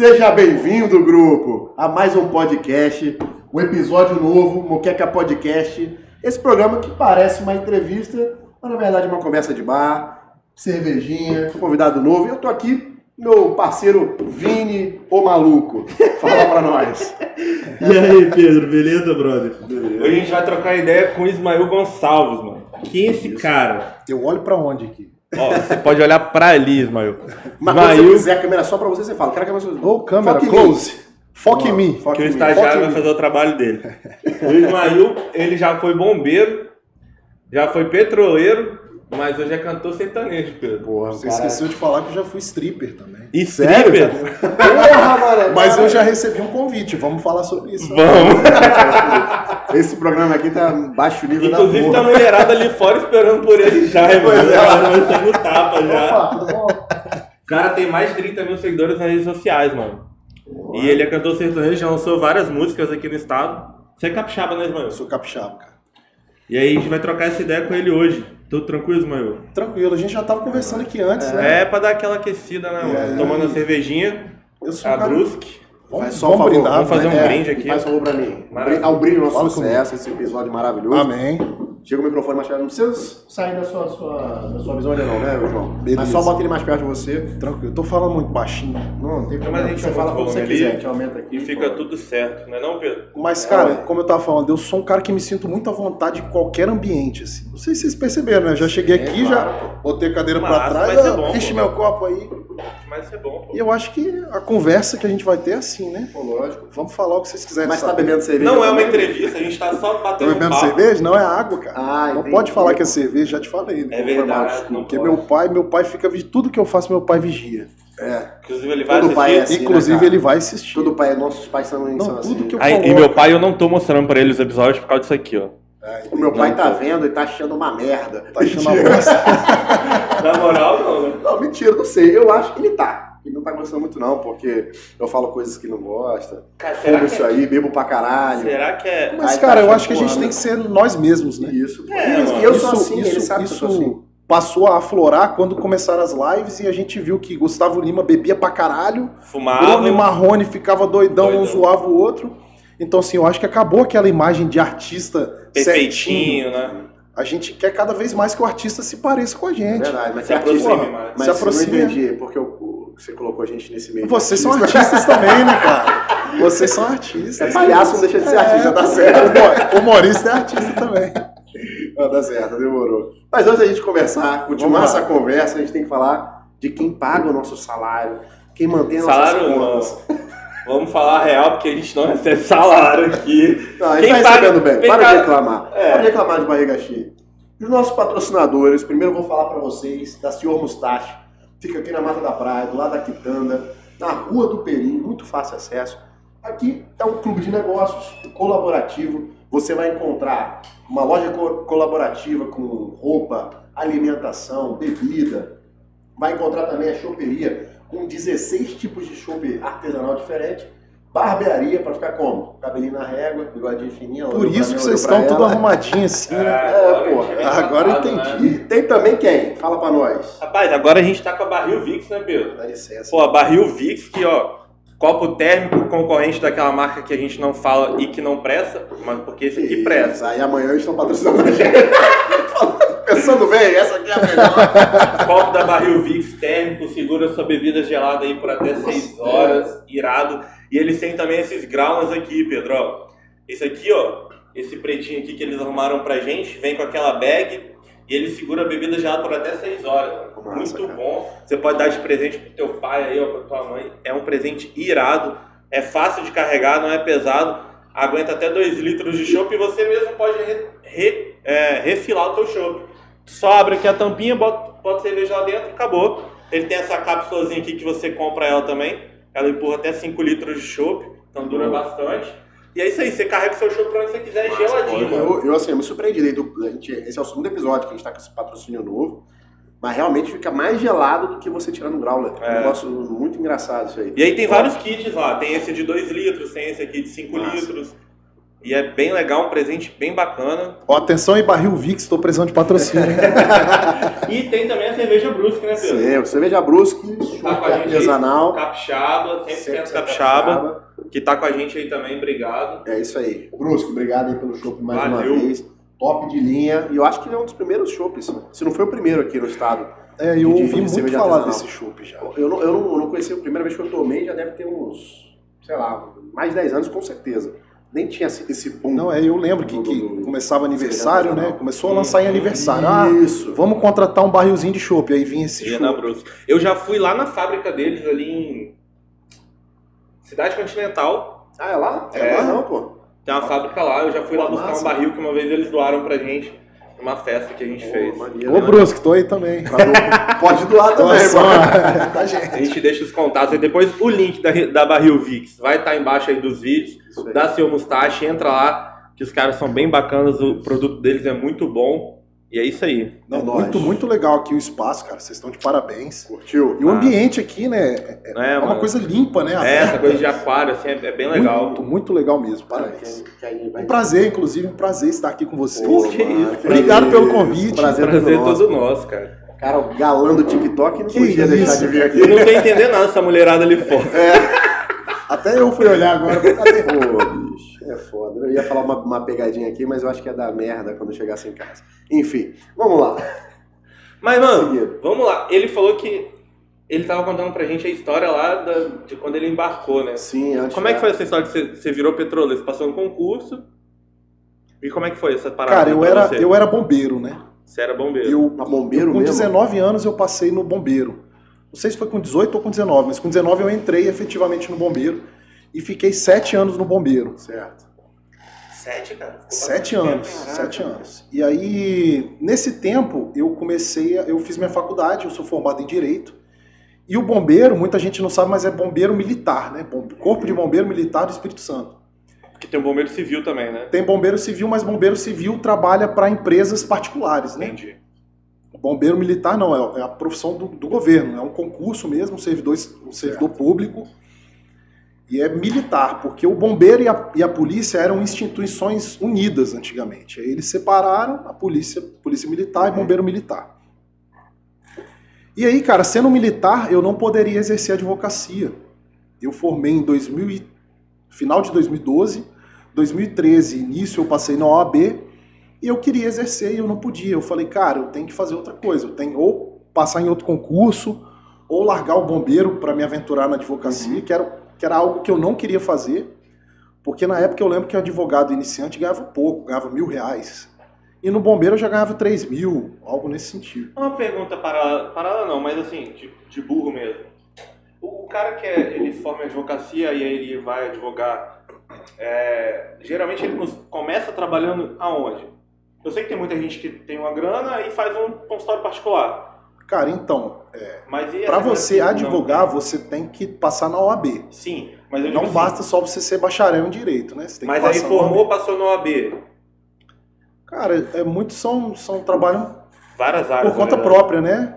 Seja bem-vindo, grupo, a mais um podcast, um episódio novo, Moqueca Podcast. Esse programa que parece uma entrevista, mas na verdade é uma conversa de bar, cervejinha, convidado novo. E eu tô aqui, meu parceiro Vini, o maluco. Fala pra nós. E aí, Pedro, beleza, brother? Hoje a gente vai trocar ideia com o Ismael Gonçalves, mano. Quem é esse cara? Eu olho pra onde aqui? Ó, você pode olhar pra ali, Ismael. Mas quando você Ismael, quiser a câmera só pra você, você fala. Quero a câmera só. Ô, câmera, Foca em close. mim. Foca em mim. Que o estagiário vai fazer o trabalho dele. O Ismael, ele já foi bombeiro, já foi petroleiro, mas hoje é cantor sertanejo, Pedro. Porra, Você esqueceu de falar que eu já fui stripper também. E Sério, stripper? Porra, mano. Mas eu já recebi um convite, vamos falar sobre isso. Vamos. Esse programa aqui tá baixo nível Inclusive da tá a mulherada ali fora esperando por ele já, irmão. É. Vai ser no tapa já. O cara tem mais de 30 mil seguidores nas redes sociais, mano. E ele é cantor sertanejo, já lançou várias músicas aqui no estado. Você é capixaba, né, Eu Ismael? sou capixaba, cara. E aí a gente vai trocar essa ideia com ele hoje. Tudo tranquilo, Ismael? Tranquilo, a gente já tava conversando aqui antes, né? É pra dar aquela aquecida, né, mano? aí? Tomando a cervejinha, Eu sou um a cara... Brusque. Vamos, Faz só vamos favor, brindar, vamos fazer um É. brinde aqui. Faz favor pra mim. Maravilha. Ao brilho nosso Fala sucesso, esse episódio maravilhoso. Amém. Chega o microfone mais perto. Não precisa sair da sua, sua- da sua visão ali não, né, João? Beleza. Mas só bota ele mais perto de você. Tranquilo, eu tô falando muito baixinho. Não, não tem Mas problema. a gente Você fala o quando você quiser. gente aumenta aqui. E fica pô. tudo certo, não é não, Pedro? Mas, É, cara, ué. como eu tava falando, eu sou um cara que me sinto muito à vontade em qualquer ambiente, assim. Não sei se vocês perceberam, né? Já cheguei É, aqui, claro, já botei a cadeira pra Massa, trás, vai bom, pô. meu copo aí. Mas isso é bom, pô. E eu acho que a conversa que a gente vai ter é assim, né? Pô, lógico. Vamos falar o que vocês quiserem Mas tá saber. bebendo cerveja? Não é uma entrevista, a gente tá só Tá batendo bebendo papo. cerveja? Não é água, cara. Ah, não entendi. pode falar que é cerveja, já te falei. Né? É verdade, Porque pode. meu pai, meu pai fica tudo que eu faço, meu pai vigia. É. Inclusive ele vai Todo pai é assistir. assim, Inclusive né, cara? ele vai assistir. Tudo pai, nossos pais são, Não, são tudo assim. que eu Aí, e meu pai, eu não tô mostrando pra ele os episódios por causa disso aqui, ó. Ah, O meu pai tá vendo e tá achando uma merda. Tá achando a bosta. Na moral, não, né? Não, mentira, não sei. Eu acho que ele tá. Ele não tá gostando muito, não, porque eu falo coisas que não gosta. Cara, Fumo isso aí, bebo pra caralho. será que é. Mas, Aí tá cara, eu acho que a gente tem que ser nós mesmos, né? Isso. É, Isso, eu isso, sou assim, ele isso, sabe que eu isso sou assim. passou a aflorar quando começaram as lives e a gente viu que Gustavo Lima bebia pra caralho, Fumava. Bruno e Marrone ficava doidão, um Doidão. zoava o outro. Então, assim, eu acho que acabou aquela imagem de artista certinho. Perfeitinho, né? A gente quer cada vez mais que o artista se pareça com a É gente. verdade, mas Se é aproxime mais. Mas Se eu aproxime. não entendi porque você colocou a gente nesse meio. Vocês são artista. artistas também, né, cara? Vocês são artistas. É palhaço, não deixa de ser É, artista, tá certo. O humorista é artista também. Ah, tá certo, demorou. Mas antes da gente conversar, continuar essa conversa, a gente tem que falar de quem paga o nosso salário, quem mantém Salário nossas não. contas. Vamos falar a real, porque a gente não recebe salário aqui. Não, a gente Quem tá paga- recebendo bem. Para de reclamar. É. Para de reclamar de barriga cheia. Os nossos patrocinadores, primeiro eu vou falar para vocês da Senhor Mustache. Fica aqui na Mata da Praia, do lado da Quitanda, na Rua do Perim, muito fácil acesso. Aqui é um clube de negócios colaborativo. Você vai encontrar uma loja co- colaborativa com roupa, alimentação, bebida. Vai encontrar também a choperia com 16 tipos de chope artesanal diferente. Barbearia para ficar como? Cabelinho na régua, bigodinho fininho. Por isso que vocês estão tudo ela. arrumadinhos assim, né? É, porra, gente vem agora eu entendi. né? Tem também quem? Fala pra nós. Rapaz, agora a gente tá com a Barril Vix, né, Pedro? Dá licença. Pô, a Barril Vix, que ó, copo térmico concorrente daquela marca que a gente não fala e que não presta, mas porque esse aqui presta. Aí amanhã eles estão patrocinando a gente. Pensando bem, essa aqui é a melhor. Copo da Barril Vix térmico, segura sua bebida gelada aí por até 6 horas, irado. E eles têm também esses graumas aqui, Pedro, ó. Esse aqui, ó, esse pretinho aqui que eles arrumaram pra gente, vem com aquela bag e ele segura a bebida gelada por até 6 horas. mano. Massa, Muito cara. bom. Você pode dar de presente pro teu pai aí, ó, pra tua mãe. É um presente irado. É fácil de carregar, não é pesado. Aguenta até 2 litros de chopp e você mesmo pode re- re- é, refilar o teu chopp. Só abre aqui a tampinha, bota, bota cerveja lá dentro acabou. Ele tem essa cápsulazinha aqui que você compra ela também. Ela empurra até 5 litros de chopp, então dura bastante. E é isso aí, você carrega o seu chopp pra onde você quiser, geladinho, mano. Eu, eu, assim, eu me surpreendi. a gente- esse é o segundo episódio que a gente tá com esse patrocínio novo. Mas realmente fica mais gelado do que você tirar no growler. É um É. negócio muito engraçado isso aí. E aí tem vários kits lá, tem esse de 2 litros, tem esse aqui de 5 Massa. litros. E é bem legal, um presente bem bacana. Ó, atenção aí, Barril Vix, tô precisando de patrocínio. E tem também a cerveja Brusque, né, Pedro? Sim, cerveja Brusque, Tá com a gente aí, artesanal. Capixaba, 100% capixaba, que tá com a gente aí também, obrigado. É isso aí. Brusque, obrigado aí pelo chopp mais Valeu. uma vez. Top de linha. E eu acho que ele é um dos primeiros chopps, se não foi o primeiro aqui no estado. É, eu De- de ouvi muito cerveja falar artesanal. desse chopp já. Eu não, eu, não, eu não conheci, a primeira vez que eu tomei já deve ter uns, sei lá, mais de 10 anos com certeza. Nem tinha esse, esse boom. Não, é, eu lembro que, que começava aniversário, né? Começou a lançar em aniversário. Ah, Isso. vamos contratar um barrilzinho de chopp. Aí vinha esse chopp. Eu já fui lá na fábrica deles, ali em Cidade Continental. Ah, é lá? É. lá não, pô. Tem uma fábrica lá, eu já fui lá buscar um barril que uma vez eles doaram pra gente, numa festa que a gente fez. maneiro, Ô, né? Brusque, tô aí também. Pode doar também, mano. da gente. A gente deixa os contatos e depois o link da, da Barril Vix vai estar embaixo aí dos vídeos. Aí. da Seu Mustache, entra lá, que os caras são bem bacanas, o produto deles é muito bom. E é isso aí. Não, É muito, muito legal aqui o espaço, cara. Vocês estão de parabéns. Curtiu? E o Ah. ambiente aqui, né? É, É, é uma coisa limpa, né? É, essa coisa de aquário, assim, é, é bem legal. Muito, muito legal mesmo. Parabéns. Que aí vai- Um prazer, inclusive, um prazer estar aqui com vocês. Pô, que mano, isso. Obrigado pelo convite. Prazer, Prazer todo todo nosso. nosso, cara. Cara, o galã do TikTok não Que podia deixar isso? de vir aqui. Eu não tô entendendo nada essa mulherada ali fora. Até eu fui olhar agora. Cadê? É foda. Eu ia falar uma, uma pegadinha aqui, mas eu acho que ia dar merda quando eu chegasse em casa. Enfim, vamos lá. Mas, mano, Seguindo. vamos lá. Ele falou que ele tava contando pra gente a história lá da- de quando ele embarcou, né? Sim, antes Como é que foi essa história de você, você virou petroleiro? Você passou um concurso. E como é que foi essa parada? Cara, eu pra era, você? eu era bombeiro, né? Você era bombeiro. Eu, bombeiro eu, com mesmo? 19 anos eu passei no bombeiro. Não sei se foi com 18 ou com 19, mas com 19 eu entrei efetivamente no bombeiro e fiquei 7 anos no bombeiro. Certo. Sete, cara. Sete anos, tempo, sete anos. E aí, nesse tempo, eu comecei, a- eu fiz minha faculdade, eu sou formado em Direito. E o bombeiro, muita gente não sabe, mas é bombeiro militar, né? Corpo de Bombeiro Militar do Espírito Santo. Porque tem um bombeiro civil também, né? Tem bombeiro civil, mas bombeiro civil trabalha para empresas particulares, né? Entendi. O bombeiro militar não, é é a profissão do, do governo, é um concurso mesmo, um servidor, um servidor público. E é militar, porque o bombeiro e a, e a polícia eram instituições unidas antigamente. Aí eles separaram a polícia, polícia militar e bombeiro militar. E aí, cara, sendo militar, eu não poderia exercer advocacia. Eu formei em 2000 e- final de 2012, 2013, início eu passei na OAB, e eu queria exercer e eu não podia. Eu falei, cara, eu tenho que fazer outra coisa. Eu tenho ou passar em outro concurso, ou largar o bombeiro para me aventurar na advocacia, que, era, que era algo que eu não queria fazer. Porque na época eu lembro que o advogado iniciante ganhava pouco, ganhava mil reais. E no bombeiro eu já ganhava três mil, algo nesse sentido. Uma pergunta parada, parada não, mas assim, de, de burro mesmo. O, o cara que é, ele forma advocacia e aí ele vai advogar, é, geralmente ele começa trabalhando aonde? Eu sei que tem muita gente que tem uma grana e faz um consultório particular. Cara, então, e para você não advogar, tem? você tem que passar na OAB. Sim, mas eu digo Não assim, basta só você ser bacharel em direito, né? Você tem Mas que aí passar na formou, passou no OAB. Cara, é, muitos são, são trabalham Várias áreas. por conta na própria, né?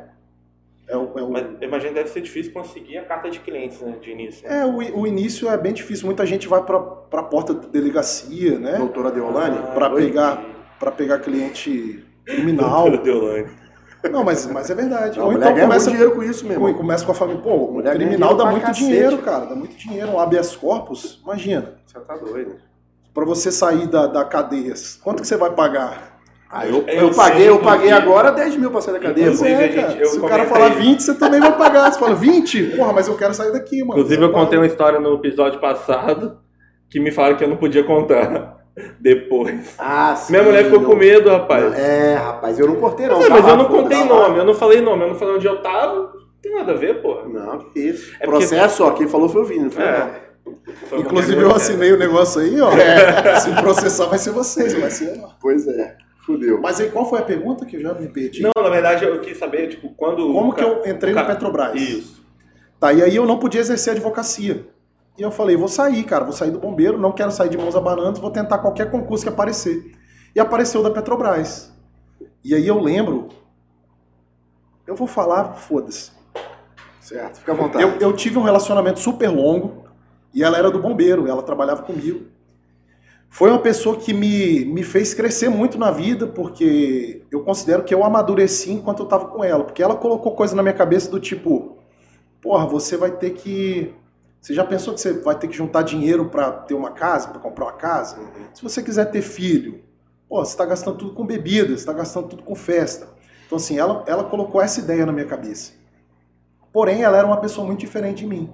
É, o- é o- Mas eu imagino que deve ser difícil conseguir a carta de clientes, né, de início. É, o, o início é bem difícil. Muita gente vai para a porta da delegacia, né? Doutora Deolane? Pra Oi? pegar, para pegar cliente criminal. Doutora Deolane. Não, mas, mas é verdade. A Ou então começa, dinheiro com isso, irmão. começa com a família. Pô, o criminal dá muito pra dinheiro, cacete. cara. Dá muito dinheiro. Um habeas corpus, imagina. Você tá doido. Para você sair da, da cadeia, quanto que você vai pagar? Ah, eu, Eu eu paguei, eu paguei agora 10 mil pra sair da cadeia. Inclusive, é, gente- eu Se o cara falar 20, você também vai pagar. Você fala 20? Porra, mas eu quero sair daqui, mano. Inclusive, eu contei uma história no episódio passado que me falaram que eu não podia contar depois. Ah, sim. Minha mulher ficou não- com medo, rapaz. É, rapaz, eu não cortei não. Mas, mas eu não contei nome, eu não falei nome, eu não falei onde eu tava. Não tem nada a ver, pô. Não, que isso. É porque- Processo, ó, quem falou foi o Vini, não foi É. não. Foi Inclusive, eu assinei o negócio aí, ó. Se processar, vai ser vocês, vai ser eu. Pois é, fudeu. Mas aí, qual foi a pergunta que eu já me perdi? Não, na verdade, eu quis saber, tipo, quando. Como o que eu entrei o no ca- Petrobras? Isso. Tá, e aí eu não podia exercer advocacia. E eu falei, vou sair, cara, vou sair do bombeiro, não quero sair de mãos abanando, vou tentar qualquer concurso que aparecer. E apareceu o da Petrobras. E aí eu lembro, eu vou falar, foda-se. Certo, fica à vontade. Eu, eu tive um relacionamento super longo e ela era do bombeiro, ela trabalhava comigo. foi uma pessoa que me, me fez crescer muito na vida, porque eu considero que eu amadureci enquanto eu tava com ela. Porque ela colocou coisa na minha cabeça do tipo, porra, você vai ter que. Você já pensou que você vai ter que juntar dinheiro para ter uma casa, para comprar uma casa? Se você quiser ter filho, pô, você está gastando tudo com bebida, você está gastando tudo com festa. Então, assim, ela, ela colocou essa ideia na minha cabeça. Porém, ela era uma pessoa muito diferente de mim.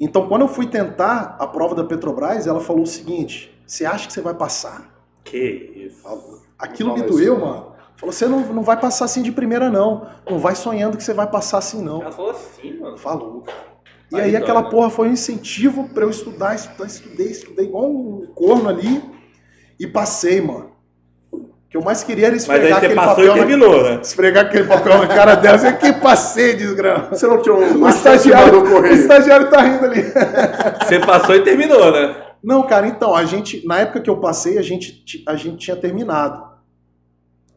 Então, quando eu fui tentar a prova da Petrobras, ela falou o seguinte: você acha que você vai passar? Que isso. Aquilo Não me doeu, isso. mano. Falou, você não, não vai passar assim de primeira, não. Não vai sonhando que você vai passar assim, não. Ela falou assim, mano. Falou, cara. E Aí aí dói, aquela né? porra foi um incentivo pra eu estudar, estudar, estudei, estudei igual um corno ali e passei, mano. O que eu mais queria era Mas aí esfregar você aquele passou e papel na, terminou, né? esfregar aquele papel na cara dela. Eu que passei, desgrama. Você não tinha um O estagiário, do o estagiário tá rindo ali. Você passou e terminou, né? Não, cara, então, a gente, na época que eu passei, a gente, a gente tinha terminado.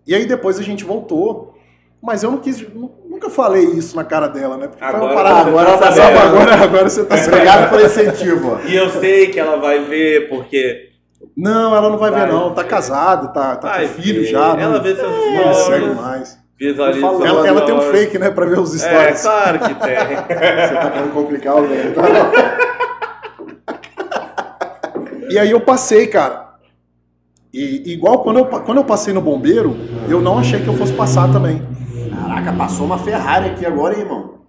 E aí depois a gente voltou, mas eu não quis, nu- nunca falei isso na cara dela, né? Porque Agora parada. agora tá tá Sabe, agora, agora você tá sabendo. Obrigado pelo incentivo. E eu sei que ela vai ver, porque. Não, ela não vai, Vai ver, não. Tá ver. casada, tá, tá Vai com filho ver. já. Ela não, vê seus não me segue stories. mais. Visualiza. Ela, ela tem um fake, né, pra ver os É, stories. claro que tem. Você tá querendo complicar o velho. tá? E aí eu passei, cara. E igual quando eu, quando eu passei no bombeiro, eu não achei que eu fosse passar também. Caraca, passou uma Ferrari aqui agora, hein, irmão?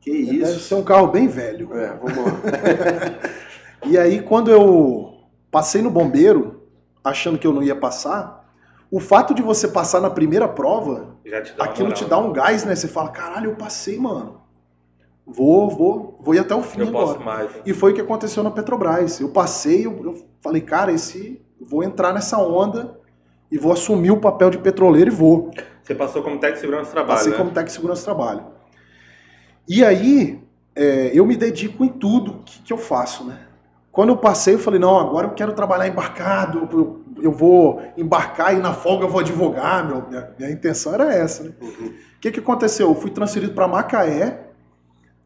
Que Deve isso? ser um carro bem velho. É, vamos lá. E aí, quando eu passei no bombeiro, achando que eu não ia passar, o fato de você passar na primeira prova, Já te aquilo moral. te dá um gás, né? Você fala, caralho, eu passei, mano. Vou, vou, vou ir até o fim Eu agora. posso mais. né? E foi o que aconteceu na Petrobras. Eu passei, eu, eu falei, cara, esse, vou entrar nessa onda e vou assumir o papel de petroleiro e vou. Você passou como técnico de segurança do trabalho, Passei né? como técnico de segurança do trabalho. E aí, é, eu me dedico em tudo que, que eu faço, né? Quando eu passei, eu falei, não, agora eu quero trabalhar embarcado, eu, eu vou embarcar e na folga eu vou advogar, meu, minha, minha intenção era essa, né? Uhum. O que, que aconteceu? Eu fui transferido para Macaé,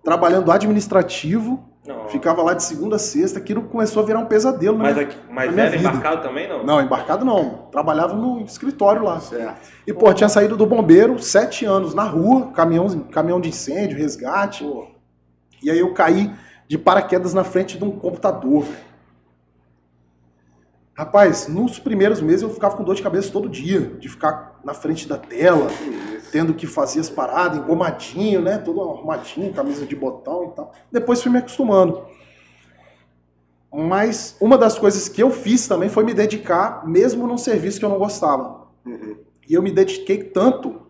trabalhando administrativo, Não. ficava lá de segunda a sexta, aquilo começou a virar um pesadelo, Mas, né? aqui, mas era vida. embarcado também, não? Não, embarcado não. Trabalhava no escritório lá. Certo. E, pô, tinha saído do bombeiro, sete anos na rua, caminhão, caminhão de incêndio, resgate. Pô, E aí eu caí de paraquedas na frente de um computador. velho. Rapaz, nos primeiros meses eu ficava com dor de cabeça todo dia, de ficar na frente da tela. Tendo que fazer as paradas, engomadinho, né? Todo arrumadinho, camisa de botão e tal. Depois fui me acostumando. Mas uma das coisas que eu fiz também foi me dedicar, mesmo num serviço que eu não gostava. Uhum. E eu me dediquei tanto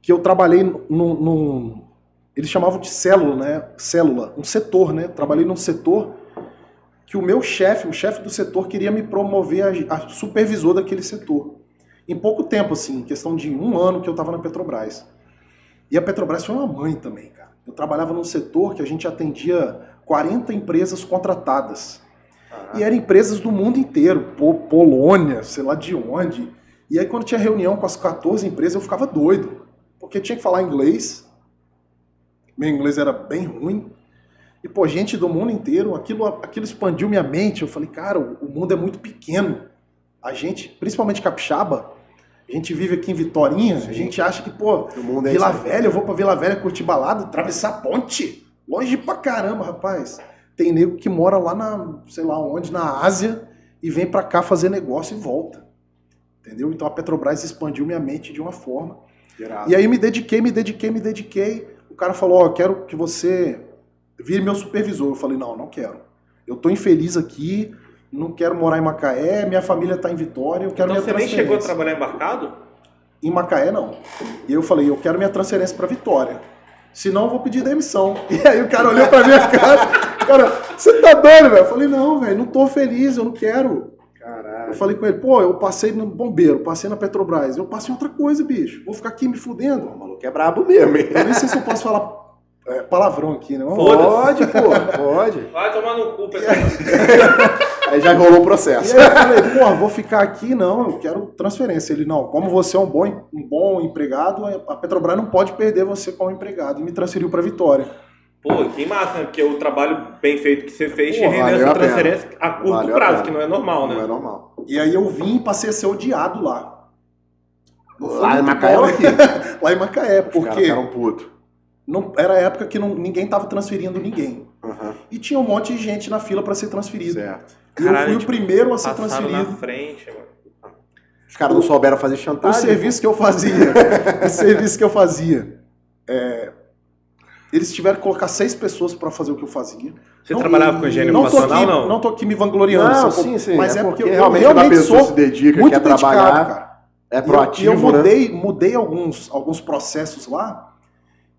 que eu trabalhei num. num- eles chamavam de célula, né? Célula, um setor, né? Trabalhei num setor que o meu chefe, o chefe do setor, queria me promover a, a supervisor daquele setor. Em pouco tempo, assim, em questão de um ano que eu estava na Petrobras. E a Petrobras foi uma mãe também, cara. Eu trabalhava num setor que a gente atendia 40 empresas contratadas. Ah, E eram empresas do mundo inteiro, Polônia, sei lá de onde. E aí quando tinha reunião com as 14 empresas, eu ficava doido. Porque tinha que falar inglês. Meu inglês era bem ruim. E, pô, gente do mundo inteiro, aquilo, aquilo expandiu minha mente. Eu falei, cara, o mundo é muito pequeno. A gente, principalmente capixaba, a gente vive aqui em Vitorinha, a gente acha que, pô, é Vila. Velha, eu vou pra Vila Velha curtir balada, atravessar a ponte. Longe pra caramba, rapaz. Tem nego que mora lá na, sei lá onde, na Ásia, e vem pra cá fazer negócio e volta. Entendeu? Então a Petrobras expandiu minha mente de uma forma. Irado. E aí me dediquei, me dediquei, me dediquei. O cara falou, ó, quero que você vire meu supervisor. Eu falei, não, não quero. Eu tô infeliz aqui, não quero morar em Macaé, minha família tá em Vitória, eu quero Então minha você nem chegou a trabalhar embarcado? Em Macaé, não. E eu falei, eu quero minha transferência pra Vitória. Senão eu vou pedir demissão. E aí o cara olhou pra minha cara. Cara, você tá doido, velho? Eu falei, não, velho, não tô feliz, eu não quero. Caralho. Eu falei com ele, pô, eu passei no bombeiro, passei na Petrobras. Eu passei em outra coisa, bicho. Vou ficar aqui me fudendo. O maluco é brabo mesmo, hein? Eu nem sei se eu posso falar é, palavrão aqui, né? Pode, pô, pode. Vai tomar no cu, Pedro. Aí já rolou o E processo. aí eu falei, pô, vou ficar aqui, não, eu quero transferência. Ele, não, como você é um bom, um bom empregado, a Petrobras não pode perder você como empregado. E me transferiu para Vitória. Pô, que massa, né? Porque o trabalho bem feito que você fez te Pô, rendeu essa a transferência a curto Valeu a prazo, pena. que não é normal, né? Não é normal. E aí eu vim e passei a ser odiado lá. Lá em Macaé ou aqui? Lá em Macaé, Os caras porque ficaram putos. não, era a época que não, ninguém tava transferindo ninguém. Aham, E tinha um monte de gente na fila para ser transferido. certo. E eu Caralho, fui o tipo, primeiro a ser transferido. na frente, mano. Os caras não souberam fazer O chantagem. serviço que eu fazia, o serviço que eu fazia, é, eles tiveram que colocar seis pessoas para fazer o que eu fazia. Você Não, trabalhava com higiene não tô ocupacional aqui, não? não tô aqui me vangloriando, Não, sim, sim. mas é é, porque, porque eu realmente quando a realmente pessoa sou se dedica, muito quer dedicado, trabalhar, cara. é E eu- proativo, e eu, né? mudei, mudei alguns, alguns processos lá.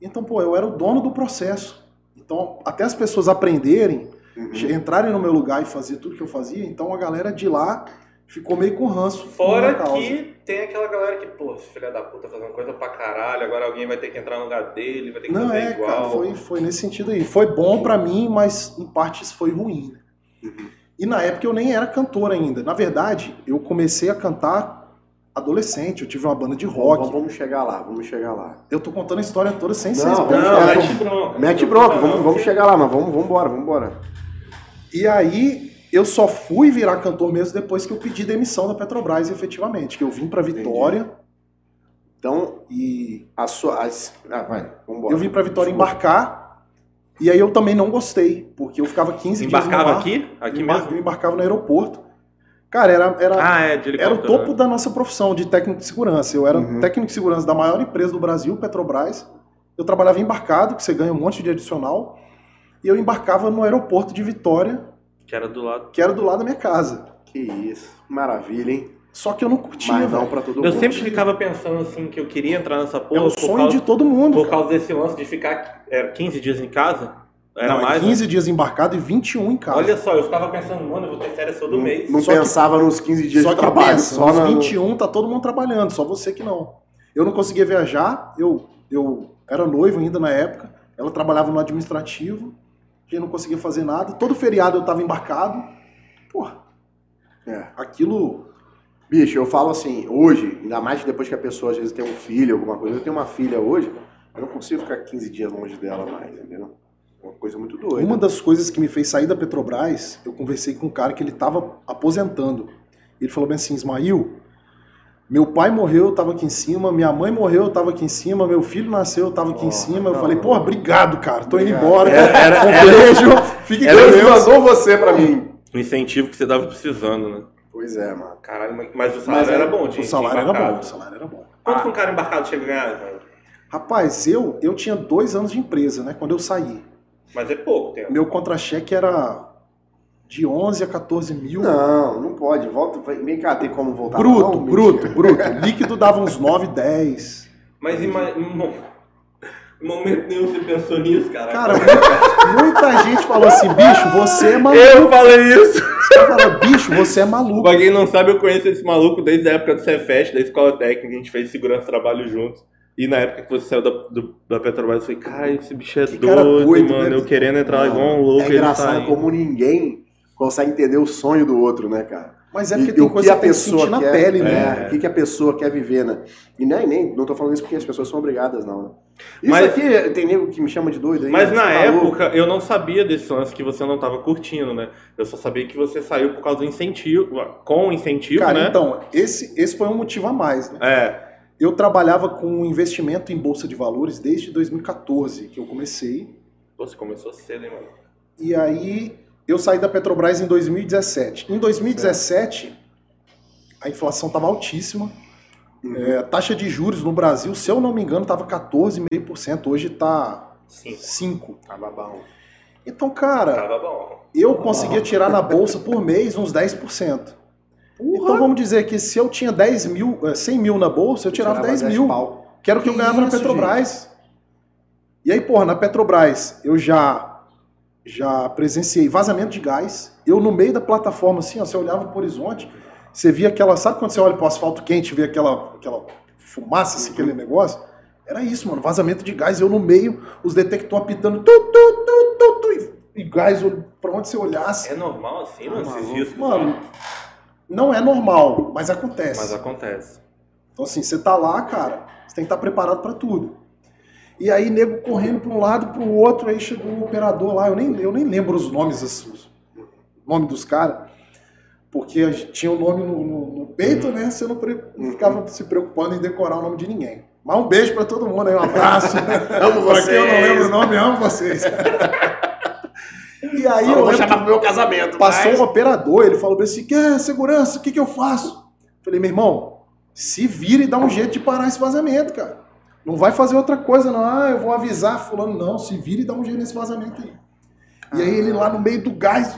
Então, pô, eu era o dono do processo. Então, até as pessoas aprenderem, Uhum. entrarem no meu lugar e fazer tudo que eu fazia, então a galera de lá ficou meio com ranço. Fora que tem aquela galera que, pô, filho da puta fazendo coisa pra caralho, agora alguém vai ter que entrar no lugar dele, vai ter que Não, fazer é, igual. cara, foi, foi nesse sentido aí. Foi bom pra mim, mas em partes foi ruim. Uhum. E na época eu nem era cantor ainda. Na verdade, eu comecei a cantar adolescente, eu tive uma banda de rock. Vamos, vamos chegar lá, vamos chegar lá. Eu tô contando a história toda sem ser não. Não, mete bronca. Mete bronca, vamos, vamos chegar lá, mas vamos, vamos embora, vamos embora. E aí eu só fui virar cantor mesmo depois que eu pedi demissão da Petrobras, efetivamente. Que eu vim pra Vitória Então, e a sua. as- Ah, vai, vamos embora. eu vim pra Vitória Desculpa. embarcar. E aí eu também não gostei, porque eu ficava 15 dias no Embarcava aqui? Aqui Embar- mesmo? Eu embarcava no aeroporto. Cara, era, era, Ah, é, era o topo né? da nossa profissão de técnico de segurança. Eu era Uhum. técnico de segurança da maior empresa do Brasil, Petrobras. Eu trabalhava embarcado, que você ganha um monte de adicional. E eu embarcava no aeroporto de Vitória, Que era do lado. que era do lado da minha casa. Que isso, maravilha, hein? Só que eu não curtia, Mas não pra todo Eu mundo. sempre ficava pensando assim que eu queria entrar nessa É porra o por, sonho causa, de todo mundo. por cara. causa desse lance de ficar é, 15 dias em casa. Era Não, é mais. né? 15 dias embarcado e 21 em casa. Olha só, eu ficava pensando, mano, eu vou ter férias todo Não, mês. não Só que- pensava nos 15 dias só de que trabalho, pensa, só nos na... 21 tá todo mundo trabalhando, só você que não. Eu não conseguia viajar, eu, eu era noivo ainda na época, ela trabalhava no administrativo, eu não conseguia fazer nada. Todo feriado eu tava embarcado. Porra, É. aquilo. Bicho, eu falo assim, hoje, ainda mais que depois que a pessoa às vezes tem um filho, alguma coisa, eu tenho uma filha hoje, eu não consigo ficar 15 dias longe dela mais, entendeu? Uma coisa muito doida. Uma das coisas que me fez sair da Petrobras, eu conversei com um cara que ele tava aposentando. Ele falou bem assim, Ismail, meu pai morreu, eu tava aqui em cima, minha mãe morreu, eu tava aqui em cima, meu filho nasceu, eu tava aqui em Oh, cima. Eu não. falei, porra, obrigado, cara, tô indo Obrigado. embora. Era- era- um era- beijo, fique com Deus Deus. mandou você pra mim. O incentivo que você tava precisando, né? Pois é, mano. Caralho, mas- o salário Mas era é- bom, de O salário era bom, o salário era bom. Quanto que um cara embarcado chega a ganhar, velho? Rapaz, eu, eu tinha dois anos de empresa, né, quando eu saí. Mas é pouco tempo. Meu contra-cheque era de 11 a 14 mil. Não, não pode. Volta, vem cá, tem como voltar. bruto, Não, bruto, bruto. Líquido dava uns 9, 10. Mas em momento nenhum você pensou nisso, cara. Cara, muita, gente falou assim, bicho, você é maluco. eu falei isso! Caras falaram, bicho, você é maluco. Pra quem não sabe, eu conheço esse maluco desde a época do Cefest, da escola técnica, a gente fez segurança e trabalho juntos. E na época que você saiu da, do- da Petrobras, eu falei, cara, esse bicho é Que doido, doido, mano. né? Eu querendo entrar Não, igual um louco. É ele engraçado saindo. como ninguém consegue entender o sonho do outro, né, cara? Mas é porque e tem o coisa que, que sentir na quer, pele, é, né? O que, que a pessoa quer viver, né? E nem, nem, não tô falando isso porque as pessoas são obrigadas, não, né? Isso Mas- aqui, tem nego que me chama de doido aí. Mas na época eu não sabia desse lance que você não tava curtindo, né? Eu só sabia que você saiu por causa do incentivo, com incentivo, Cara, né? então, esse, esse foi um motivo a mais, né? É, Eu trabalhava com investimento em bolsa de valores desde 2014, que eu comecei. você começou cedo, hein, mano? E aí eu saí da Petrobras em 2017. Em 2017, a inflação estava altíssima. Uhum. É, a taxa de juros no Brasil, se eu não me engano, estava 14,5%. Hoje está Sim. 5%. Tava bom. Então, cara, eu conseguia tirar na bolsa por mês uns 10%. Então vamos dizer que se eu tinha 10 mil, eh, 100 mil na bolsa, eu tirava 10 mil. pau. Que era o que, eu Que ganhava na isso, Petrobras. E aí, porra, na Petrobras eu já já presenciei vazamento de gás. Eu no meio da plataforma, assim, ó, você olhava pro horizonte, você via aquela. Sabe quando você olha pro asfalto quente e vê aquela, aquela fumaça, assim, aquele negócio? Era isso, mano. Vazamento de gás. Eu no meio, os detectores apitando. Tu, tu, tu, tu, tu, e, e gás pra onde você olhasse. É normal assim, mano, esses maluco. riscos. Mano, não é normal, mas acontece. Mas acontece. Então, assim, você tá lá, cara, você tem que estar preparado para tudo. E aí, nego correndo para um lado para o outro, aí chegou um operador lá, eu nem, eu nem lembro os nomes, assim, os nome dos caras, porque a gente tinha o nome no, no- no peito, né? Você não, pre- não ficava se preocupando em decorar o nome de ninguém. Mas um beijo para todo mundo aí, um abraço. Amo Pra quem eu não vocês. lembro o nome, amo vocês. e aí eu vou chamar pro meu casamento. passou mas- um operador, ele falou pra assim, quer segurança, o que, que eu faço? Falei, meu irmão, se vira e dá um jeito de parar esse vazamento, cara. Não vai fazer outra coisa, não. Ah, eu vou avisar fulano. Não, se vira e dá um jeito nesse vazamento aí. E aí ele lá no meio do gás.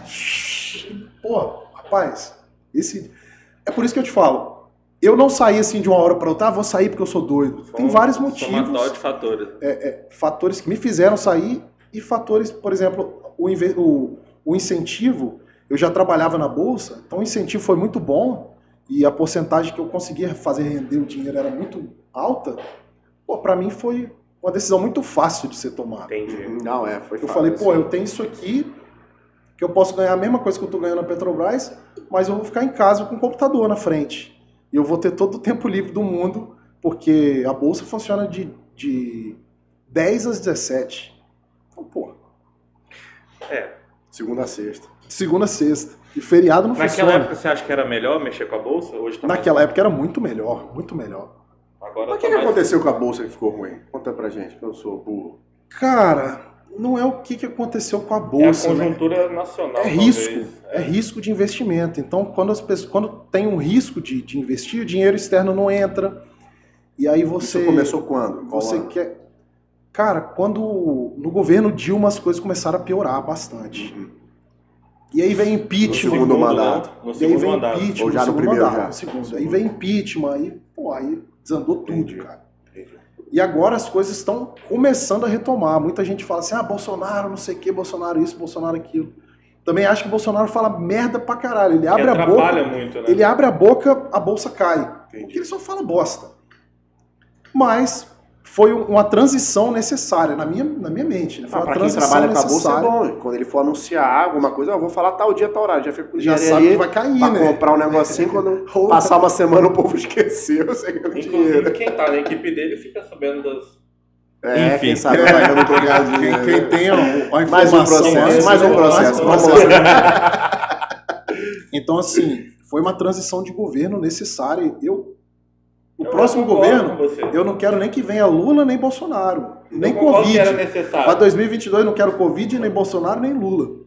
Pô, rapaz, esse. É por isso que eu te falo. Eu não saí assim de uma hora para outra, ah, vou sair porque eu sou doido. Tem Um vários somatório motivos, de fatores. fatores que me fizeram sair e fatores, por exemplo, o, o- o incentivo. Eu já trabalhava na bolsa, então o incentivo foi muito bom e a porcentagem que eu conseguia fazer render o dinheiro era muito alta. Pô, para mim foi uma decisão muito fácil de ser tomada. Entendi. Não, é, foi Eu fácil, falei, pô, assim. eu tenho isso aqui, que eu posso ganhar a mesma coisa que eu tô ganhando na Petrobras, mas eu vou ficar em casa com o computador na frente. E eu vou ter todo o tempo livre do mundo, porque a bolsa funciona de, de 10 às 17. Pô, Segunda a sexta. segunda a sexta. E feriado não Naquela funciona. época você acha que era melhor mexer com a bolsa? Hoje tá mais- Naquela época era muito melhor, muito melhor. Agora Mas o tá que, mais- aconteceu com a bolsa que ficou ruim? Conta pra gente, que eu sou burro. Cara, não é o que, que aconteceu com a É a bolsa, né? conjuntura nacional. É talvez. risco, é risco de investimento. Então, quando as pessoas, quando tem um risco de, de investir, o dinheiro externo não entra. E aí você Isso começou quando? Você quer Cara, quando no governo Dilma as coisas começaram a piorar bastante. Uhum. E aí vem No impeachment. segundo Segundo, mandato. No E aí vem mandato. impeachment, Ou já no segundo primeiro, mandato, já? no segundo. No Aí vem impeachment, aí, pô, aí desandou tudo, Entendi. cara. Entendi. E agora as coisas estão começando a retomar. Muita gente fala assim: ah, Bolsonaro, não sei o que, Bolsonaro isso, Bolsonaro aquilo. Também acho que o Bolsonaro fala merda pra caralho. Ele abre a boca, muito, né? ele abre a boca, a bolsa cai. Entendi. Porque ele só fala bosta. Mas foi um- uma transição necessária na minha, na minha mente. Né? Foi Ah, uma pra quem transição trabalha com a bolsa é necessária. bom. Quando ele for anunciar alguma coisa, eu vou falar tal dia, tal horário. Já fica com o Já sabe ali que vai cair, pra né? comprar um negocinho quando passar uma semana o povo esqueceu, Inclusive, dinheiro. quem tá na equipe dele fica sabendo das. É, Enfim. quem sabe vai ganhando Quem, quem tem a, a Mais um informação processo, mais um processo. Mais um Vamos processo. lá. Então, assim, foi uma transição de governo necessária. Eu, o Eu próximo governo, eu não quero nem que venha Lula nem Bolsonaro. Nem Eu era Covid. necessário. Para 2022 não quero Covid, nem Bolsonaro, nem Lula.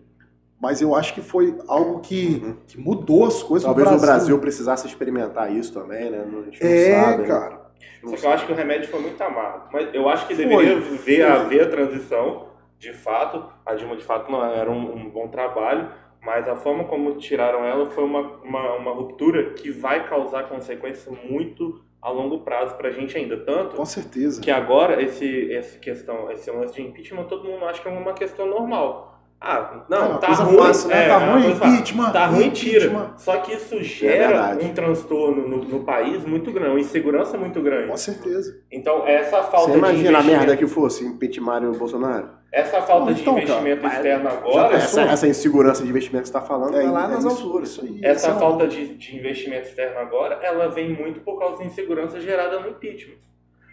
Mas eu acho que foi algo que, que mudou as coisas Talvez no o Brasil. Brasil precisasse experimentar isso também, né? A gente não É, sabe, né? cara. Só que eu acho que o remédio foi muito amargo. Mas eu acho que Foi, deveria ver, haver a transição, de fato. A Dilma, de fato, não era um, um bom trabalho, mas a forma como tiraram ela foi uma, uma, uma ruptura que vai causar consequências muito a longo prazo pra gente ainda. Tanto Com certeza. que agora esse, esse questão, esse lance de impeachment, todo mundo acha que é uma questão normal. Ah, É não, uma tá ruim, fácil, né? é, Tá é ruim, coisa fácil. impeachment, Tá ruim, tira. Só que isso gera verdade. um transtorno no, no país muito grande, uma insegurança muito grande. Com certeza. Então, essa falta Você imagina de a merda que fosse impeachment o Bolsonaro? essa falta Não, de então, cara, investimento mas externo já agora, Essa, essa insegurança de investimento que você está falando É, vai lá é nas alturas. isso aí. essa é falta de, de investimento externo agora, ela vem muito por causa da insegurança gerada no impeachment.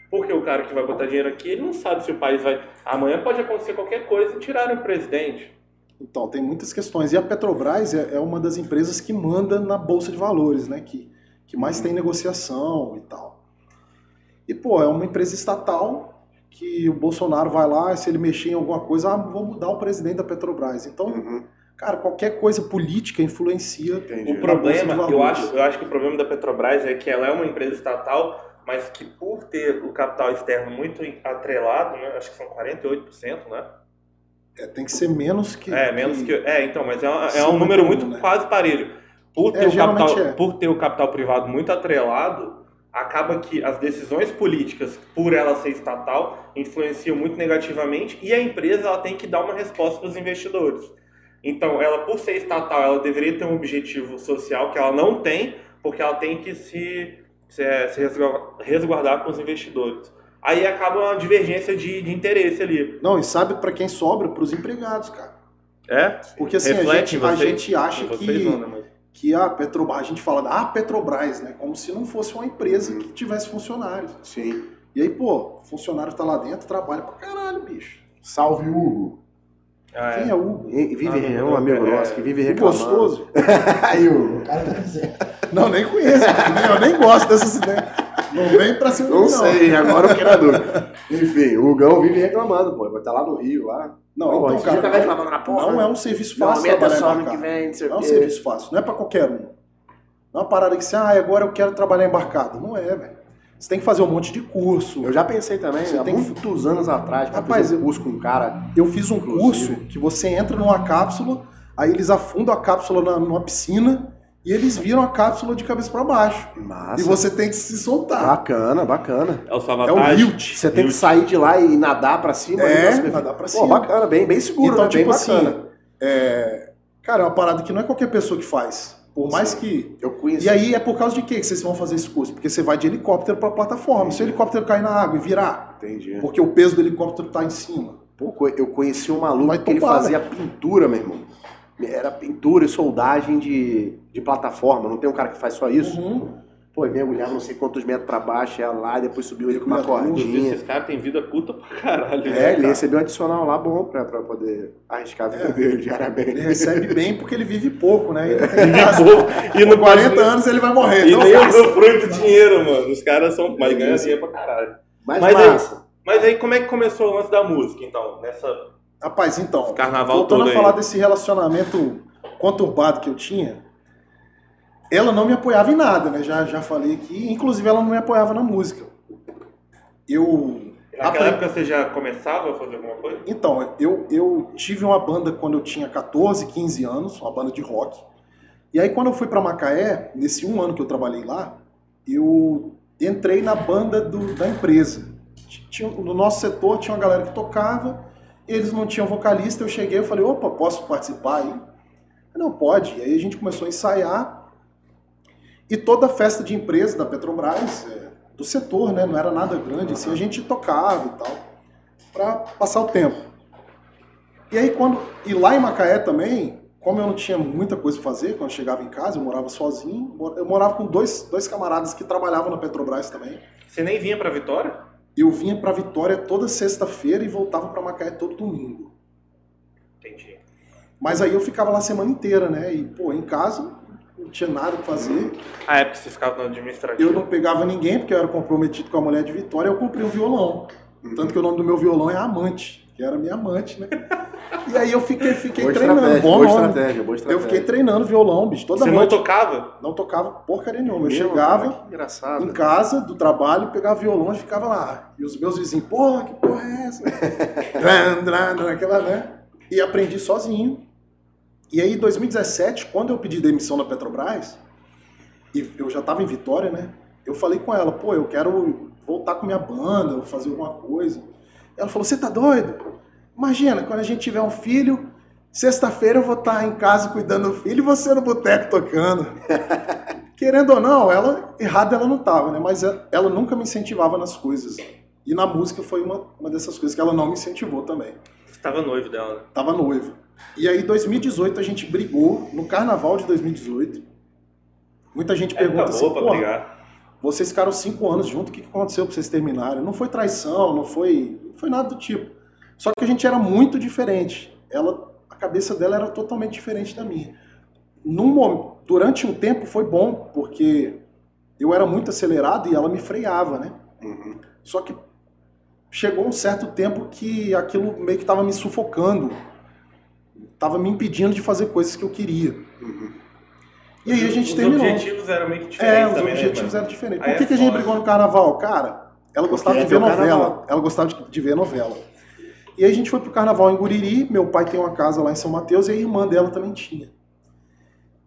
Porque o cara que vai botar dinheiro aqui, ele não sabe se o país vai. Amanhã pode acontecer qualquer coisa e tirarem o presidente. Então, tem muitas questões. E a Petrobras é, é uma das empresas que manda na Bolsa de Valores, né? Que, que mais tem negociação e tal. E, pô, é uma empresa estatal que o Bolsonaro vai lá, e se ele mexer em alguma coisa, ah, vou mudar o presidente da Petrobras. Então, Uhum, cara, qualquer coisa política influencia. entendi. O problema, Bolsa de eu acho, eu acho que o problema da Petrobras é que ela é uma empresa estatal, mas que por ter o capital externo muito atrelado, né, acho que são 48%, né? É, tem que ser menos que. É, menos que. É, então, mas é, é 51, um número muito né? quase parelho. Por É, ter, o geralmente capital, é. por ter o capital privado muito atrelado, acaba que as decisões políticas, por ela ser estatal, influenciam muito negativamente e a empresa ela tem que dar uma resposta para os investidores. Então, ela, por ser estatal, ela deveria ter um objetivo social que ela não tem, porque ela tem que se, se, se resguardar- resguardar com os investidores. Aí acaba uma divergência de, de interesse ali. Não, e sabe para quem sobra? Para os empregados, cara. É? Porque assim, a gente, em a vocês? gente acha que. vocês não, né, mas- que a Petrobras, a gente fala da Petrobras, né? Como se não fosse uma empresa que tivesse funcionários. Sim. E aí, pô, o funcionário tá lá dentro, trabalha pra caralho, bicho. Salve, Hugo. Ah, Quem é Hugo? E- Vive, Ah, é um amigo é. nosso que vive O reclamando. gostoso? Aí, Hugo, o cara tá dizendo. Não, nem conheço. cara. eu nem gosto dessas ideias. Não vem pra cima Não mim, sei, agora eu quero a dúvida. Enfim, o Hugão vive reclamando, pô. Vai estar lá no Rio, lá. Não, Pô, então, tava cara, reclamando na porra. não é um serviço Não, fácil aumenta trabalhar só em ano que embarcado. vem, não Não é um serviço fácil, não é pra qualquer um. Não é uma parada que você, ah, agora eu quero trabalhar embarcado. Não é, velho. Você tem que fazer um monte de curso. Eu já pensei também, Você há tem que- muitos anos atrás, Rapaz, eu- curso com um cara. Eu fiz um Inclusive. curso que você entra numa cápsula, aí eles afundam a cápsula na, numa piscina e eles viram a cápsula de cabeça pra baixo. Massa. E você tem que se soltar. Bacana, bacana. É o É o. Hilt. Você tem que sair de lá e nadar pra cima. É, cima. nadar pra Pô, cima. bacana, bem, bem seguro, Então, né? tipo bem assim, bacana. é, cara, é uma parada que não é qualquer pessoa que faz. Por mais que Eu conheci. E aí é por causa de quê que vocês vão fazer esse curso? Porque você vai de helicóptero pra plataforma. Se o helicóptero cair na água e virar, Entendi. porque o peso do helicóptero tá em cima. Pô, eu conheci um maluco Vai que ele fazia pintura, meu irmão. Era pintura e soldagem de, de plataforma. Não tem um cara que faz só isso? Uhum. Pô, mergulhava não sei quantos metros pra baixo, ia lá, e depois subiu ele com uma cordinha. Esses caras têm vida puta pra caralho. É, né, ele cara? recebeu um adicional lá bom pra, pra poder arriscar a vida É. dele diariamente. Ele recebe bem porque ele vive pouco, né? Ele tem que gastar. E não 40 anos ele vai morrer. E Então, nem usufrui do dinheiro, mano. Os caras são. Mas ganham dinheiro pra caralho. Mas, Mas aí- massa. Mas aí, como é que começou o lance da música, então? Nessa Rapaz, então, carnaval voltando todo a aí. falar desse relacionamento conturbado que eu tinha, ela não me apoiava em nada, né? Já, já falei aqui. Inclusive, ela não me apoiava na música. Eu. Naquela aprendi- época você já começava a fazer alguma coisa? Então, eu, eu tive uma banda quando eu tinha 14, 15 anos, uma banda de rock. E aí, quando eu fui pra Macaé, nesse um ano que eu trabalhei lá, eu entrei na banda do- da empresa. Tinha- no nosso setor tinha uma galera que tocava, eles não tinham vocalista. Eu cheguei e falei: opa, posso participar aí? Não, pode. E aí a gente começou a ensaiar. E toda festa de empresa da Petrobras, é, do setor, né? Não era nada grande, assim, a gente tocava e tal para passar o tempo. E aí quando e lá em Macaé também, como eu não tinha muita coisa pra fazer, quando eu chegava em casa, eu morava sozinho, eu morava com dois, dois camaradas que trabalhavam na Petrobras também. Você nem vinha pra Vitória? Eu vinha pra Vitória toda sexta-feira e voltava pra Macaé todo domingo. Entendi. Mas aí eu ficava lá a semana inteira, né? E pô, em casa não tinha nada pra fazer. Ah, é porque você ficava no administrativo. Eu não pegava ninguém porque eu era comprometido com a mulher de Vitória, eu comprei um violão. Tanto que o nome do meu violão é Amante, que era minha amante, né? E aí eu fiquei, fiquei Boa treinando, estratégia, bom boa nome. estratégia, boa Eu estratégia. fiquei treinando violão, bicho, toda Você não noite. tocava? Não tocava porcaria nenhuma. Eu chegava cara, em casa do trabalho, pegava violão e ficava lá. E os meus vizinhos, porra, que porra é essa? Aquela, né? E aprendi sozinho. E aí, em 2017, quando eu pedi demissão na Petrobras, e eu já tava em Vitória, né? Eu falei com ela, pô, eu quero voltar com minha banda, fazer alguma coisa. Ela falou, você tá doido? Imagina, quando a gente tiver um filho, sexta-feira eu vou estar em casa cuidando do filho e você no boteco tocando. Querendo ou não, ela errada ela não tava, né? Mas ela, nunca me incentivava nas coisas. E na música foi uma, uma dessas coisas que ela não me incentivou também. Você tava noivo dela, né? Tava noivo. E aí, em 2018, a gente brigou, no carnaval de 2018. Muita gente pergunta Época assim, pra brigar. vocês ficaram cinco anos juntos, o que aconteceu pra vocês terminarem? Não foi traição, não foi, foi nada do tipo. Só que a gente era muito diferente. Ela, a cabeça dela era totalmente diferente da minha. Num, durante um tempo foi bom, porque eu era muito acelerado e ela me freava, né? Uhum. Só que chegou um certo tempo que aquilo meio que estava me sufocando, estava me impedindo de fazer coisas que eu queria. Uhum. E aí a gente Os terminou. objetivos eram meio que É, diferentes os também, objetivos né, eram diferentes. Aí Por que, é que a gente brigou no carnaval? Cara, ela gostava Porque de ver é ver o novela. carnaval. Ela gostava de, de ver novela. E aí a gente foi pro carnaval em Guriri, meu pai tem uma casa lá em São Mateus e a irmã dela também tinha.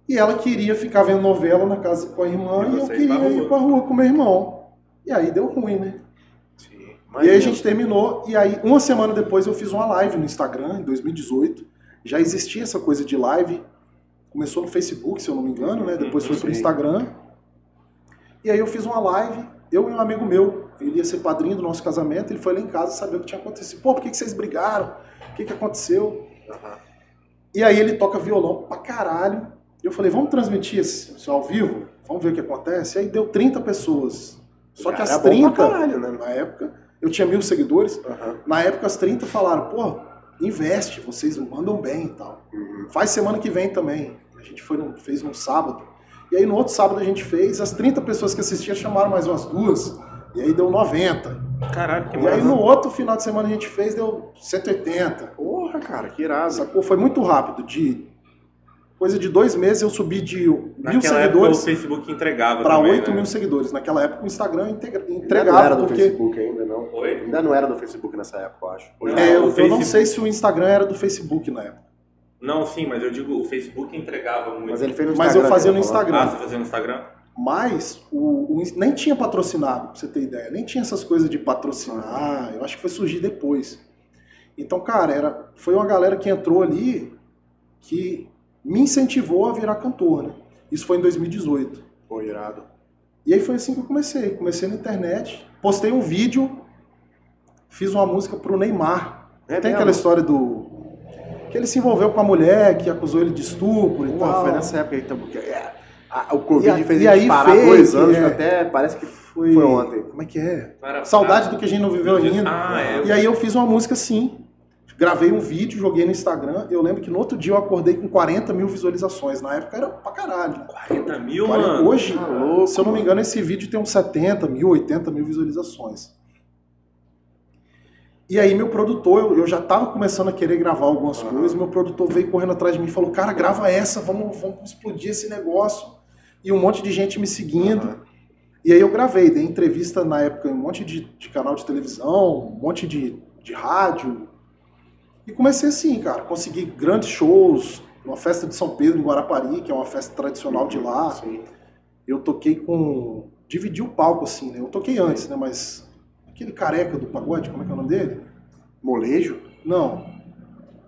E ela queria ficar vendo novela na casa com a irmã E e, eu pra queria rua. ir pra rua com meu irmão. E aí deu ruim, né? Sim. E aí a gente terminou, e aí uma semana depois eu fiz uma live no Instagram, em 2018. Já existia essa coisa de live. Começou no Facebook, se eu não me engano, né? Depois foi pro. Instagram. E aí eu fiz uma live, eu e um amigo meu, ele ia ser padrinho do nosso casamento, ele foi lá em casa saber o que tinha acontecido. Pô, por que, que vocês brigaram? O que, que aconteceu? Aham. E aí ele toca violão pra caralho. E eu falei, vamos transmitir isso ao vivo? Vamos ver o que acontece? E aí deu 30 pessoas Só que as é bom 30, pra caralho, né? na época, eu tinha mil seguidores. Aham. Na época, as 30 falaram, pô, investe, vocês mandam bem e tal. Uhum. Faz semana que vem também. A gente foi num- fez num sábado. E aí no outro sábado a gente fez, as 30 pessoas que assistiam chamaram mais umas duas. E aí deu 90. Caralho, que E aí no outro final de semana a gente fez, deu 180. Porra, cara, que irado. Sacou? Foi muito rápido. De coisa de dois meses eu subi de mil Naquela época o seguidores Facebook entregava para também, 8 né? mil seguidores. Naquela época o Instagram integra- Ainda não entregava, era do porque Facebook ainda, não. Oi? Ainda não era do Facebook nessa época, eu acho. Hoje Não, é, eu, o eu não Facebook- sei se o Instagram era do Facebook na época. Não, sim, mas eu digo, o Facebook entregava muito. Mas ele fez no Mas Instagram. eu fazia no. Instagram. Ah, você fazia no Instagram? Mas o, o nem tinha patrocinado, pra você ter ideia. Nem tinha essas coisas de patrocinar. Eu acho que foi surgir depois. Então, cara, era, foi uma galera que entrou ali que me incentivou a virar cantor, né? Isso foi em 2018. Pô, irado. E aí foi assim que eu comecei. Comecei na internet, postei um vídeo, fiz uma música pro Neymar. É Tem mesmo? aquela história do. Que ele se envolveu com a mulher, que acusou ele de estupro e tal. foi nessa época aí, então, porque a- o Covid E a- fez e a gente parar fake, dois anos, é. que até parece que Foi, Foi ontem. Como é que é? Para- Saudade do que a gente não viveu ainda. Ah, é. E aí eu fiz uma música assim. Gravei um vídeo, joguei no Instagram. Eu lembro que no outro dia eu acordei com 40 mil visualizações. Na época era pra caralho. né? 40 mil, 40 mano. Hoje, Tá louco, se eu não me engano, esse vídeo tem uns 70 mil, 80 mil visualizações. E aí meu produtor, eu, eu já tava começando a querer gravar algumas coisas, meu produtor veio correndo atrás de mim e falou, cara, grava essa, vamos, vamos explodir esse negócio. E um monte de gente me seguindo. Aham. E aí eu gravei, dei entrevista na época em um monte de, de canal de televisão, um monte de, de rádio. E comecei assim, cara, consegui grandes shows, uma festa de São Pedro em Guarapari, que é uma festa tradicional de lá. Sim. Eu toquei com. Dividi o palco, assim, né? Eu toquei antes, né? Mas. Aquele careca do pagode, como é que é o nome dele? Molejo? Não.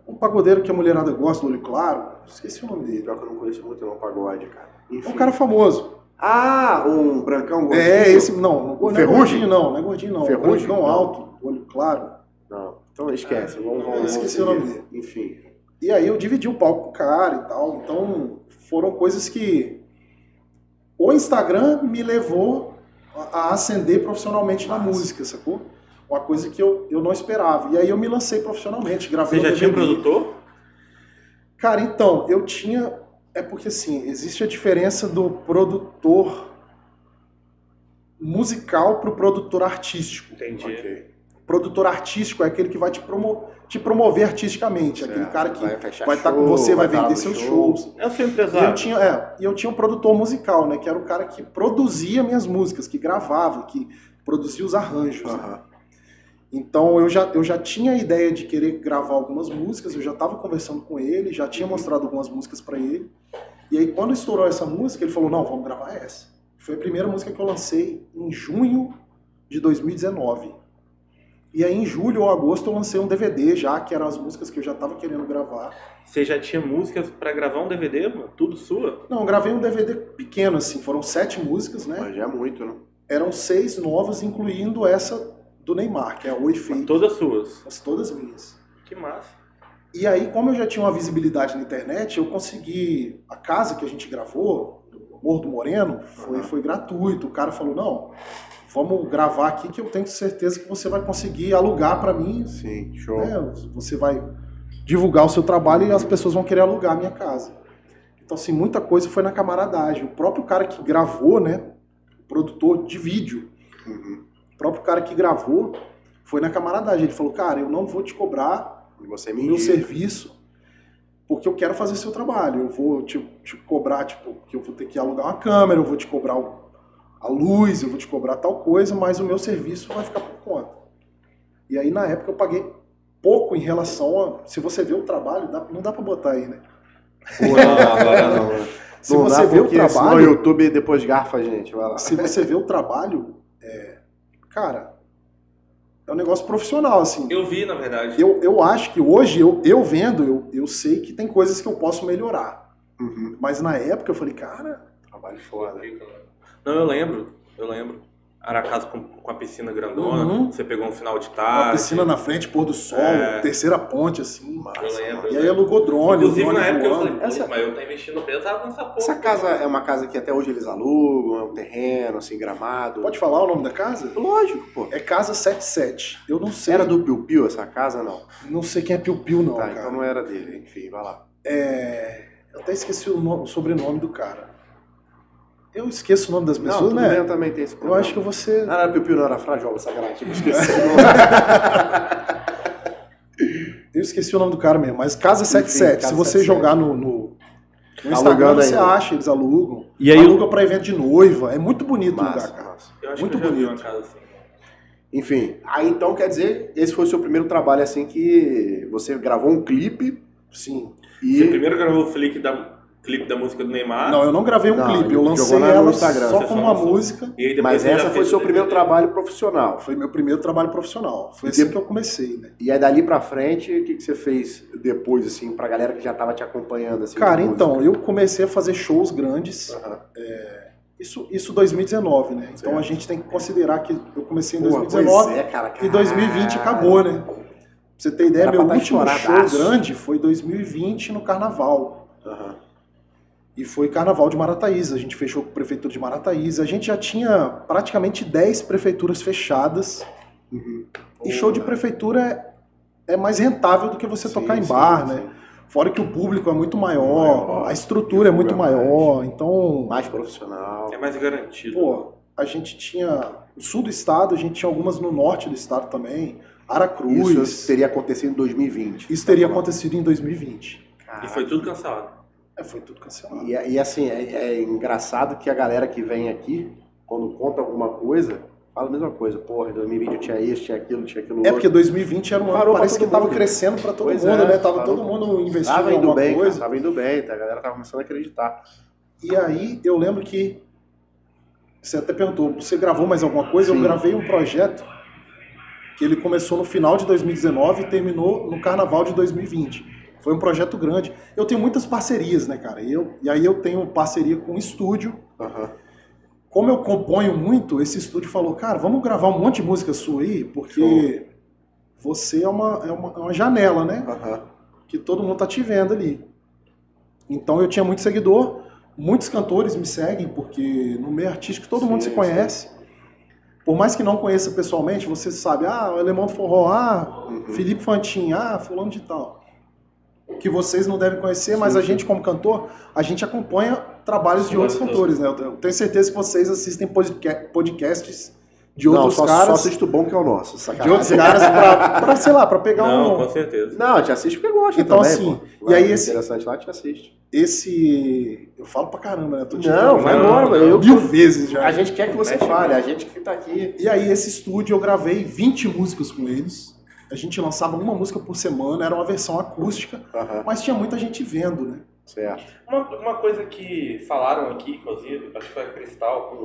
Um pagodeiro que a mulherada gosta, do olho claro. Esqueci o nome dele. Pior que eu não conheço muito não, pagode, cara. É Enfim. um cara famoso. Ah, um brancão gordinho? É, esse. Não, não, não é Ferrugem? gordinho, não. Não é gordinho, não. Ferrugem? Não. alto, olho claro. Não, então esquece. Vamos, vamos, Eu esqueci vamos o nome seguir. Enfim. E aí eu dividi o palco com o cara e tal. Então foram coisas que o Instagram me levou a ascender profissionalmente na música, sacou? Uma coisa que eu, eu não esperava. E aí eu me lancei profissionalmente, gravei Você já um tinha DVD. produtor? Cara, então, eu tinha. É porque assim, existe a diferença do produtor musical pro produtor artístico. Entendi. Ok. Produtor artístico é aquele que vai te, promo- te promover artisticamente, aquele Certo. cara que vai vai estar com show, você, vai tá lá vender no seus show. shows. É o seu E eu empresário. tinha, é, e eu tinha um produtor musical, né? Que era o cara que produzia minhas músicas, que gravava, que produzia os arranjos. né? Então eu já, eu já tinha a ideia de querer gravar algumas músicas, eu já estava conversando com ele, já tinha mostrado algumas músicas para ele. E aí quando estourou essa música, ele falou: "Não, vamos gravar essa". Foi a primeira música que eu lancei em junho de 2019. E aí em julho ou agosto eu lancei um DVD já, que eram as músicas que eu já estava querendo gravar. Você já tinha músicas pra gravar um DVD, mano? Tudo sua? Não, eu gravei um DVD pequeno assim, foram sete músicas, né? Mas já é muito, né? Eram seis novas, incluindo essa do Neymar, que é a Oi Fake. Todas suas. Mas todas minhas. Que massa. E aí, como eu já tinha uma visibilidade na internet, eu consegui. A casa que a gente gravou, do Morro do Moreno, foi, Aham. foi gratuito. O cara falou: não, vamos gravar aqui que eu tenho certeza que você vai conseguir alugar para mim. Sim, show. né? Você vai divulgar o seu trabalho e as pessoas vão querer alugar a minha casa. Então, assim, muita coisa foi na camaradagem. O próprio cara que gravou, né? O produtor de vídeo, Uhum. O próprio cara que gravou, foi na camaradagem. Ele falou: cara, eu não vou te cobrar E você o me meu diz. serviço porque eu quero fazer seu trabalho. Eu vou te, te cobrar, tipo, que eu vou ter que alugar uma câmera, eu vou te cobrar o- a luz, eu vou te cobrar tal coisa, mas o meu serviço vai ficar por conta. E aí, na época, eu paguei pouco em relação a. Se você vê o trabalho, dá- não dá pra botar aí, né? Pô, não, agora não. né? Se Não você vê o senão o trabalho, YouTube depois garfa a gente, vai lá. se você vê o trabalho, é, cara, é um negócio profissional, assim. Eu vi, na verdade. Eu, eu acho que hoje, eu, eu vendo, eu, eu sei que tem coisas que eu posso melhorar. Uhum. Mas na época eu falei, cara, Trabalho foda. Não, eu lembro. Eu lembro. Era a casa com, com a piscina grandona, Uhum. você pegou um final de Uma tarde. piscina na frente, pôr do sol, É. terceira ponte, assim. Eu lembro. E aí alugou drone, Inclusive, drone na época eu voando. falei, pô, Essa- mas eu tô investindo pesado nessa porra. Essa casa é uma casa que até hoje eles alugam, é um terreno, assim, gramado. Pode falar o nome da casa? Lógico, pô. É Casa 77. Eu não sei. Era do Piu Piu essa casa, não? Não sei quem é Piu Piu, não, tá, cara. então não era dele. Enfim, vai lá. É... Eu até esqueci o, nome- o sobrenome do cara. Eu esqueço o nome das não, pessoas, tudo né? bem, eu também tenho esse Eu problema. acho que você. Não, era Piu Piu, não, era Frajola, sacanagem. Eu esqueci o nome. Eu esqueci o nome do cara mesmo, mas Casa 77. Casa Se você 77. jogar no, no, no Tá Instagram, você ainda. acha, eles alugam. E aí, Alugam pra evento de noiva. É muito bonito o Massa, lugar, cara. massa. Eu acho Muito que eu já vi bonito. uma casa assim. Enfim, aí então quer dizer, esse foi o seu primeiro trabalho assim que você gravou um clipe Sim. Você e primeiro gravou o clipe da, clipe da música do Neymar. Não, eu não gravei um Não, clipe, eu lancei ela Instagram, só como uma música. E mas essa foi fez seu o primeiro DVD. trabalho profissional. Foi meu primeiro trabalho profissional. Foi E assim de- que eu comecei, né? E aí dali pra frente, o que, que você fez depois assim pra galera que já tava te acompanhando assim? Cara, então, eu comecei a fazer shows grandes. Aham. Isso, isso 2019, né? Então Certo. a gente tem que considerar que eu comecei em Pô, 2019 pois é, cara, e 2020 acabou, né? Pra você ter ideia, Era meu tá último show grande foi 2020 no Carnaval. Aham. E foi Carnaval de Marataízes. A gente fechou com a Prefeitura de Marataízes. A gente já tinha praticamente 10 prefeituras fechadas. Uhum. E show de prefeitura é, é mais rentável do que você sim, tocar em sim, bar, sim. né? Fora que o público é muito maior, Maior, a estrutura é o muito é maior. Então, Mais profissional. É mais garantido. pô, a gente tinha o sul do estado, a gente tinha algumas no norte do estado também. Aracruz. Isso Isso, teria acontecido em 2020. teria Tá acontecido em 2020. falando. E foi tudo cancelado. É, foi tudo cancelado. E, e, assim, é, é engraçado que a galera que vem aqui, quando conta alguma coisa, fala a mesma coisa. Porra, em 2020 eu tinha isso, tinha aquilo, tinha aquilo É outro. porque 2020 era um ano, parece que todo tava mundo. crescendo pra todo Pois mundo, é, né? Tava parou. todo mundo investindo Tava em alguma bem, cara, coisa. tava indo bem, tá? a galera tava começando a acreditar. E aí eu lembro que você até perguntou, você gravou mais alguma coisa? Sim. Eu gravei um projeto que ele começou no final de 2019 e terminou no carnaval de 2020. Foi um projeto grande. Eu tenho muitas parcerias, né, cara? E, eu, e aí eu tenho parceria com um estúdio. Aham. Como eu componho muito, esse estúdio falou, cara, vamos gravar um monte de música sua aí, porque você é uma, é uma, é uma janela, né? Aham. que todo mundo tá te vendo ali. Então eu tinha muito seguidor, muitos cantores me seguem, porque no meio artístico todo Sim, mundo se conhece. Por mais que não conheça pessoalmente, você sabe, ah, o Alemão do Forró, ah, Uhum. Felipe Fantin, ah, fulano de tal. Que vocês não devem conhecer, mas Sim, a gente como cantor, a gente acompanha trabalhos de outros sim. cantores, né? Eu tenho certeza que vocês assistem podca- podcasts de Não, outros só, caras, só assisto bom que é o nosso. de Sacanagem. outros caras pra, pra, sei lá, pra pegar Não, um... com certeza. Não, a gente assiste porque gosta Então, também, assim, pô. e aí Vai, esse- interessante lá, a gente assiste. esse. Eu falo pra caramba, né? Tô te Não, vai não, embora, não. eu, mil vezes já. A gente quer que você fale, a gente que tá aqui. E aí, esse estúdio, eu gravei 20 músicas com eles. A gente lançava uma música por semana, era uma versão acústica, mas tinha muita gente vendo, né? certo. Uma, uma coisa que falaram aqui, inclusive, acho que foi a Cristal,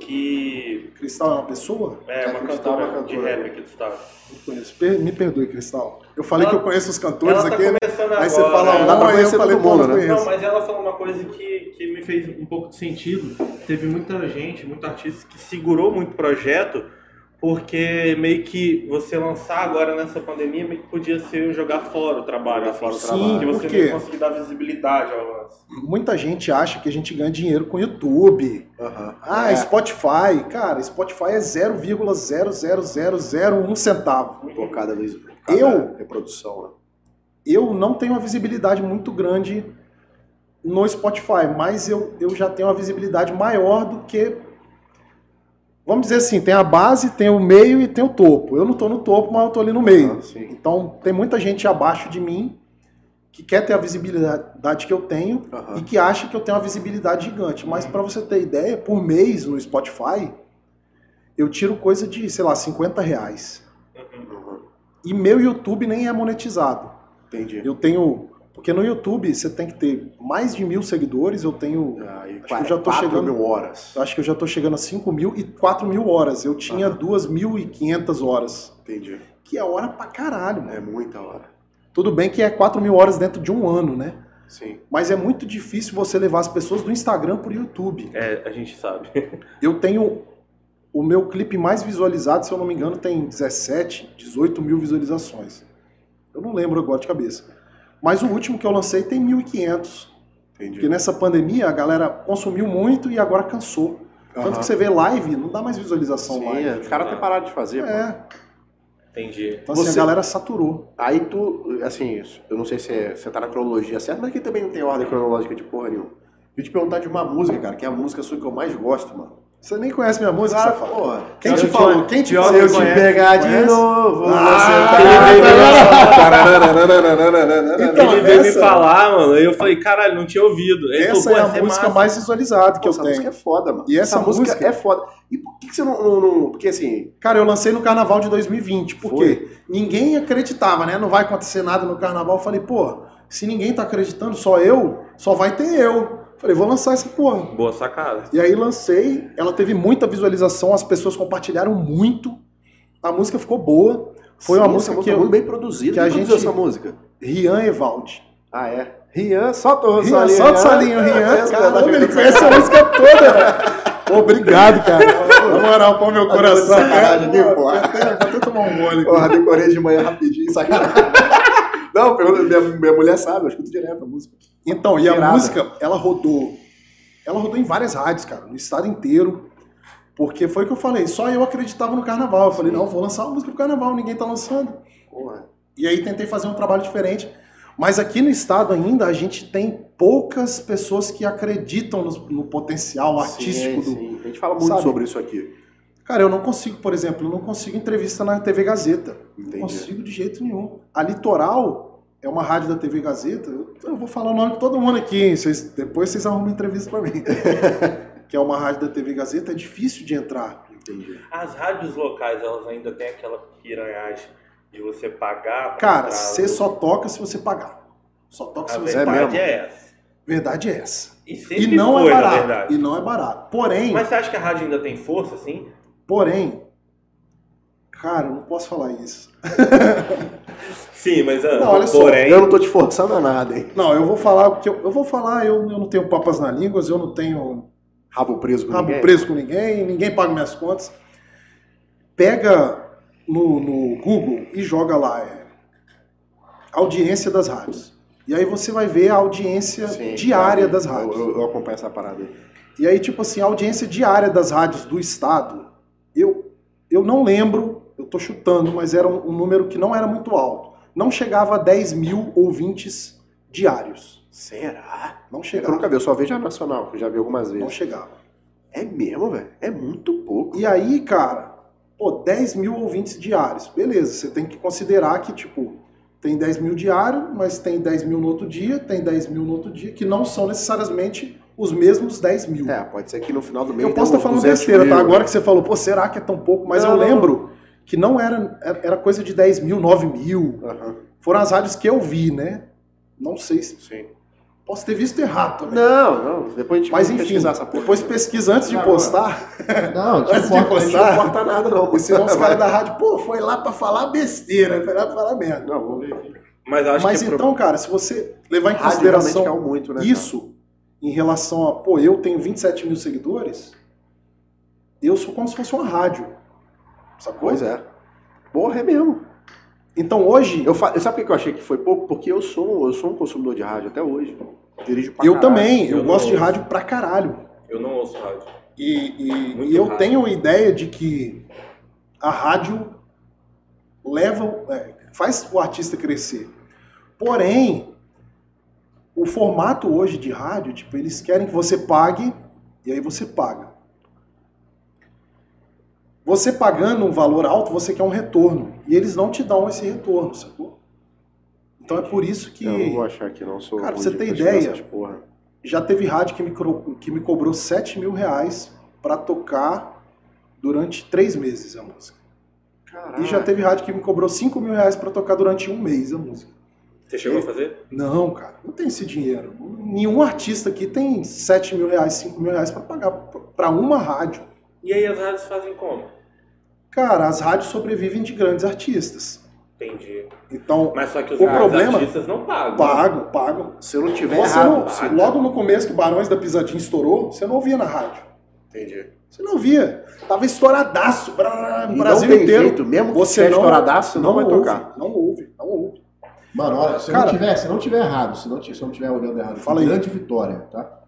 que Cristal é uma pessoa? é A uma Cristal é cantora, uma de cantora. rap aqui do estado. Não conheço. Me perdoe, Cristal. Eu falei Ela- que eu conheço os cantores Ela tá aqui, né? começando Aí agora. você fala né? Dá pra um, aí eu falei, pô, não né? conheço. Não, mas ela falou uma coisa que, que me fez um pouco de sentido. Teve muita gente, muito artista que segurou muito projeto, porque meio que você lançar agora nessa pandemia meio que podia ser jogar fora o trabalho. Jogar fora o que trabalho. Sim, você por não conseguir dar visibilidade ao lance. Muita gente acha que a gente ganha dinheiro com YouTube. Ah, É, Spotify. Cara, Spotify é 0,00001 centavo. por cada vez. Eu- Reprodução, né? eu não tenho uma visibilidade muito grande no Spotify, mas eu, eu já tenho uma visibilidade maior do que. Vamos dizer assim, tem a base, tem o meio e tem o topo. Eu não estou no topo, mas eu estou ali no meio. Ah. Então tem muita gente abaixo de mim que quer ter a visibilidade que eu tenho Aham. e que acha que eu tenho uma visibilidade gigante. Mas para você ter ideia, por mês no Spotify, eu tiro coisa de, sei lá, 50 reais. Uhum. E meu YouTube nem é monetizado. Entendi. Eu tenho. Porque no YouTube você tem que ter mais de mil seguidores, eu tenho. Ah, e Acho que eu já tô quatro chegando- mil horas. Acho que eu já tô chegando a 5 mil e 4 mil horas. Eu tinha Aham. 2.500 horas. Entendi. Que é hora pra caralho, mano. É muita hora. Tudo bem que é 4 mil horas dentro de um ano, né? Sim. Mas é muito difícil você levar as pessoas do Instagram pro YouTube. É, a gente sabe. Eu tenho o meu clipe mais visualizado, se eu não me engano, tem 17, 18 mil visualizações. Eu não lembro agora de cabeça. Mas o último que eu lancei tem 1.500. Entendi. Porque nessa pandemia a galera consumiu muito e agora cansou. Tanto Aham. que você vê live, não dá mais visualização Sim, live. os caras têm parado de fazer, pô. É, Entendi. então assim, Você- a galera saturou. Aí tu, assim, eu não sei se é- você tá na cronologia certa, mas aqui também não tem ordem cronológica de porra nenhuma. Eu te perguntar de uma música, cara, que é a música sua que eu mais gosto, mano. Você nem conhece minha música, safado. porra. Quem te falou? Quem te falou? eu te pegar de novo, Ah, você Então, ele veio me essa- falar, mano, e eu falei, caralho, não tinha ouvido. Essa é "Pô, a essa música massa." mais visualizada que eu essa tenho. música é foda, mano. E essa música é foda. E por que, você não, Porque assim. Cara, eu lancei no carnaval de 2020. Por quê? Ninguém acreditava, né? Não vai acontecer nada no carnaval. Eu falei, pô, se ninguém tá acreditando, só eu, só vai ter eu. Falei, vou lançar essa porra. Boa sacada. E aí lancei, ela teve muita visualização, as pessoas compartilharam muito. A música ficou boa. Foi uma sim, música essa que eu- muito bem produzida. que a gente- essa música. Rian Evaldi. Ah, é? Rian, solta o Rian, solta o solinho, Rian. Caramba, verdade, ele conhece a música toda. velho. Obrigado, cara. Na moral, pô, meu coração. sacanagem, cara, né, pô? Vou até, tomar um aqui. Porra, decorei de manhã rapidinho, sacanagem. Não, minha, minha mulher sabe, eu escuto direto a música. Então, e a música, ela rodou. Ela rodou em várias rádios, cara, no estado inteiro. Porque foi o que eu falei, só eu acreditava no carnaval. Eu falei, não, vou lançar uma música pro carnaval, ninguém tá lançando. Porra. E aí tentei fazer um trabalho diferente. Mas aqui no estado ainda a gente tem poucas pessoas que acreditam no, no potencial artístico sim, do. sim. A gente fala muito Sabe? sobre isso aqui. Cara, eu não consigo, por exemplo, eu não consigo entrevista na TV Gazeta. Não Entendi. consigo de jeito nenhum. A Litoral é uma rádio da TV Gazeta. Eu, vou falar o nome de todo mundo aqui, hein? Vocês- depois vocês arrumam entrevista pra mim. que é uma rádio da TV Gazeta, é difícil de entrar. Entendi. As rádios locais, elas ainda têm aquela piranhagem de você pagar. Cara, você só toca se você pagar. Só toca A se você é pagar. verdade mesmo? é essa. Verdade é essa. E E não foi, é barato. verdade. E não é barato. Porém, Mas você acha que a rádio ainda tem força, assim? porém, cara, eu não posso falar isso. Sim, mas ah, Não, olha só, porém. Eu não tô te forçando a nada, hein? Não, eu vou falar porque eu, eu vou falar, eu, eu não tenho papas na língua, eu não tenho Rabo preso com rabo ninguém. preso com ninguém, ninguém paga minhas contas. Pega no, no Google e joga lá é, audiência das rádios. E aí você vai ver a audiência Sim, diária eu- das rádios. Eu, eu, eu acompanho essa parada aí. E aí, tipo assim, a audiência diária das rádios do estado, eu, eu não lembro, eu tô chutando, mas era um, um número que não era muito alto. Não chegava a 10 mil ouvintes diários. Será? Não Eu chegava. nunca vi, eu só vejo a Nacional, que eu já vi algumas Não vezes. chegava. É mesmo, velho? É muito pouco. E aí, cara, pô, 10 mil ouvintes diários. Beleza, você tem que considerar que, tipo, tem 10 mil diário, mas tem 10 mil no outro dia, tem 10 mil no outro dia, que não são necessariamente os mesmos 10 mil. É, pode ser que no final do mês. eu posso estar uns falando 200 besteira, tá? mil. Agora que você falou, pô, será que é tão pouco? Mas Não, eu não, lembro que não era, era coisa de 10 mil, 9 mil. Aham, Foram as rádios que eu vi, né? Não sei se. sim. Posso ter visto errado também. Não, não. Depois a gente Mas vai enfim, pesquisar essa porra. depois pesquisa antes de Não, postar. Não, Antes de importa, gente postar. não importa nada, não. Porque senão os caras da rádio, pô, foi lá pra falar besteira, foi lá pra falar merda. Não, vamos ver. Mas acho Mas que é então, cara, se você levar em consideração muito, né? cara? isso, em relação a, pô, eu tenho 27 mil seguidores, eu sou como se fosse uma rádio. Sacou? Pois é. Porra, é mesmo. Então hoje, Eu fa... Sabe por que eu achei que foi pouco? Porque eu sou, eu sou um consumidor de rádio até hoje. Dirijo pra eu caralho. também, eu, eu gosto não- de rádio pra caralho. eu não ouço rádio. E, e- e eu rádio. tenho a ideia de que a rádio leva, é, faz o artista crescer. Porém, o formato hoje de rádio, tipo, eles querem que você pague e aí você paga. Você pagando um valor alto, você quer um retorno. E eles não te dão esse retorno, sacou? Então é por isso que Eu não vou achar que não sou. Cara, você tem ideia? já teve rádio que me, que me cobrou 7 mil reais pra tocar durante três meses a música. Caralho. E já teve rádio que me cobrou 5 mil reais pra tocar durante um mês a música. Você chegou a fazer? Não, cara, não tem esse dinheiro. Nenhum artista aqui tem 7 mil reais, 5 mil reais pra pagar pra uma rádio. E aí as rádios fazem como? Cara, as rádios sobrevivem de grandes artistas. Entendi. Então, Mas só que os O grandes problema- artistas não pagam. pagam, pagam. Se eu não tiver Você errado. não, se- logo no começo que Barões da Pisadinha estourou, você não ouvia na rádio. Entendi. Você não ouvia. Tava estouradaço, brá, no E Brasil não tem inteiro. jeito, mesmo que Você não- estouradaço, você não, vai ouve, tocar. Não ouve, não ouve. Mano, olha, se, Cara- não tiver, se não tiver errado, se não, se eu não tiver olhando errado, Fala aí. grande vitória, tá?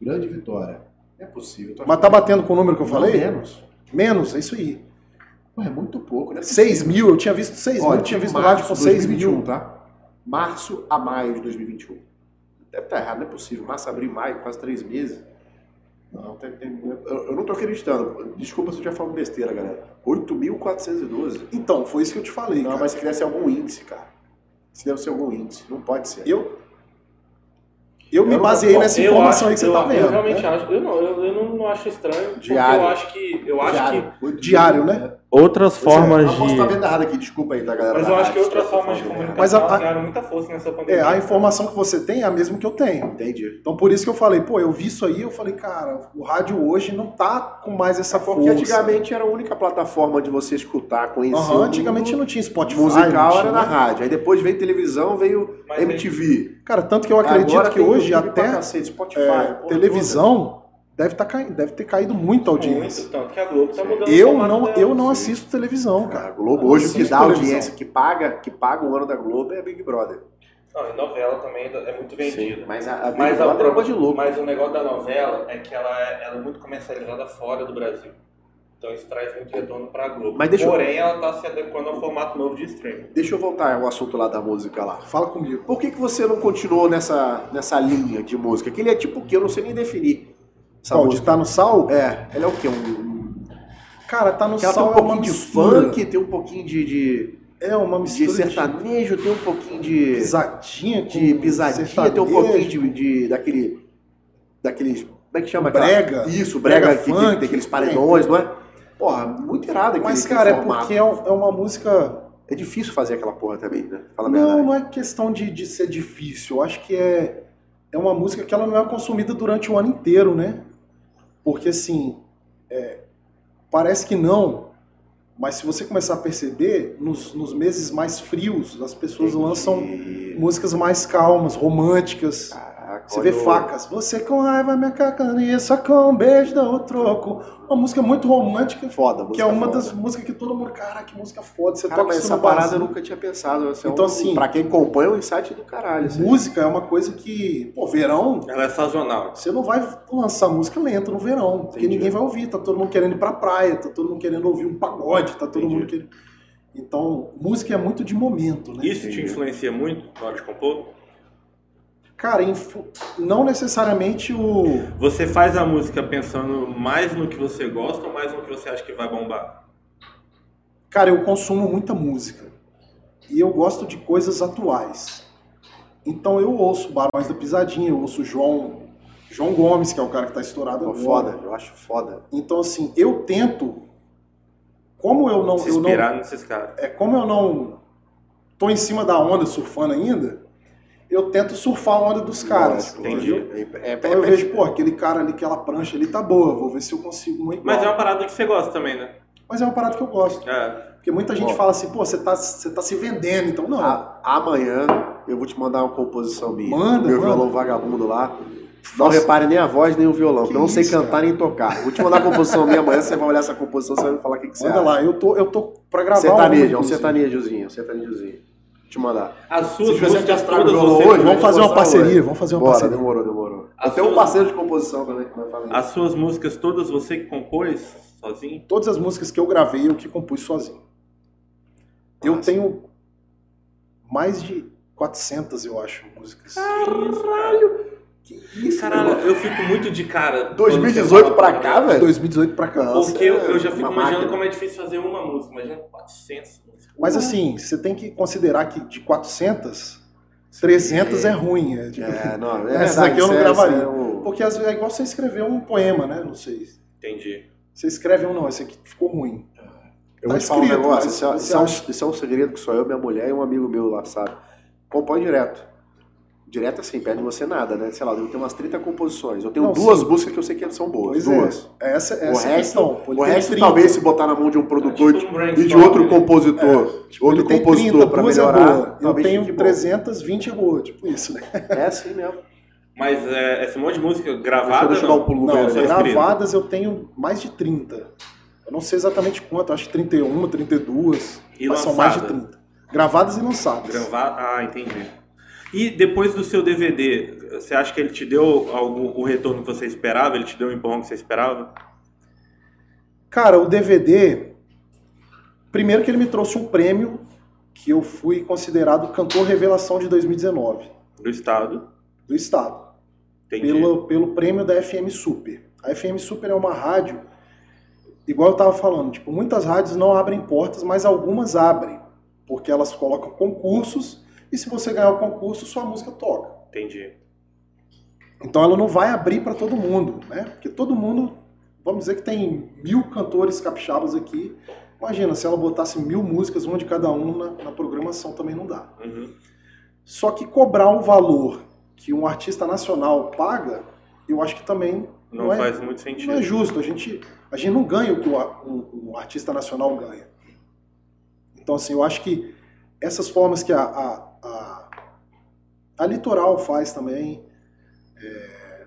Grande vitória. É possível. Tô Mas tá batendo com o número que eu Não, falei? menos. Menos, é isso aí. É muito pouco, né? 6 mil, eu tinha visto 6 mil, eu tinha visto março rádio com de 6 2021, mil. tá? Março a maio de 2021. Deve estar errado, não é possível. Março, abril, maio, quase três meses. Não, tem, tem- eu, eu não tô acreditando. Desculpa se eu já falo besteira, galera. 8.412. Então, foi isso que eu te falei, Não, cara. mas isso deve ser algum índice, cara. Isso deve ser algum índice. Não pode ser. Eu, eu me Eu não- baseei nessa Eu informação acho, aí que você eu, tá eu vendo. realmente né? acho. Eu não, eu, eu não, não acho estranho. Diário. eu acho que. Eu acho que Diário. Oito Diário, né? Outras Pois é, formas eu Posso de. estar vendo errado aqui, desculpa aí, tá, galera? Mas eu acho que outras formas de. Mas a- comunicação ganharam muita força nessa É, pandemia. a informação que você tem é a mesma que eu tenho. Entendi. Então por isso que eu falei, pô, eu vi isso aí, eu falei, cara, o rádio hoje não tá com mais essa força. Porque antigamente era a única plataforma de você escutar, conhecer. O antigamente não tinha Spotify. musical, não tinha, era na né? rádio. Aí depois veio televisão, veio Mas MTV. Cara, tanto que eu acredito Agora que tem hoje até cacete, Spotify, é, porra televisão deve, tá cai- deve ter caído muito a audiência. Muito, tanto que a Globo tá mudando Eu não, dela. eu não sim. assisto televisão, toda. cara. A Globo Eu hoje o que dá televisão. audiência, que paga, que paga o ano da Globo é Big Brother. Não, e novela também é muito vendida. Mas a, a Big Mas, a, é uma de louco. mas o negócio da novela é que ela é, ela é muito comercializada fora do Brasil. Então isso traz muito retorno pra Globo. Mas deixa eu- Porém, ela tá se adequando ao formato novo de streaming. Deixa eu voltar ao assunto lá da música lá. Fala comigo. Por que, que você não continuou nessa, nessa linha de música? Que ele é tipo o quê? Eu não sei nem definir. Essa Qual, de tá no sal? É, ele é o quê? Um. Cara, tá no ela tem sal um é pouquinho de mistura. funk, tem um pouquinho de, de, É uma de mistura de, sertanejo, tem um pouquinho de, pisadinha de pisadinha, tem um sertanejo. pouquinho de, de daquele. daqueles. Como é que chama? aquela- Brega. Isso, brega, Brega que tem, funk, tem aqueles paredões, não é? Porra, muito irado aquele, Mas, aquele cara, é porque é, é uma música. É difícil fazer aquela porra também, né? Fala Não, não é questão de, de ser difícil. Eu acho que é, é uma música que ela não é consumida durante o ano inteiro, né? Porque assim, é, parece que não, mas se você começar a perceber, nos, nos meses mais frios, as pessoas lançam E- músicas mais calmas, românticas. Caraca, Você olha vê o- facas. Você com raiva me cacania, só com um beijo dá o troco. Uma música muito romântica, Foda, que é uma foda. das músicas que todo mundo, cara, que música foda. Você Cara, toca mas essa parada eu nunca tinha pensado. É Então, um, assim- pra quem compõe é um insight do caralho. aí. Música é uma coisa que, pô, verão, Ela é sazonal. você não vai lançar música lenta no verão, porque Entendi. ninguém vai ouvir, tá todo mundo querendo ir pra praia, tá todo mundo querendo ouvir um pagode, tá todo Entendi. mundo querendo. Então, música é muito de momento, né? Isso te influencia muito na hora de compor? Cara, influ- não necessariamente o. Você faz a música pensando mais no que você gosta ou mais no que você acha que vai bombar? Cara, eu consumo muita música. E eu gosto de coisas atuais. Então eu ouço Barões da Pisadinha, eu ouço João, João Gomes, que é o cara que tá estourado Pô, agora. foda, eu acho foda. Então, assim, eu tento. Como eu não. Se eu não inspirar nesses caras. é, como eu não tô em cima da onda surfando ainda, eu tento surfar a onda dos caras. Entendi. É, é, Então é- eu vejo, pô, aquele cara ali, aquela prancha ali tá boa, vou ver se eu consigo uma igual. Mas é uma parada que você gosta também, né? Mas é uma parada que eu gosto. É. Porque muita gente Ó. fala assim, pô, você tá, você tá se vendendo, então não. A- amanhã eu vou te mandar uma composição minha. Manda, Meu manda. violão vagabundo lá. Não Nossa. repare nem a voz nem o violão, Que porque eu não sei isso, cantar cara. nem tocar. Vou te mandar a composição minha amanhã, você vai olhar essa composição, você vai me falar o que, que você Manda acha. lá, eu tô, eu tô pra gravar Sertanejo, é um sertanejozinho, um sertanejozinho. Te mandar. As Se suas músicas que trago todas você... hoje, Vamos fazer uma parceria, hoje. vamos fazer uma Bora, parceria. demorou, demorou. As Eu tenho um suas- parceiro de composição também que vai. As suas músicas todas você que compôs sozinho? Todas as músicas que eu gravei, eu que compus sozinho. Eu Massa. tenho mais de 400, eu acho, músicas. Caralho! Que isso, Caralho, mano? eu fico muito de cara. quando 2018 você fala pra cá, velho? 2018 pra cá. Porque eu, eu já é fico imaginando máquina. como é difícil fazer uma música. Imagina 400 músicas. Mas assim, você tem que considerar que de 400, 300 é ruim. É, tipo- É, não, é Essas verdade, aqui eu não é- gravaria. é um- Porque às vezes é igual você escrever um poema, né? Não sei. Entendi. Você escreve um, não, esse aqui ficou ruim. Eu Tá falar um escrito, negócio, mas isso é, isso é um- é um segredo que só eu, minha mulher e um amigo meu lá sabe. Compõe direto. Direto assim, pede você nada, né? Sei lá, eu tenho umas 30 composições. Eu tenho Não, duas sim. músicas que eu sei que são boas. Pois duas. é. Essa, O essa é a resto, o resto 30. talvez se botar na mão de um produtor É tipo um e de outro né? compositor, Tipo, outro compositor 30, pra duas é melhorar, boa. Eu tenho fique bom. 300, 20 é boa. Tipo isso, né? É assim mesmo. Mas é, esse monte de música gravada. deixa eu dar um não? pulo no Não, gravadas eu tenho mais de 30. Eu não sei exatamente quanto, acho que 31, 32. E mas são mais de lançada? 30. Gravadas e lançadas. Gravar. Ah, entendi. E depois do seu DVD, você acha que ele te deu algum, o retorno que você esperava? Ele te deu o empurrão que você esperava? Cara, o DVD. Primeiro que ele me trouxe um prêmio que eu fui considerado cantor revelação de 2019 Do Estado? do estado, Entendi. pelo, pelo prêmio da FM Super. A FM Super é uma rádio, igual eu tava falando, tipo, muitas rádios não abrem portas, mas algumas abrem, porque elas colocam concursos e se você ganhar o concurso, sua música toca. Entendi. Então ela não vai abrir para todo mundo, né? Porque todo mundo, vamos dizer que tem mil cantores capixabas aqui. Imagina, se ela botasse mil músicas, uma de cada um na, na programação também não dá. Uhum. Só que cobrar um valor que um artista nacional paga, eu acho que também Não, não, é, faz muito sentido. não é justo. A gente, a gente não ganha o que o, um, um artista nacional ganha. Então, assim, eu acho que essas formas que a, a, a Litoral faz também, é,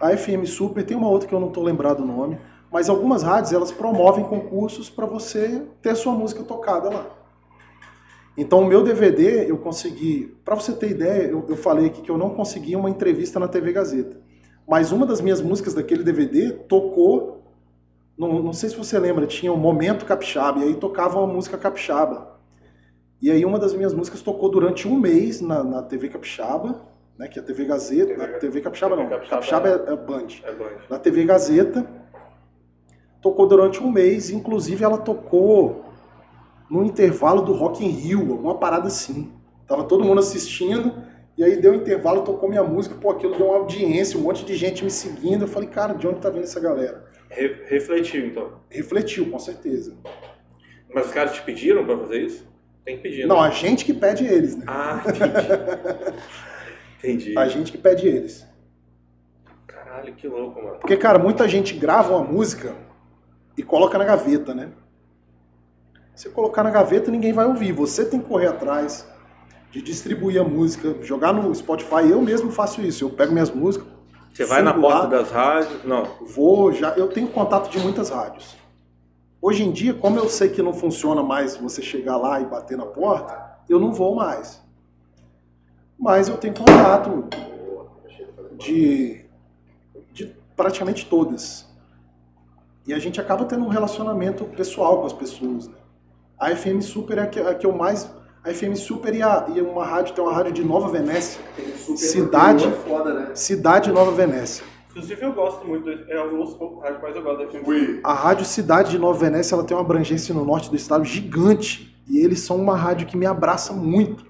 a FM Super, tem uma outra que eu não estou lembrado o nome, mas algumas rádios elas promovem concursos para você ter sua música tocada lá. Então o meu DVD eu consegui, para você ter ideia, eu, eu falei aqui que eu não consegui uma entrevista na TV Gazeta, mas uma das minhas músicas daquele DVD tocou, não, não sei se você lembra, tinha o Momento Capixaba, e aí tocava uma música capixaba. E aí uma das minhas músicas tocou durante um mês na, na TV Capixaba, né, que é a TV Gazeta, TV na TV Capixaba não, Capixaba Capixaba é, é Band É bom. na TV Gazeta. Tocou durante um mês, inclusive ela tocou no intervalo do Rock in Rio, alguma parada assim. Tava todo mundo assistindo, e aí deu intervalo, tocou minha música, pô, aquilo deu uma audiência, um monte de gente me seguindo. Eu falei, cara, de onde tá vindo essa galera? Re- refletiu, então. Refletiu, com certeza. Mas os caras te pediram pra fazer isso? Tem que pedir, Não, né? a gente que pede eles, né? Ah, entendi. entendi. A gente que pede eles. Caralho, que louco, mano. Porque, cara, muita gente grava uma música e coloca na gaveta, né? Você colocar na gaveta, ninguém vai ouvir. Você tem que correr atrás de distribuir a música, jogar no Spotify. Eu mesmo faço isso. Eu pego minhas músicas, Você vai na porta lá. das rádios. Não. vou já. Eu tenho contato de muitas rádios. Hoje em dia, como eu sei que não funciona mais você chegar lá e bater na porta, eu não vou mais. Mas eu tenho contato de, de praticamente todas. E a gente acaba tendo um relacionamento pessoal com as pessoas. Né? A FM Super é a que, a que eu mais. A FM Super e, a, e uma rádio, tem uma rádio de Nova Venécia. Cidade. É foda, né? Cidade Nova Venécia. Inclusive eu gosto muito. Eu ouço pouco rádio, mas eu gosto da FM. A rádio Cidade de Nova Venécia ela tem uma abrangência no norte do estado gigante. E eles são uma rádio que me abraça muito.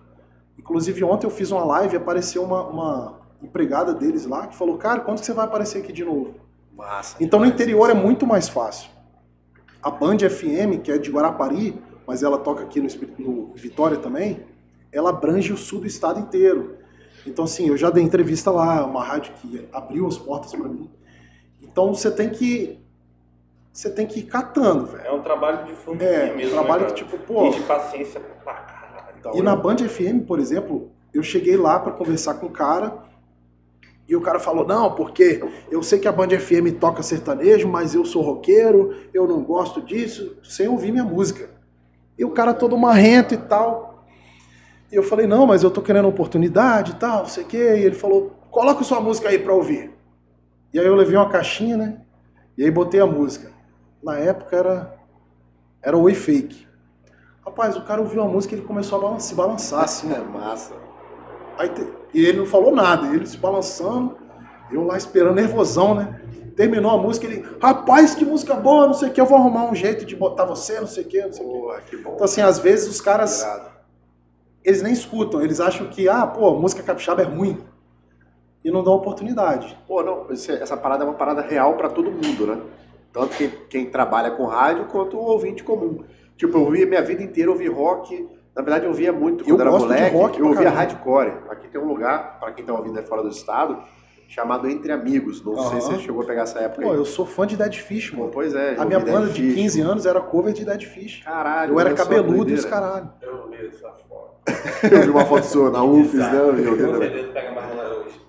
Inclusive, ontem eu fiz uma live e apareceu uma, uma empregada deles lá que falou: Cara, quando você vai aparecer aqui de novo? Massa. Então no interior é muito mais fácil. A Band FM, que é de Guarapari, mas ela toca aqui no, no Vitória também, ela abrange o sul do estado inteiro. Então, assim, eu já dei entrevista lá, uma rádio que abriu as portas para mim. Então você tem que. Você tem que ir catando, velho. É um trabalho de fundo É, um mesmo. trabalho né, que, tipo, pô. E de paciência pra caralho. Então, E na Band FM, por exemplo, eu cheguei lá para conversar com o cara e o cara falou: Não, porque eu sei que a Band FM toca sertanejo, mas eu sou roqueiro, eu não gosto disso, sem ouvir minha música. E o cara todo marrento e tal. E eu falei: Não, mas eu tô querendo oportunidade e tal, não sei o quê. E ele falou: Coloca sua música aí para ouvir. E aí eu levei uma caixinha, né? E aí botei a música. Na época era, era Oi Fake. Rapaz, o cara ouviu a música e ele começou a balan- se balançar assim, É né? massa. Aí te- E ele não falou nada, ele se balançando, eu lá esperando, nervosão, né? Terminou a música, ele, rapaz, que música boa, não sei o que, eu vou arrumar um jeito de botar você, não sei o que, não sei o que. Porra, que bom. Então, assim, às vezes os caras, Irado. Eles nem escutam, eles acham que, ah, pô, música capixaba é ruim. E não dão oportunidade. Pô, não, essa parada é uma parada real pra todo mundo, né? Tanto quem, quem trabalha com rádio quanto o ouvinte comum. Tipo, eu ouvia minha vida inteira, eu ouvi rock. Na verdade, eu ouvia muito Eu quando era gosto de moleque. rock eu ouvia hardcore. Aqui tem um lugar, pra quem tá ouvindo aí fora do estado, chamado Entre Amigos. Não sei se você chegou a pegar essa época Pô, aí. eu sou fã de Dead Fish, mano. pois é. A minha banda Dead de Fish. 15 anos era cover de Dead Fish. Caralho, Eu era cabeludo e os caralho. Eu vi essa foto. Eu vi uma foto sua na UFES, né? Eu vi Com também. certeza pega mais lá hoje.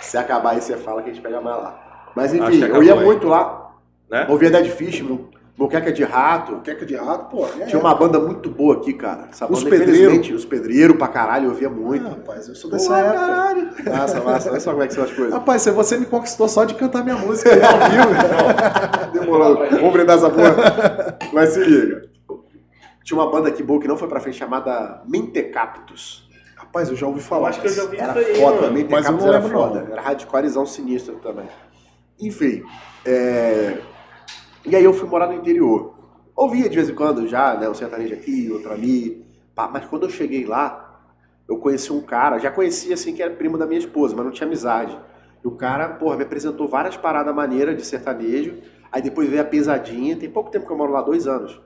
Se acabar aí, você fala que a gente pega mais lá. Mas enfim, eu ia aí. muito lá. Né? Ouvia Dead Fish, Mo- Moqueca de Rato. Queca de rato, pô. É, Tinha uma banda muito boa aqui, cara. Essa Os Pedreiros. Os Pedreiros pra caralho, eu ouvia muito. Ah, rapaz, eu sou Pô, dessa época. caralho. Massa, massa. Olha só como é que são as coisas. Rapaz, você- você me conquistou só de cantar minha música ao vivo. Demorou. Vamos brindar essa porra. Mas se liga. Tinha uma banda aqui boa que não foi pra frente chamada Mentecaptus. Rapaz, eu já ouvi Eu falar. acho que eu já ouvi Era isso aí, foda, mano. Mentecaptus Mas eu não era lembro, foda. não. Era hardcorezão sinistro também. Enfim. é, E aí eu fui morar no interior. Ouvia de vez em quando já, né? Um sertanejo aqui, outro ali. Pá, Mas quando eu cheguei lá, eu conheci um cara, já conhecia assim que era primo da minha esposa, mas não tinha amizade. E o cara, porra, me apresentou várias paradas maneiras de sertanejo. Aí depois veio a pesadinha. Tem pouco tempo que eu moro lá, dois anos.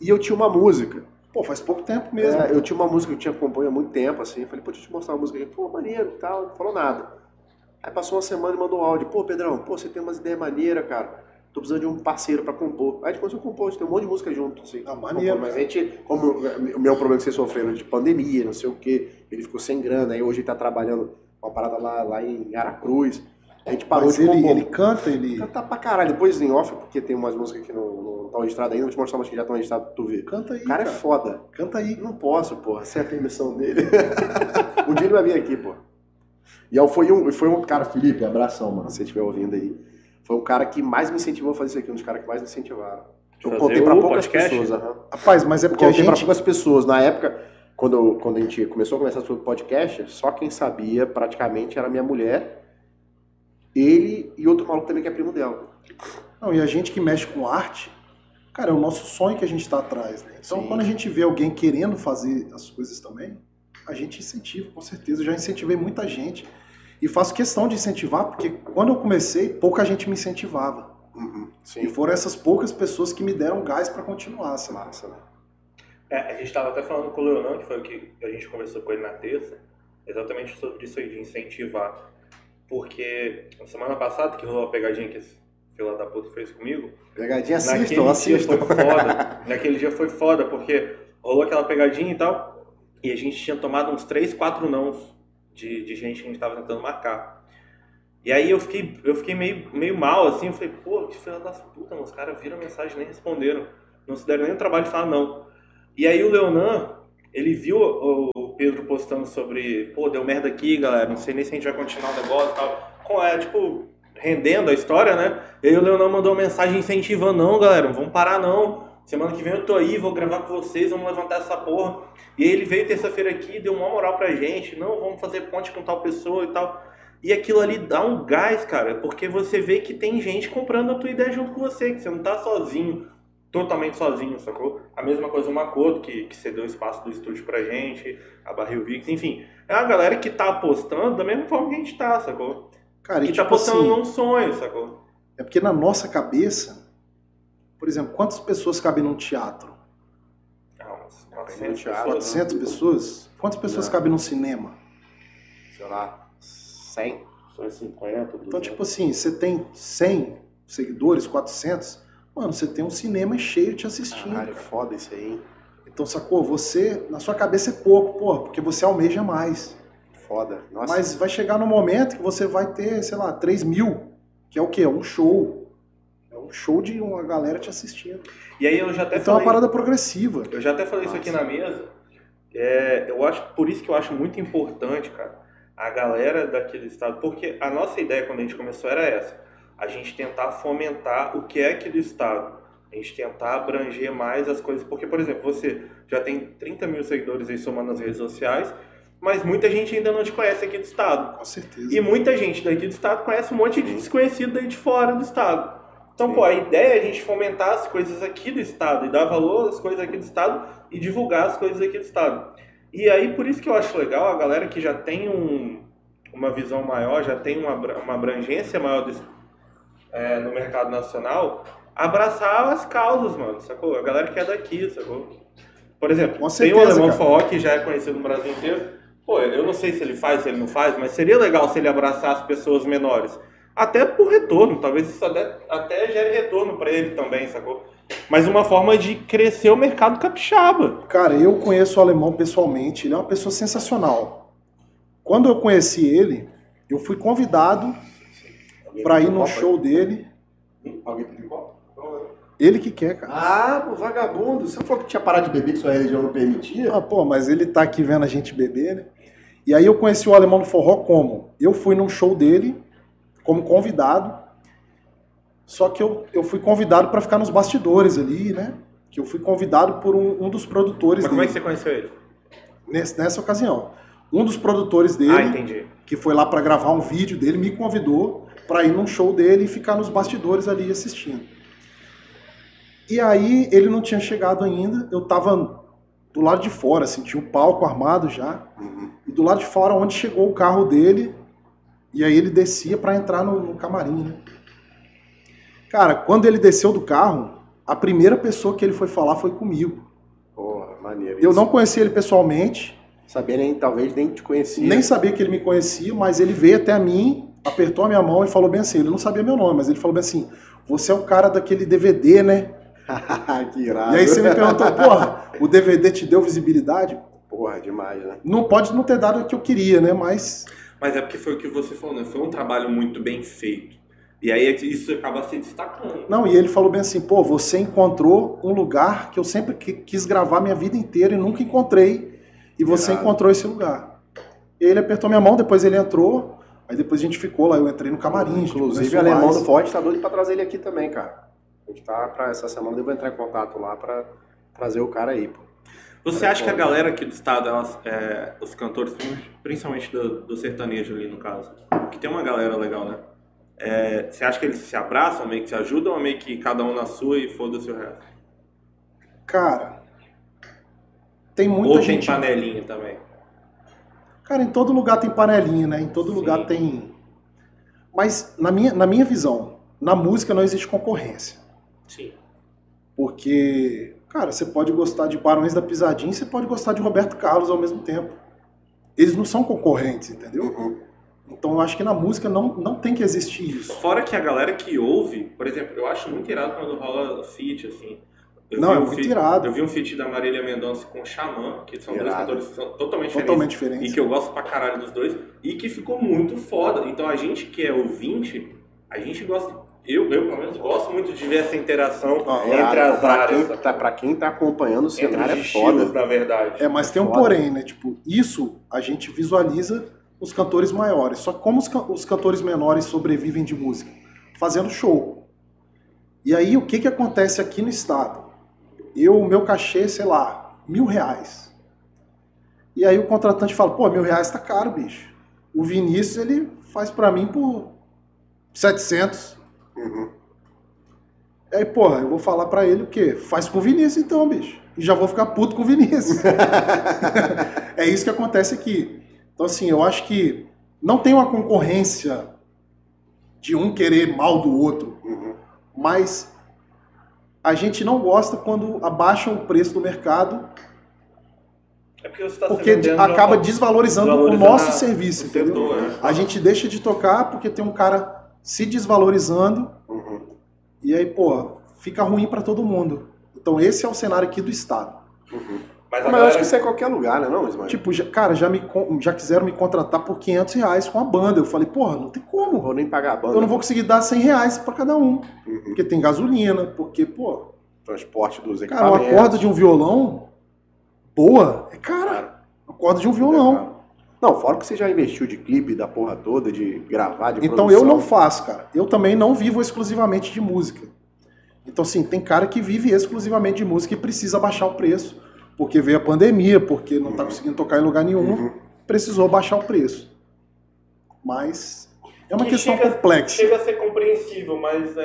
E eu tinha uma música. Pô, faz pouco tempo mesmo. É, eu tinha uma música que eu tinha composto há muito tempo, assim. Eu falei, pô, deixa eu te mostrar uma música aqui. Pô, maneiro e tal. Não falou nada. Aí passou uma semana e mandou um áudio. Pô, Pedrão, pô, você tem umas ideias maneiras, cara. Tô precisando de um parceiro pra compor. Aí a gente começou a compor, a gente tem um monte de música junto, assim. Ah, maneiro, Mas a gente, como o meu problema que vocês sofreram de pandemia, não sei o quê, ele ficou sem grana, aí hoje ele tá trabalhando uma parada lá, lá em Aracruz. A gente parou Mas de ele, compor. ele canta, ele. Canta pra caralho. Depois em off, porque tem umas músicas que não, não estão registradas ainda, vou te mostrar umas que já estão registradas pra tu ver. Canta aí. O cara é cara. foda. Canta aí. Não posso, porra, sem a permissão dele. um dia ele vai vir aqui, pô. E aí foi um, foi um cara, Felipe, abração, mano, se você estiver ouvindo aí. Foi o cara que mais me incentivou a fazer isso aqui, um dos caras que mais me incentivaram. Eu Fazer contei pra o poucas podcast? pessoas, aham. Rapaz, mas é Eu porque a contei pra gente. poucas pessoas. Na época, quando, eu- quando a gente começou a conversar sobre podcast, só quem sabia praticamente era minha mulher, ele e outro maluco também que é primo dela. Não, e a gente que mexe com arte, cara, é o nosso sonho que a gente tá atrás, né? Então, Sim. quando a gente vê alguém querendo fazer as coisas também, a gente incentiva, com certeza. Eu já incentivei muita gente. E faço questão de incentivar, porque quando eu comecei, pouca gente me incentivava. Uhum, E foram essas poucas pessoas que me deram gás pra continuar, sabe? Massa, né? É, a gente estava até falando com o Leonan, que foi o que a gente conversou com ele na terça, exatamente sobre isso aí, de incentivar. Porque na semana passada, que rolou a pegadinha que esse filho da puta fez comigo, Pegadinha, assistam, assistam. foi foda. naquele dia foi foda, porque rolou aquela pegadinha e tal, e a gente tinha tomado uns 3, 4 nãos de, de gente que a gente tava tentando marcar. E aí eu fiquei, eu fiquei meio, meio mal, assim, eu falei, pô, que filha das puta, mano, os caras viram a mensagem nem responderam. Não se deram nem o trabalho de falar não. E aí o Leonan, ele viu o o Pedro postando sobre, pô, deu merda aqui, galera, não sei nem se a gente vai continuar o negócio e tal. Com, é, tipo, rendendo a história, né? E aí o Leonan mandou uma mensagem incentivando, não, galera, não vamos parar não. Semana que vem eu tô aí, vou gravar com vocês, vamos levantar essa porra. E aí ele veio terça-feira aqui, deu uma moral pra gente, não, vamos fazer ponte com tal pessoa e tal. E aquilo ali dá um gás, cara, porque você vê que tem gente comprando a tua ideia junto com você, que você não tá sozinho, totalmente sozinho, sacou? A mesma coisa o Makoto, que, que cedeu o espaço do estúdio pra gente, a Barril Vix, enfim. É uma galera que tá apostando da mesma forma que a gente tá, sacou? Cara, e que tá tipo apostando assim, num sonho, sacou? é porque na nossa cabeça, por exemplo, quantas pessoas cabem num teatro? Ah, umas no 400 teatro, pessoas, né? 400 pessoas? Quantas pessoas Não. cabem num cinema? Sei lá, 100. São 50, Então, 200. tipo assim, você tem 100 seguidores, 400, mano, você tem um cinema cheio te assistindo. Caralho, foda isso aí? Então, sacou? Você, na sua cabeça é pouco, porra, porque você almeja mais. Foda. Nossa. Mas vai chegar no momento que você vai ter, sei lá, 3 mil, que é o quê? É um show. É um show de uma galera te assistindo. E aí eu já até Então é uma falei... parada progressiva. Eu já até falei isso aqui na mesa. É, eu acho, por isso que eu acho muito importante, cara, a galera daquele estado, porque a nossa ideia quando a gente começou era essa, a gente tentar fomentar o que é aquele estado, a gente tentar abranger mais as coisas, porque, por exemplo, você já tem 30 mil seguidores aí somando nas redes sociais, mas muita gente ainda não te conhece aqui do estado. Com certeza. E muita gente daqui do estado conhece um monte de desconhecido daí de fora do estado. Então, Sim. pô, a ideia é a gente fomentar as coisas aqui do estado e dar valor às coisas aqui do estado e divulgar as coisas aqui do estado. E aí, por isso que eu acho legal a galera que já tem um, uma visão maior, já tem uma, uma abrangência maior desse- é, no mercado nacional, abraçar as causas, mano, sacou? A galera que é daqui, sacou? Por exemplo, Com tem o certeza, Alemão cara. Forró que já é conhecido no Brasil inteiro. Pô, eu não sei se ele faz, se ele não faz, mas seria legal se ele abraçasse pessoas menores. Até por retorno, talvez isso até, até gere retorno pra ele também, sacou? Mas uma forma de crescer o mercado capixaba. Cara, eu conheço o alemão pessoalmente, ele é uma pessoa sensacional. Quando eu conheci ele, Eu fui convidado pra ir no show dele. Alguém pediu copo? Ele que quer, cara. Ah, pô, vagabundo. Você falou que tinha parado de beber, que sua religião não permitia? Ah, pô, mas ele tá aqui vendo a gente beber, né? E aí eu conheci o Alemão do Forró como? Eu fui num show dele como convidado, só que eu, eu fui convidado pra ficar nos bastidores ali, né? Que eu fui convidado por um, um dos produtores Mas como é que dele, você conheceu ele? nesse- nessa ocasião. Um dos produtores dele, Ah, que foi lá pra gravar um vídeo dele, me convidou pra ir num show dele e ficar nos bastidores ali assistindo. E aí ele não tinha chegado ainda, eu tava do lado de fora, assim, tinha o palco armado já. Uhum. E do lado de fora, onde chegou o carro dele, e aí ele descia pra entrar no, no camarim, né? Cara, quando ele desceu do carro, a primeira pessoa que ele foi falar foi comigo. Porra, maneiro. Eu isso. não conhecia ele pessoalmente, sabia nem, talvez nem te conhecia. nem sabia que ele me conhecia, mas ele veio até mim, apertou a minha mão e falou bem assim, ele não sabia meu nome, mas ele falou bem assim, você é o cara daquele DVD, né? que irado. E aí você me perguntou, porra, o DVD te deu visibilidade? Porra, demais, né? Não pode não ter dado o que eu queria, né? Mas Mas é porque foi o que você falou, né? Foi um trabalho muito bem feito. E aí é isso acaba se destacando. Não, e ele falou bem assim, pô, você encontrou um lugar que eu sempre qui- quis gravar minha vida inteira e nunca encontrei, e você encontrou esse lugar. E ele apertou minha mão, depois ele entrou, aí depois a gente ficou lá, eu entrei no camarim, Inclusive, o alemão mais. do Forte tá doido pra trazer ele aqui também, cara. A gente tá pra essa semana, eu vou entrar em contato lá pra trazer o cara aí, pô. Você acha que a galera aqui do estado, elas, é, os cantores, principalmente do, do sertanejo ali no caso, que tem uma galera legal, né? É, você acha que eles se abraçam, meio que se ajudam, ou meio que cada um na sua e foda-se o resto? Cara, tem muita ou tem gente... panelinha também? Cara, em todo lugar tem panelinha, né? Em todo Sim. lugar tem... Mas, na minha, na minha visão, na música não existe concorrência. Sim. Porque, cara, você pode gostar de Barões da Pisadinha e você pode gostar de Roberto Carlos ao mesmo tempo. Eles não são concorrentes, entendeu? Uhum. Então eu acho que na música não, não tem que existir isso. Fora que a galera que ouve, por exemplo, eu acho muito irado quando rola feat, assim. Eu Não, é um muito feat- irado. Eu vi um feat da Marília Mendonça com o Xamã, que são dois Irado. cantores que são totalmente, Totalmente diferentes. diferente. E que eu gosto pra caralho dos dois. E que ficou muito foda. Então a gente que é ouvinte, a gente gosta. Eu, eu pelo menos, gosto muito de ver essa interação Ah, entre as pra, áreas. quem tá, pra quem tá acompanhando o cenário é foda. estilos, na verdade. É, mas tem um Foda. porém, né? Tipo, isso a gente visualiza os cantores maiores. Só que como os, os cantores menores sobrevivem de música? Fazendo show. E aí, o que que acontece aqui no estado? Eu, o meu cachê, sei lá, mil reais. E aí o contratante fala, pô, mil reais tá caro, bicho. O Vinícius, ele faz pra mim por 700. Uhum. E aí, porra, eu vou falar pra ele o quê? Faz com o Vinícius então, bicho. E já vou ficar puto com o Vinícius. é isso que acontece aqui. Então, assim, eu acho que não tem uma concorrência de um querer mal do outro, Uhum. mas a gente não gosta quando abaixam o preço do mercado, É porque você tá porque acaba desvalorizando, desvalorizando o nosso serviço, o entendeu? setor, né? A gente deixa de tocar porque tem um cara se desvalorizando Uhum. e aí, pô, fica ruim pra todo mundo. Então, esse é o cenário aqui do estado. Uhum. Mas Mas a eu galera... acho que isso é qualquer lugar, né, não, Ismael? Tipo, já- cara, já, me, já quiseram me contratar por 500 reais com a banda. Eu falei, porra, não tem como. vou nem pagar a banda. Eu não vou conseguir dar 100 reais pra cada um. Uhum. Porque tem gasolina, porque, pô, Transporte dos cara, uma equipamentos. corda de um violão boa é cara. Uma corda de um É violão. Não, fora que você já investiu de clipe da porra toda, de gravar, de Então produção. eu não faço, cara. Eu também não vivo exclusivamente de música. Então, assim, tem cara que vive exclusivamente de música e precisa baixar o preço. Porque veio a pandemia, porque não tá conseguindo tocar em lugar nenhum, Uhum. precisou baixar o preço. Mas é uma Que questão chega- complexa. Chega a ser compreensível, mas é,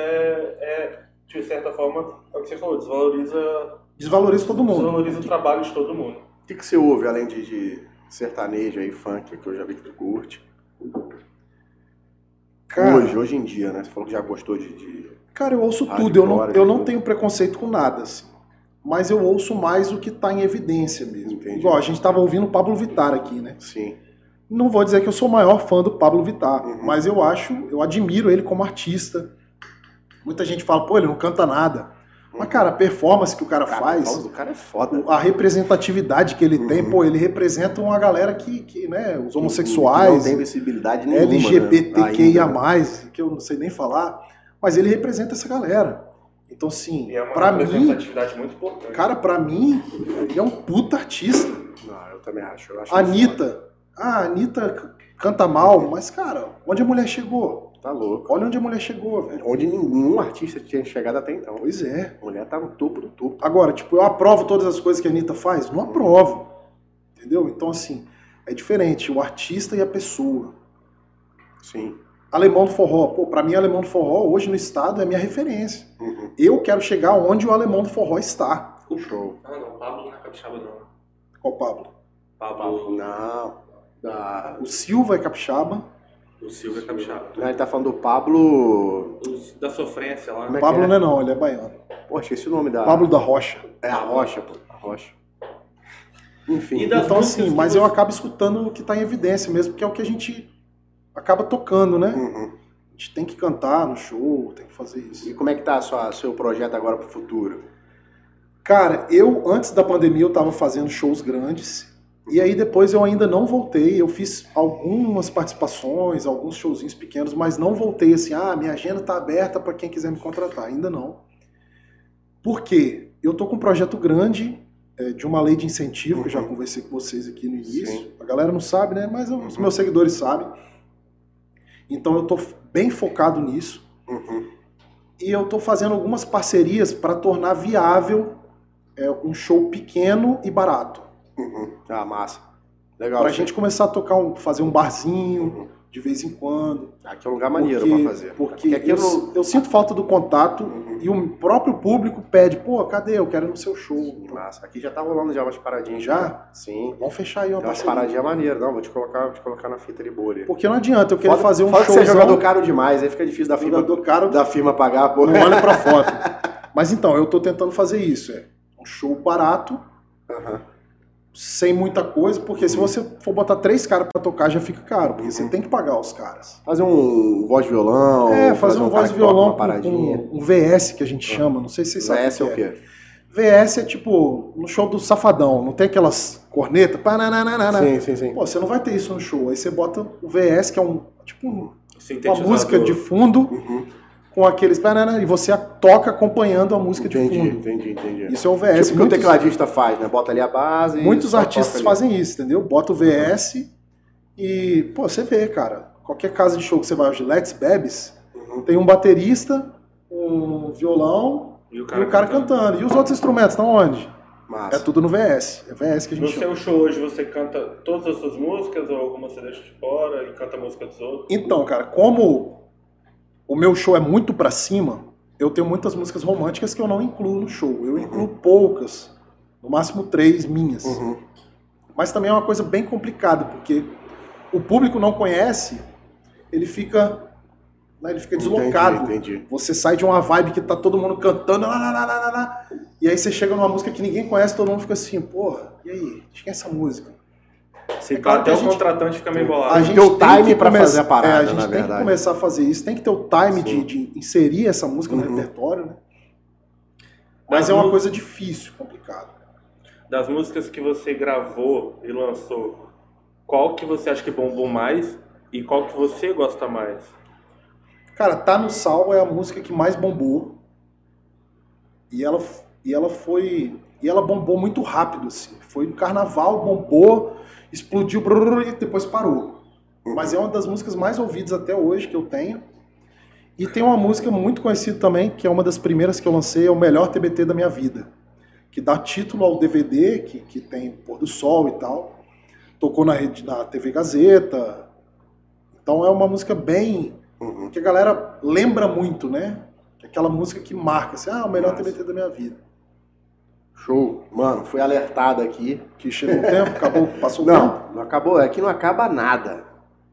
é, de certa forma, é o que você falou, desvaloriza, Desvaloriza todo mundo. desvaloriza o trabalho de todo mundo. O que, que você ouve além de, de sertanejo aí, funk, que eu já vi que tu curte? Cara, Hoje, hoje em dia, né? Você falou que já gostou de. de- cara, eu ouço tudo. Eu não, eu não tudo. tenho preconceito com nada, assim. Mas eu ouço mais o que tá em evidência mesmo. Entendi. Igual, a gente tava ouvindo o Pablo Vittar aqui, né? Sim. Não vou dizer que eu sou o maior fã do Pablo Vittar, Uhum. mas eu acho, eu admiro ele como artista. Muita gente fala, pô, ele não canta nada. Mas, cara, a performance que o cara, Cara, a faz, do cara é foda. o- a representatividade que ele tem, Uhum. pô, ele representa uma galera que, que né, os Que não homossexuais, tem visibilidade nenhuma. LGBTQIA+, né? que eu não sei nem falar, mas ele representa essa galera. Então, assim, E é uma pra mim, representatividade muito importante. cara, pra mim, ele é um puta artista. Não, eu também acho. Eu acho foda. Anitta, ah, a Anitta canta mal, mas, cara, onde a mulher chegou? Tá louco. Olha onde a mulher chegou, velho. Onde nenhum artista tinha chegado até então. Pois é. A mulher tá no topo do topo. Agora, tipo, eu aprovo todas as coisas que a Anitta faz? Não aprovo. Entendeu? Então, assim, é diferente o artista e a pessoa. Sim. Alemão do Forró. Pô, pra mim, Alemão do Forró, hoje no estado, é minha referência. Uhum. Eu quero chegar onde o Alemão do Forró está. Show. Ah, não, Pablo não é capixaba, não. Qual Pablo? Pablo, Não. Da... O Silva é capixaba. O Silvio é capixaba. Não, ele tá falando do Pablo. Da sofrência lá. Como é Pablo é? não é não, ele é baiano. Pô, esqueci o nome da. Pablo da Rocha. É a Rocha, pô. A Rocha. Enfim. E das Então, músicas assim, que mas você- eu acabo escutando o que tá em evidência mesmo, porque é o que a gente acaba tocando, né? Uhum. A gente tem que cantar no show, tem que fazer isso. E como é que tá o seu projeto agora pro futuro? Cara, eu, antes da pandemia, eu tava fazendo shows grandes. E aí depois eu ainda não voltei. Eu fiz algumas participações, alguns showzinhos pequenos, mas não voltei assim, ah, minha agenda tá aberta para quem quiser me contratar. Ainda não. Por quê? Eu tô com um projeto grande é, de uma lei de incentivo, que eu já Uhum. conversei com vocês aqui no início. Sim. A galera não sabe, né? Mas os Uhum. meus seguidores sabem. Então eu tô bem focado nisso. Uhum. E eu tô fazendo algumas parcerias para tornar viável é, um show pequeno e barato. Uhum. Ah, massa. Legal. Pra sim. gente começar a tocar, um, fazer um barzinho de vez em quando. Aqui é um lugar maneiro porque, pra fazer. Porque aqui eu, não. eu sinto falta do contato Uhum. e o próprio público pede, pô, cadê? Eu quero ir no seu show. Massa. Aqui já tá rolando já umas paradinhas. Já? Sim. Vamos fechar aí uma Tem umas paradinhas maneiras. Não, vou te colocar, vou te colocar na fita de ali. Porque não adianta eu querer Foda- fazer um você é showzão, jogador caro demais, aí fica difícil da firma, jogador caro, da firma pagar, pô. não olha pra foto. Mas então, eu tô tentando fazer isso. É um show barato, Aham. Sem muita coisa, porque se você for botar três caras pra tocar, já fica caro, porque Uhum. você tem que pagar os caras. Fazer um voz de violão. É, fazer um cara voz violão com, com um VS que a gente chama, não sei se vocês sabem. VS é o que quê? VS é tipo no show do Safadão, não tem aquelas cornetas? Sim, sim, sim. Pô, você não vai ter isso no show. Aí você bota o VS, que é um tipo um- uma música de fundo Uhum. Com aqueles pananana, e você toca acompanhando a música de Entendi, fundo. entendi, entendi. Isso é o VS. tipo o que o muitos tecladista faz, né? Bota ali a base. muitos artistas ali. fazem isso, entendeu? Bota o VS e, pô, você vê, cara. Qualquer casa de show que você vai hoje, Let's Bebes, Uhum. tem um baterista, um violão E o e o cara cantando. E os outros instrumentos estão onde? Massa. É tudo no VS. É VS que a No gente chama. seu show hoje você canta todas as suas músicas ou alguma você deixa de fora e canta a música dos outros? Então, cara, como o meu show é muito pra cima, eu tenho muitas músicas românticas que eu não incluo no show. Eu incluo poucas, no máximo três minhas. Uhum. Mas também é uma coisa bem complicada, porque o público não conhece, ele fica, né, ele fica deslocado. Entendi. Você sai de uma vibe que tá todo mundo cantando, lá, lá, lá, lá, lá, lá, e aí você chega numa música que ninguém conhece, todo mundo fica assim, porra, e aí? De quem é essa música? Se É claro até que a o gente- contratante fica meio A bolado. gente ter o tem time que pra come- fazer a parada, é, a na gente tem que verdade. começar a fazer isso, tem que ter o time de, de inserir essa música no Uhum. repertório, né? Mas Das é uma coisa difícil, complicada. Das músicas que você gravou e lançou, qual que você acha que bombou mais e qual que você gosta mais? Cara, Tá no Sal é a música que mais bombou. E ela, e ela foi. E ela bombou muito rápido, assim. Foi no carnaval, bombou, explodiu brrr, e depois parou. Mas é uma das músicas mais ouvidas até hoje que eu tenho. E tem uma música muito conhecida também, que é uma das primeiras que eu lancei, é o melhor TBT da minha vida. Que dá título ao DVD, que, que tem Pôr do Sol e tal. Tocou na, rede, na TV Gazeta. Então é uma música bem Uhum. que a galera lembra muito, né? Que Aquela música que marca, assim, ah, o melhor Massa. TBT da minha vida. Show. Mano, fui alertado aqui. Que chegou o tempo, acabou, passou o tempo. Não, não acabou. Aqui não acaba nada.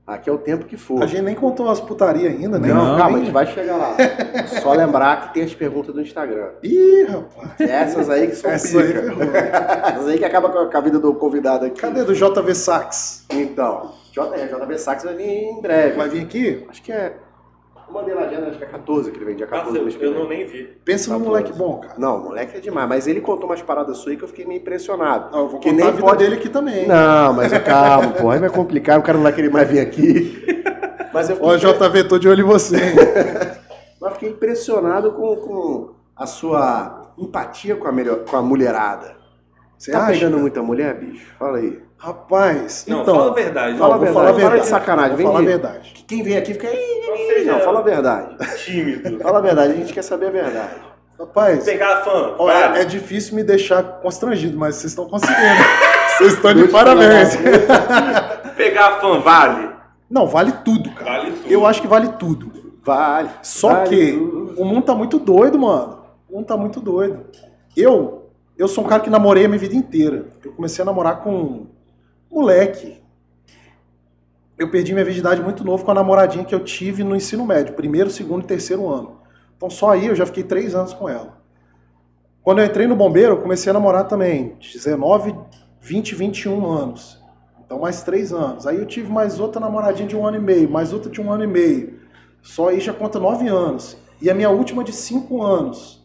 Aqui é o tempo que for. A gente nem contou as putaria ainda, né? Não, Não, calma, a gente vai chegar lá. Só lembrar que tem as perguntas do Instagram. Ih, rapaz. Essas aí que são Essa aí pica. ferrou. Essas aí que acaba com a- vida do convidado aqui. Cadê do JV Sax? Então, J- JB Sax vai vir em breve. Vai vir aqui? Acho que é. Eu mandei lá agenda, acho que é 14 que ele vem, dia 14 Nossa, eu vem. não nem vi. Pensa num 14. moleque bom, cara. Não, o moleque é demais, mas ele contou umas paradas suas aí que eu fiquei meio impressionado. Não, eu vou Que contar nem a vida pode- dele aqui também. Não, mas calma, pô, aí vai complicar, o cara não vai querer mais vir aqui. Mas eu Ó, fiquei, JV, tô de olho em você. mas fiquei impressionado com, com a sua empatia com a, melhor, com a mulherada. Você tá acha? pegando muita mulher, bicho? Fala aí. Rapaz, Não, então. fala a verdade. Fala a verdade, falar a para de verdade. sacanagem, vem falar a verdade. Que Quem vem aqui fica. "Ih, Não ih, ih", seja- Não, fala a verdade. Tímido. Fala a verdade, a gente quer saber a verdade. Rapaz, Pegar fã. olha, é difícil me deixar constrangido, mas vocês estão conseguindo. Vocês estão de parabéns. Pegar fã vale. Não, vale tudo, cara. Vale tudo. Eu acho que vale tudo. Vale. Só vale que tudo. o mundo tá muito doido, mano. O mundo tá muito doido. Eu, eu sou um cara que namorei a minha vida inteira. Eu comecei a namorar com moleque. Eu perdi minha virgindade muito novo com a namoradinha que eu tive no ensino médio, primeiro, segundo e terceiro ano. Então só aí eu já fiquei três anos com ela. Quando eu entrei no bombeiro, eu comecei a namorar também, 19, 20, 21 anos. Então mais três anos. Aí eu tive mais outra namoradinha de um ano e meio, mais outra de um ano e meio. Só aí já conta nove anos. E a minha última de cinco anos.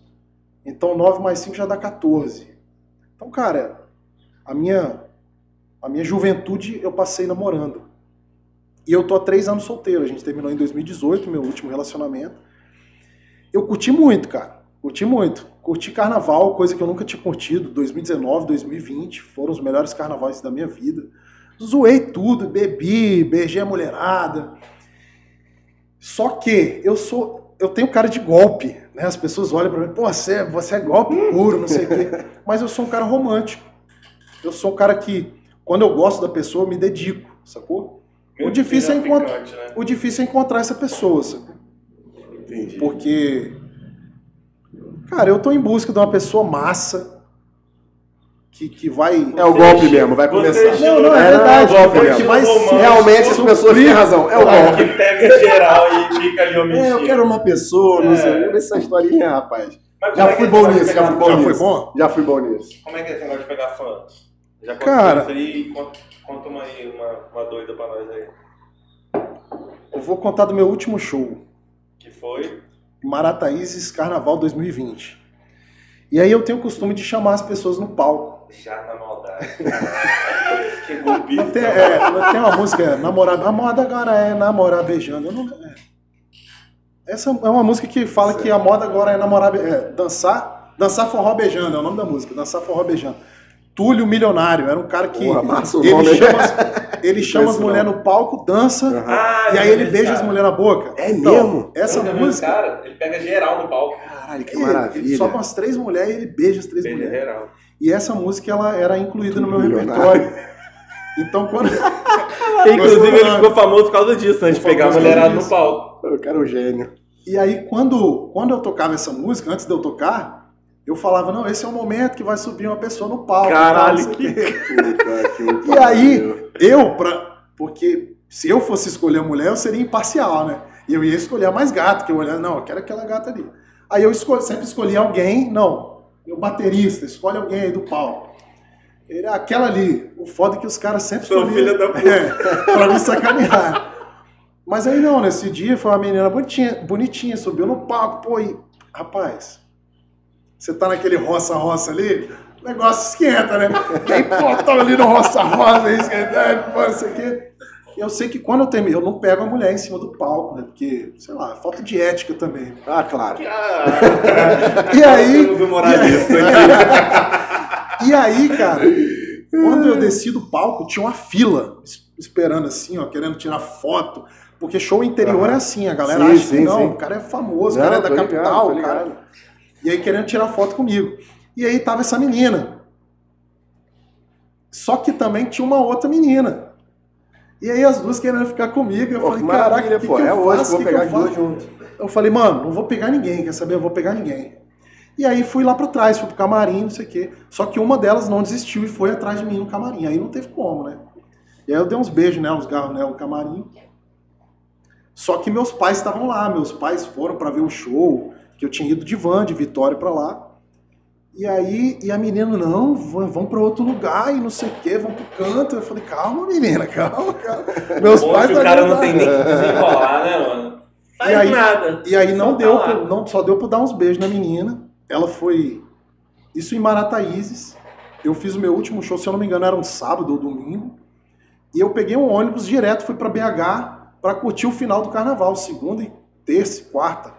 Então nove mais cinco já dá 14. Então, cara, a minha, a minha juventude eu passei namorando. E eu tô há três anos solteiro. A gente terminou em 2018, meu último relacionamento. Eu curti muito, cara. Curti muito. Curti carnaval, coisa que eu nunca tinha curtido. 2019, 2020 foram os melhores carnavais da minha vida. Zoei tudo, bebi, beijei a mulherada. Só que eu sou. Eu tenho cara de golpe, né? As pessoas olham pra mim, pô, você, você é golpe puro, não sei o quê. Mas eu sou um cara romântico. Eu sou um cara que, quando eu gosto da pessoa, eu me dedico, sacou? O difícil é encontrar. Né? O difícil é encontrar essa pessoa, sacou? Entendi. Porque, cara, eu tô em busca de uma pessoa massa que, que vai. É o golpe mesmo, vai começar. Não, não, é É, verdade. é o golpe mesmo. ser- Realmente as pessoas têm razão. É o golpe. Que pega geral e fica ali omitindo. É, eu quero uma pessoa, não É. sei. Vê essa historinha, rapaz. Mas Já é fui bom nisso, já fui bom nisso. Já fui bom nisso. Como é que é esse negócio de pegar fã? Já Cara- aconteceu isso aí? Conta, conta uma aí, uma, uma doida pra nós aí. Eu vou contar do meu último show. Que foi? Marataízes Carnaval 2020. E aí eu tenho o costume de chamar as pessoas no palco. Já na maldade. que golpista. Tem, é, tem uma música, é, namorada, a moda agora é namorar beijando. Eu não, é. Essa é uma música que fala que a moda agora é namorar, é, dançar, dançar forró beijando, é o nome da música, dançar forró beijando. Túlio Milionário, era um cara que Porra, massa o ele nome. chama, as- ele chama as mulheres no palco, dança, Ah, e aí ele beija esse as cara. mulheres na boca. É Então, mesmo? Essa música, cara, ele pega geral no palco. Caralho, que ele, maravilha. ele sobe umas três mulheres e ele beija as três Beija mulheres. geral. E essa música ela era incluída no meu Milionário. repertório. Então quando Inclusive, ele ficou famoso por causa disso, né? De pegar a mulherada no palco. Eu quero um gênio. E aí, quando, quando eu tocava essa música, antes de eu tocar, eu falava, não, esse é o momento que vai subir uma pessoa no palco. Caralho, tal. Puta que E aí, eu, pra, porque se eu fosse escolher a mulher, eu seria imparcial, né? E eu ia escolher a mais gata, que eu olhava, não, eu quero aquela gata ali. Aí eu escolhi, sempre escolhi alguém, não, meu baterista, escolhe alguém aí do palco. Ele, "Ah, aquela ali. O foda é que os caras sempre Sua escolhiam. filha da puta. É, pra me sacanear. Mas aí não, nesse dia foi uma menina bonitinha, bonitinha subiu no palco, pô, e, rapaz, você tá naquele roça-roça ali, o negócio esquenta, né? Pô, tava ali no roça-roça, aí esquentando, pô, não sei o quê. E Eu sei que quando eu termino, eu não pego a mulher em cima do palco, né? Porque, sei lá, falta de ética também. Ah, claro. Ah, E aí- um moralista aqui. E aí, cara, quando eu desci do palco, tinha uma fila es- esperando assim, ó, querendo tirar foto. Porque show interior Aham. é assim, a galera Sim, acha sim, que não, sim. o cara é famoso, o Não, cara é da ligado, capital, tô o cara. E aí querendo tirar foto comigo. E aí tava essa menina. Só que também tinha uma outra menina. E aí as duas querendo ficar comigo. Eu Pô, falei, caraca, que, pô. que É eu hoje faço? vou que pegar eu as duas juntas. Eu falei, mano, não vou pegar ninguém, quer saber? Eu vou pegar ninguém. E aí fui lá pra trás, fui pro camarim, não sei o quê. Só que uma delas não desistiu e foi atrás de mim no camarim. Aí não teve como, né? E aí eu dei uns beijos nela, uns garros nela no camarim. Só que meus pais estavam lá, meus pais foram pra ver o show, que eu tinha ido de van, de Vitória pra lá. E aí, e a menina, não, vão pra outro lugar e não sei o quê, vão pro canto. Eu falei, calma, menina, calma, calma. Meus pais o cara não tem nem que desenrolar, né, mano? Faz aí- nada. E aí não Só tá deu, lá. pra- não, só deu pra dar uns beijos na menina. Ela foi. Isso em Marataízes. Eu fiz o meu último show, se eu não me engano, era um sábado ou domingo. E eu peguei um ônibus direto, fui pra BH pra curtir o final do carnaval, segunda e terça e quarta,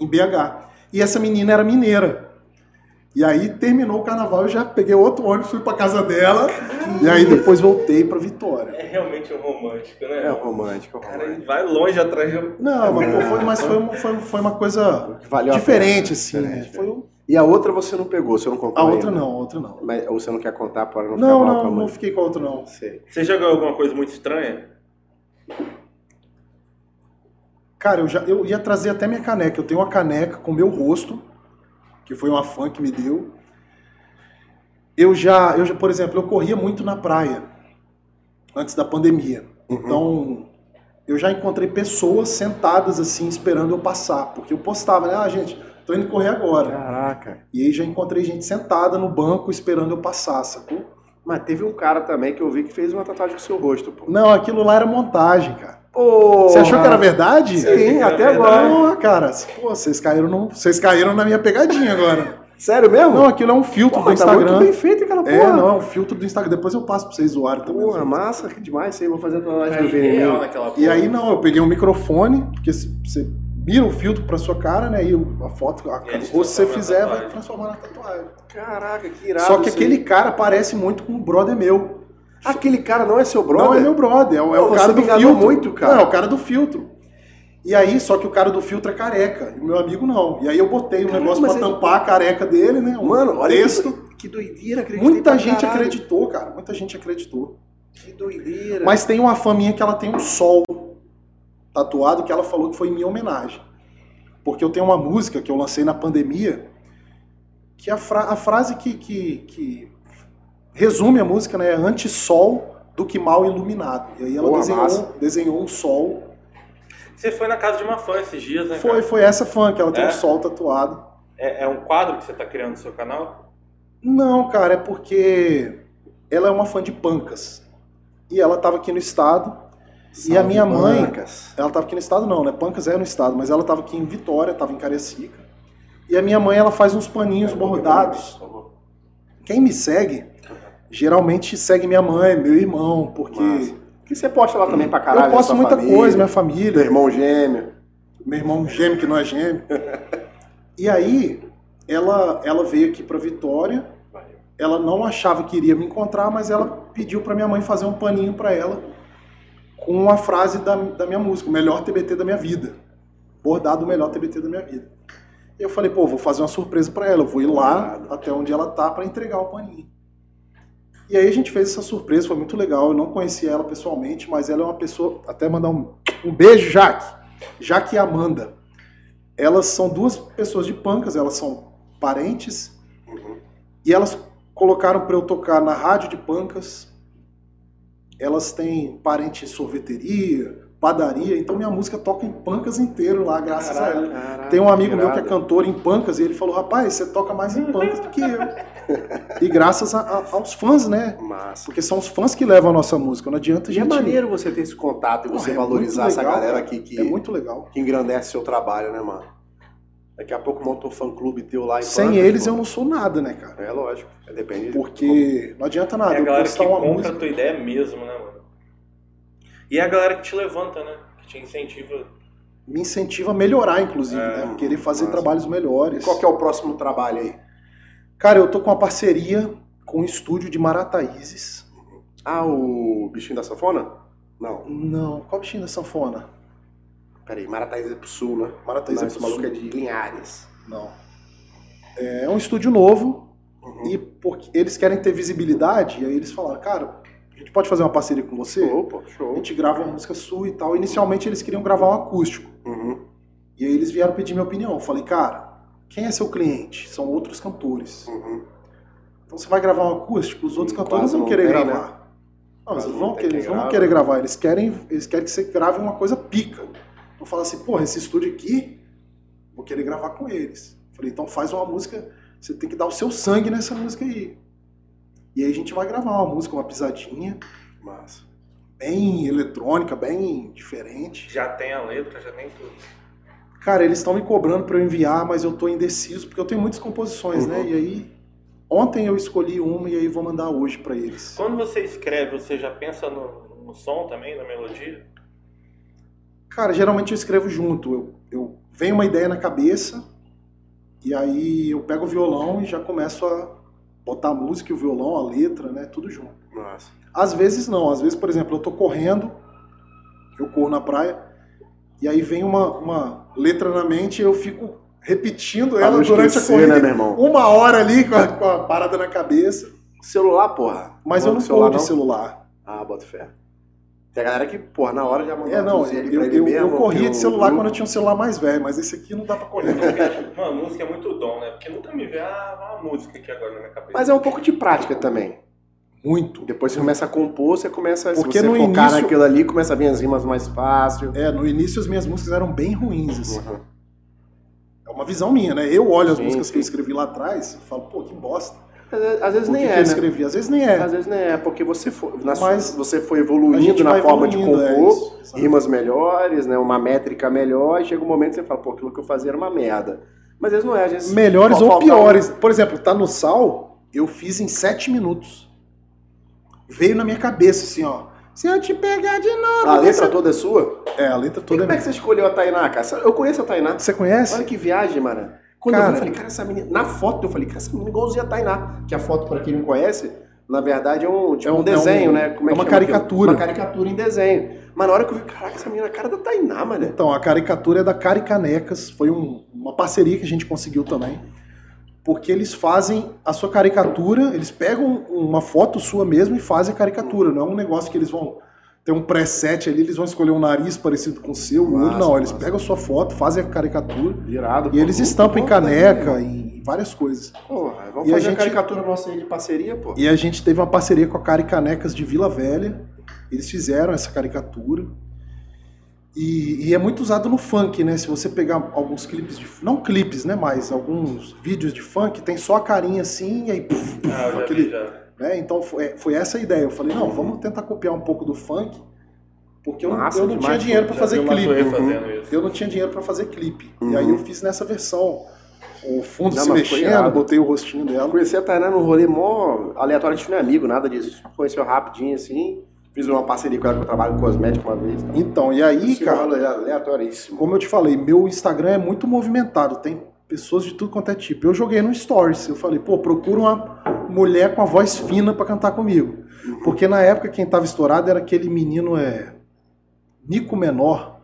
em BH. E essa menina era mineira. E aí terminou o carnaval, eu já peguei outro ônibus, fui pra casa dela. E aí depois voltei pra Vitória. É realmente um romântico, né? É romântico, é Cara, romântico. ele vai longe atrás de. Não, mas, pô, foi, mas foi, uma- foi, foi uma coisa Valeu diferente, assim, né? Foi o- E a outra você não pegou, você não contou A outra ainda? não, a outra não. Mas, ou você não quer contar para não ficar Não, mal pra não, mãe? não fiquei com a outra não. Sei. Você já ganhou alguma coisa muito estranha? Cara, eu, já, eu ia trazer até minha caneca. Eu tenho uma caneca com meu rosto, que foi uma fã que me deu. Eu já, eu já, por exemplo, eu corria muito na praia antes da pandemia. Uhum. Então, eu já encontrei pessoas sentadas assim, esperando eu passar. Porque eu postava, né? Ah, gente, tô indo correr agora. Caraca. E aí já encontrei gente sentada no banco esperando eu passar, sacou? Mas teve um cara também que eu vi que fez uma tatuagem com o seu rosto, pô. Não, aquilo lá era montagem, cara. Pô, Você achou que era verdade? Sim, até verdade. agora. Não, cara, pô, vocês caíram, no, vocês caíram na minha pegadinha agora. Sério mesmo? Não, aquilo é um filtro Porra, do tá muito Instagram. bem feito aquela porra. é, não, é um filtro do Instagram. Depois eu passo pra vocês zoarem também. Porra, massa, que demais isso aí. Vou fazer a tatuagem É do real veneno. E aí não, eu peguei um microfone, porque se- você mira o filtro pra sua cara, né? E o- a foto, a, E o rosto que você fizer, vai transformar na tatuagem. Caraca, que irado. Só que isso aquele aí. cara parece muito com um brother meu. Aquele cara não é seu brother? Não é meu brother, é, o- é o cara do filtro. muito, cara. Não, é o cara do filtro. E aí, só que o cara do filtro é careca, e o meu amigo não. E aí eu botei um negócio pra ele- tampar a careca dele, né? Um Mano, olha texto. que, doideira. acreditei Muita gente caralho. acreditou, cara. Muita gente acreditou. Que doideira. Mas tem uma fã minha que ela tem um sol tatuado que ela falou que foi em minha homenagem. Porque eu tenho uma música que eu lancei na pandemia que a, fra- a frase que, que, que resume a música né, é anti-sol do que mal iluminado. E aí ela Boa, desenhou, desenhou um sol. Você foi na casa de uma fã esses dias, né? Foi, cara? foi essa fã que ela tem É? um sol tatuado. É, é um quadro que você tá criando no seu canal? Não, cara, é porque ela é uma fã de pancas. E ela estava aqui no estado. E a minha mãe- Bancas. Ela estava aqui no estado não, né? Pancas é no estado, mas ela estava aqui em Vitória, estava em Cariacica. E a minha mãe, ela faz uns paninhos bordados. Quem me segue, geralmente segue minha mãe, meu irmão, porque Massa. Que você posta lá também pra caralho. eu posto muita família, coisa, minha família, irmão gêmeo. meu irmão gêmeo que não é gêmeo. E aí, ela, ela veio aqui para Vitória. Ela não achava que iria me encontrar, mas ela pediu para minha mãe fazer um paninho para ela com a frase da, da minha música, o melhor TBT da minha vida. Bordado o melhor TBT da minha vida. E eu falei, pô, vou fazer uma surpresa para ela, eu vou ir lá até onde ela tá para entregar o paninho. E aí a gente fez essa surpresa, foi muito legal. Eu não conhecia ela pessoalmente, mas ela é uma pessoa. Até mandar um, um beijo, Jaque. Jaque e Amanda. Elas são duas pessoas de pancas, elas são parentes. Uhum. E elas colocaram para eu tocar na rádio de pancas. Elas têm parente em sorveteria, padaria, então minha música toca em pancas inteiro lá, graças a ela. Caralho, Tem um amigo meu que é cantor em pancas e ele falou: rapaz, você toca mais em pancas do que eu. e graças a- a- aos fãs, né? Massa. Porque são os fãs que levam a nossa música. Não adianta a E é gente. maneiro você ter esse contato e você é valorizar muito essa legal, galera aqui que, É muito legal. que engrandece seu trabalho, né, mano? Daqui a pouco monta um fã-clube teu lá em Sem eles pô. eu não sou nada, né, cara? É lógico, é depende. Porque não adianta nada é a galera que compra a música. tua ideia mesmo, né, mano? E é a galera que te levanta, né? Que te incentiva. Me incentiva a melhorar, inclusive, É, né? Querer fazer massa. trabalhos E melhores. qual que é o próximo trabalho aí? Cara, eu tô com uma parceria com o estúdio de Marataízes. Ah, o bichinho da sanfona? Não, Não, qual bichinho da sanfona? Peraí, Marataízes é pro sul, né? Marataízes é esse pro maluco sul. é de Linhares. Não. É um estúdio novo Uhum. e porque eles querem ter visibilidade, e aí eles falaram, cara, a gente pode fazer uma parceria com você? Show, pô, A show. gente grava uma música sua e tal. Inicialmente eles queriam gravar um acústico. Uhum. E aí eles vieram pedir minha opinião. Eu falei, cara, quem é seu cliente? São outros cantores. Uhum. Então você vai gravar um acústico, os outros cantores vão querer tem, gravar. Não, eles, não vão, quem eles vão grava. querer gravar, eles querem, eles querem que você grave uma coisa pica. Eu falo assim, porra, esse estúdio aqui, vou querer gravar com eles. Eu falei, então faz uma música, você tem que dar o seu sangue nessa música aí. E aí a gente vai gravar uma música, uma pisadinha. Massa. bem eletrônica, bem diferente. Já tem a letra, já tem tudo. Cara, eles estão me cobrando para eu enviar, mas eu tô indeciso porque eu tenho muitas composições, né? Uhum. E aí ontem eu escolhi uma e aí vou mandar hoje para eles. Quando você escreve, você já pensa no, no som também, na melodia? Cara, geralmente eu escrevo junto. Eu, eu venho uma ideia na cabeça e aí eu pego o violão e já começo a botar a música, o violão, a letra, né? Tudo junto. Nossa. Às vezes não. Às vezes, por exemplo, eu tô correndo, eu corro na praia e aí vem uma, uma letra na mente e eu fico repetindo Pra ela não durante a esquecer, corrida. né, meu irmão? Uma hora ali com a, com a parada na cabeça. Celular, porra. Mas eu não celular, de celular. Ah, bota fé. Tem a galera que, porra, na hora já mandou É, não, eu, eu, mesmo, eu corria de celular grupo. quando eu tinha um celular mais velho, mas esse aqui não dá pra correr. não. Uma música é muito dom, né? Porque nunca me vê ah, uma música aqui agora na minha cabeça. Mas é um pouco de prática também. Muito. Depois você começa a compor, você começa, Porque se você no focar início- naquilo ali, começa a vir as rimas mais fácil. É, no início as minhas músicas eram bem ruins, assim. Uhum. É uma visão minha, né? Eu olho as Sim, músicas que eu sim. escrevi lá atrás e falo, pô, que bosta. Às vezes, que nem que é, eu né? escrevi? Às vezes nem é. Às vezes nem é, porque você foi, Mas você foi evoluindo na forma de evoluindo, é compor, isso, sabe? rimas melhores, né? Uma métrica melhor, e chega um momento que você fala, pô, aquilo que eu fazia era uma merda. Mas às vezes não é, às vezes. Melhores ou piores. Por exemplo, tá no sal, eu fiz em sete minutos. Veio na minha cabeça assim, ó. Se eu te pegar de novo. A letra você... toda é sua? É, a letra E toda como é é que você escolheu a Tainá, cara? Eu conheço a Tainá. Você conhece? Olha que viagem, mano. Quando eu Cara- vi, eu falei, cara, essa menina. Na foto eu falei, cara, essa menina é igualzinha a Tainá. Que a foto, pra quem não conhece, na verdade é um, tipo, É um- um desenho, é um- né? Como é que uma caricatura. aquilo? Uma caricatura em desenho. Mas na hora que eu vi, caraca, essa menina é a cara da Tainá, mano. Então, a caricatura é da Caricanecas. Foi um- uma parceria que a gente conseguiu também. Porque eles fazem a sua caricatura, eles pegam uma foto sua mesmo e fazem a caricatura. Não é um negócio que eles vão ter um preset ali, eles vão escolher um nariz parecido com o seu, o olho. Não, eles massa. pegam a sua foto, fazem a caricatura Virado. e eles pô, estampam em muito bom caneca, também, em várias coisas. Porra, vamos E a fazer a gente- caricatura nossa aí de parceria, pô. E a gente teve uma parceria com a Caricanecas de Vila Velha. Eles fizeram essa caricatura. E, e é muito usado no funk, né? Se você pegar alguns clipes de. Não clipes, né? Mas alguns vídeos de funk, tem só a carinha assim, e aí. puf, puf, Ah, eu já aquele, vi, já. Né? Então foi, foi essa a ideia. Eu falei, não, vamos tentar copiar um pouco do funk, porque eu, não- Massa eu não demais, tinha dinheiro para fazer clipe. Eu não tinha dinheiro para fazer clipe. Uhum. E aí eu fiz nessa versão. O fundo Não, se mexendo, botei o rostinho dela. conheci a Tainá num rolê mó aleatório, a gente não é amigo, nada disso. Conheceu rapidinho assim. Fiz uma parceria com ela que eu trabalho com cosmético uma vez. Então, e aí, Esse cara. é aleatoríssimo. Como eu te falei, meu Instagram é muito movimentado, tem pessoas de tudo quanto é tipo. Eu joguei no Stories, eu falei, pô, procura uma mulher com a voz fina pra cantar comigo. Porque na época quem tava estourado era aquele menino, é. Nico Menor.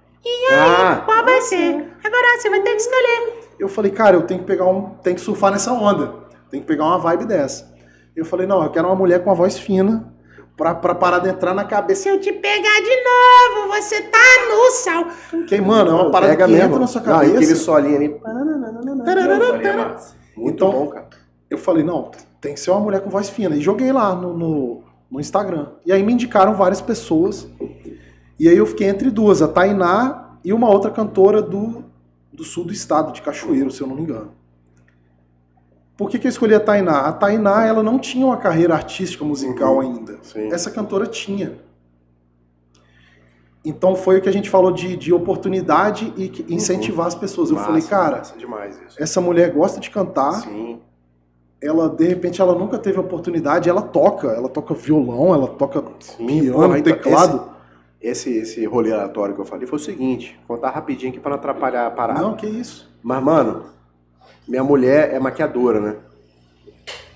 Ah, Qual vai ser? Agora você vai ter que escolher. Eu falei, cara, eu tenho que pegar um. Tem que surfar nessa onda. Tem que pegar uma vibe dessa. Eu falei, não, eu quero uma mulher com a voz fina pra, pra parar de entrar na cabeça. Se eu te pegar de novo, você tá no sal. Que, mano, é uma parada pega que mesmo. entra na sua Não, e cabeça. aquele solinho ali. Não. Muito Então- bom, cara. Eu falei, não, tem que ser uma mulher com voz fina. E joguei lá no, no, no Instagram. E aí me indicaram várias pessoas. E aí eu fiquei entre duas, a Tainá e uma outra cantora do, do sul do estado, de Cachoeiro, se eu não me engano. Por que, que eu escolhi a Tainá? A Tainá, ela não tinha uma carreira artística musical Uhum. ainda. Sim. Essa cantora tinha. Então foi o que a gente falou de, de oportunidade e incentivar as pessoas. Eu Massa, falei, cara, essa mulher gosta de cantar, Sim. Ela de repente ela nunca teve oportunidade, ela toca, ela toca violão, ela toca Sim, piano, porra, então, teclado. Esse, esse rolê aleatório que eu falei foi o seguinte, vou contar rapidinho aqui pra não atrapalhar a parada. Não, que isso? Mas, mano, minha mulher é maquiadora, né?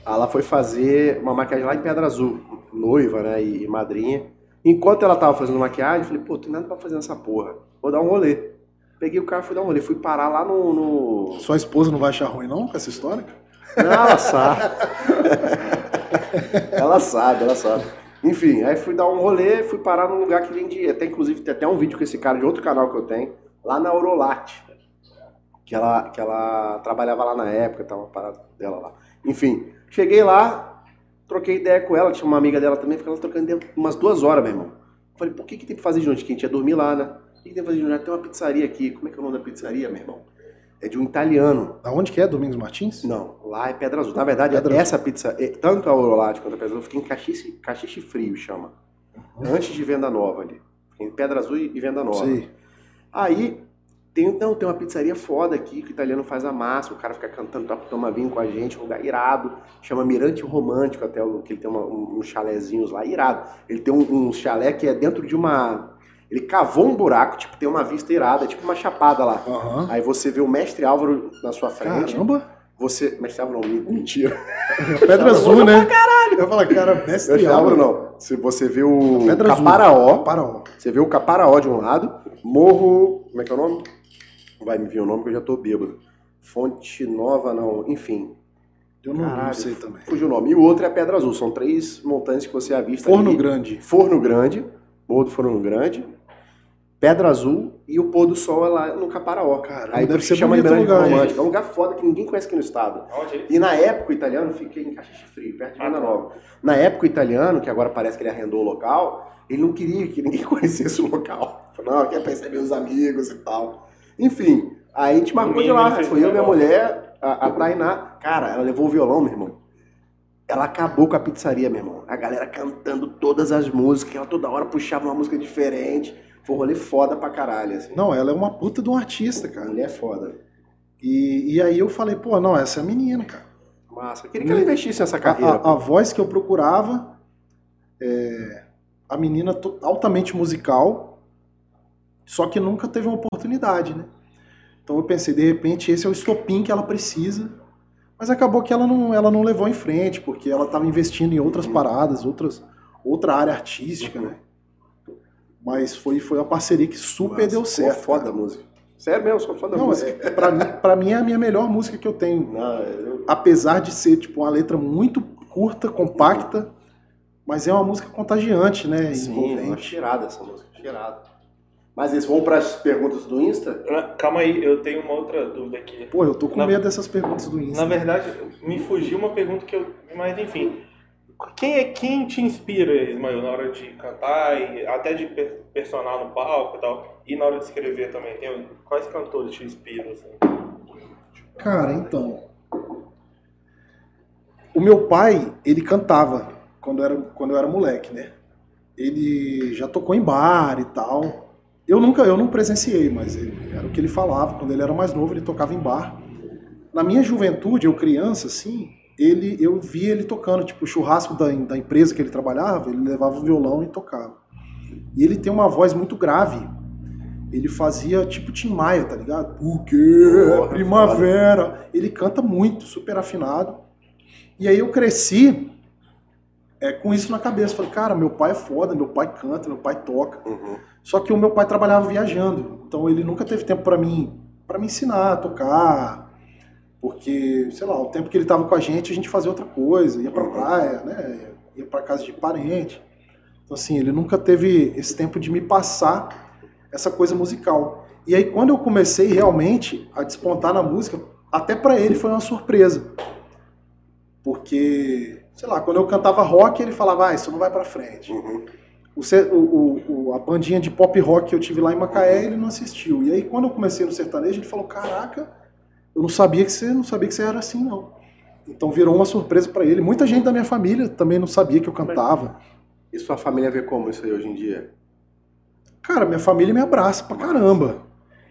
Ela foi fazer uma maquiagem lá em Pedra Azul, noiva, né? E, e madrinha. Enquanto ela tava fazendo maquiagem, eu falei, pô, tem nada pra fazer nessa porra. Vou dar um rolê. Peguei o carro e fui dar um rolê. Fui parar lá no. no... Sua esposa não vai achar ruim não com essa história? Não, ela sabe. ela sabe, ela sabe. Enfim, aí fui dar um rolê, fui parar num lugar que vendia. Até, inclusive, tem até um vídeo com esse cara de outro canal que eu tenho, lá na Eurolat. Que ela, que ela trabalhava lá na época, tava parada dela lá. Enfim, cheguei lá, troquei ideia com ela, tinha uma amiga dela também, ficava trocando ideia umas duas horas, meu irmão. Falei, por que, que tem que fazer de noite? Que a gente ia dormir lá, né? O que, que tem que fazer de noite? Tem uma pizzaria aqui. Como é que é o nome da pizzaria, meu irmão? É de um italiano. Da onde que é, Domingos Martins? Não, lá é Pedra Azul. Na verdade, Pedra Azul. essa pizza, eh, tanto a Orolate quanto a Pedra Azul, fica em Caxixe, Caxixe Frio, chama. Antes de Venda Nova ali. Em Pedra Azul e Venda Nova. Sei. Aí tem, não, tem uma pizzaria foda aqui que o italiano faz a massa, o cara fica cantando, toma vinho com a gente, um lugar irado, chama Mirante Romântico, até que ele tem uma, um- uns chalézinhos lá, irado. Ele tem um, um chalé que é dentro de uma. Ele cavou um buraco, tipo, tem uma vista irada, tipo uma chapada lá. Aham. Aí você vê o mestre Álvaro na sua frente. Caramba. Você. Mestre Álvaro não, mentira. Pedra azul, né? Eu falar, cara, mestre Mestre Álvaro não. Se você vê o Pedra. Caparaó, Para, ó. você vê o Caparaó de um lado, Morro. Como é que é o nome? Vai me vir o nome que eu já tô bêbado. Fonte Nova, não. Enfim, Eu não, não Caralho. sei também. fugiu o nome. E o outro é a Pedra Azul. São três montanhas que você avista. Forno ali. grande. Forno Grande, Morro do Forno Grande, Pedra Azul e o pôr do sol é lá no Caparaó. Caramba, Aí deve ser chama o Mirante lugar, Romântico. É um lugar foda que ninguém conhece aqui no estado. Onde? E na época o italiano, fiquei em Caxias de Frio, perto de Ah, Venda tá. Nova. Na época o italiano, que agora parece que ele arrendou o local, ele não queria que ninguém conhecesse o local. Falou, não, quer perceber os amigos e tal. Enfim, aí a gente marcou de lá. Foi eu, minha mulher, a, a Tainá. Cara, ela levou o violão, meu irmão. Ela acabou com a pizzaria, meu irmão. A galera cantando todas as músicas, ela toda hora puxava uma música diferente. Foi um rolê foda pra caralho, assim. Não, ela é uma puta de um artista, A cara. mulher é foda. E, e aí eu falei, pô, não, essa é a menina, cara. Massa. Eu queria que ela investisse nessa A, carreira. a- a voz que eu procurava, é, a menina altamente musical, só que nunca teve uma oportunidade, né? Então eu pensei, de repente esse é o estopim que ela precisa, mas acabou que ela não, ela não levou em frente, porque ela estava investindo em outras paradas, outras, outra área artística, né? Mas foi, foi uma parceria que super Massa. deu certo. foda cara. a música. Sério mesmo, sou fã da Não, música. é, pra, mim, pra mim é a minha melhor música que eu tenho. Não, eu- apesar de ser tipo uma letra muito curta, compacta, mas é uma música contagiante, né? Sim, envolvente. cheirada essa música, cheirada. Mas isso, vamos para as perguntas do Insta? Ah, Calma aí, eu tenho uma outra dúvida aqui. Pô, eu tô com Na- medo dessas perguntas do Insta. Na verdade, me fugiu uma pergunta que eu. Mas enfim. Quem é quem te inspira, Ismael, na hora de cantar e até de per- personal no palco e tal? E na hora de escrever também? Tem, quais cantores te inspiram? Assim? Cara, então. O meu pai, ele cantava quando eu era, quando eu era moleque, né? Ele já tocou em bar e tal. Eu nunca, eu não presenciei, mas ele- era o que ele falava. Quando ele era mais novo, ele tocava em bar. Na minha juventude, eu criança, assim, ele, eu via ele tocando, tipo, o churrasco da, da empresa que ele trabalhava, ele levava o violão e tocava. E ele tem uma voz muito grave. Ele fazia tipo Tim Maia, tá ligado? Porque Porra, primavera. Ele canta muito, super afinado. E aí eu cresci é, com isso na cabeça. Falei, cara, meu pai é foda, meu pai canta, meu pai toca. Uhum. Só que o meu pai trabalhava viajando, então ele nunca teve tempo pra mim, para me ensinar a tocar, porque sei lá, o tempo que ele tava com a gente a gente fazia outra coisa, ia pra praia, né, ia pra casa de parente. Então assim, ele nunca teve esse tempo de me passar essa coisa musical. E aí quando eu comecei realmente a despontar na música, até pra ele foi uma surpresa, porque sei lá, quando eu cantava rock ele falava, ah, isso não vai pra frente. Uhum. O- o- o- a bandinha de pop rock que eu tive lá em Macaé, ele não assistiu. E aí, quando eu comecei no sertanejo, ele falou: Caraca, eu não sabia que você não sabia que você era assim, não. Então virou uma surpresa pra ele. Muita gente da minha família também não sabia que eu cantava. E sua família vê como isso aí hoje em dia? Cara, minha família me abraça pra caramba.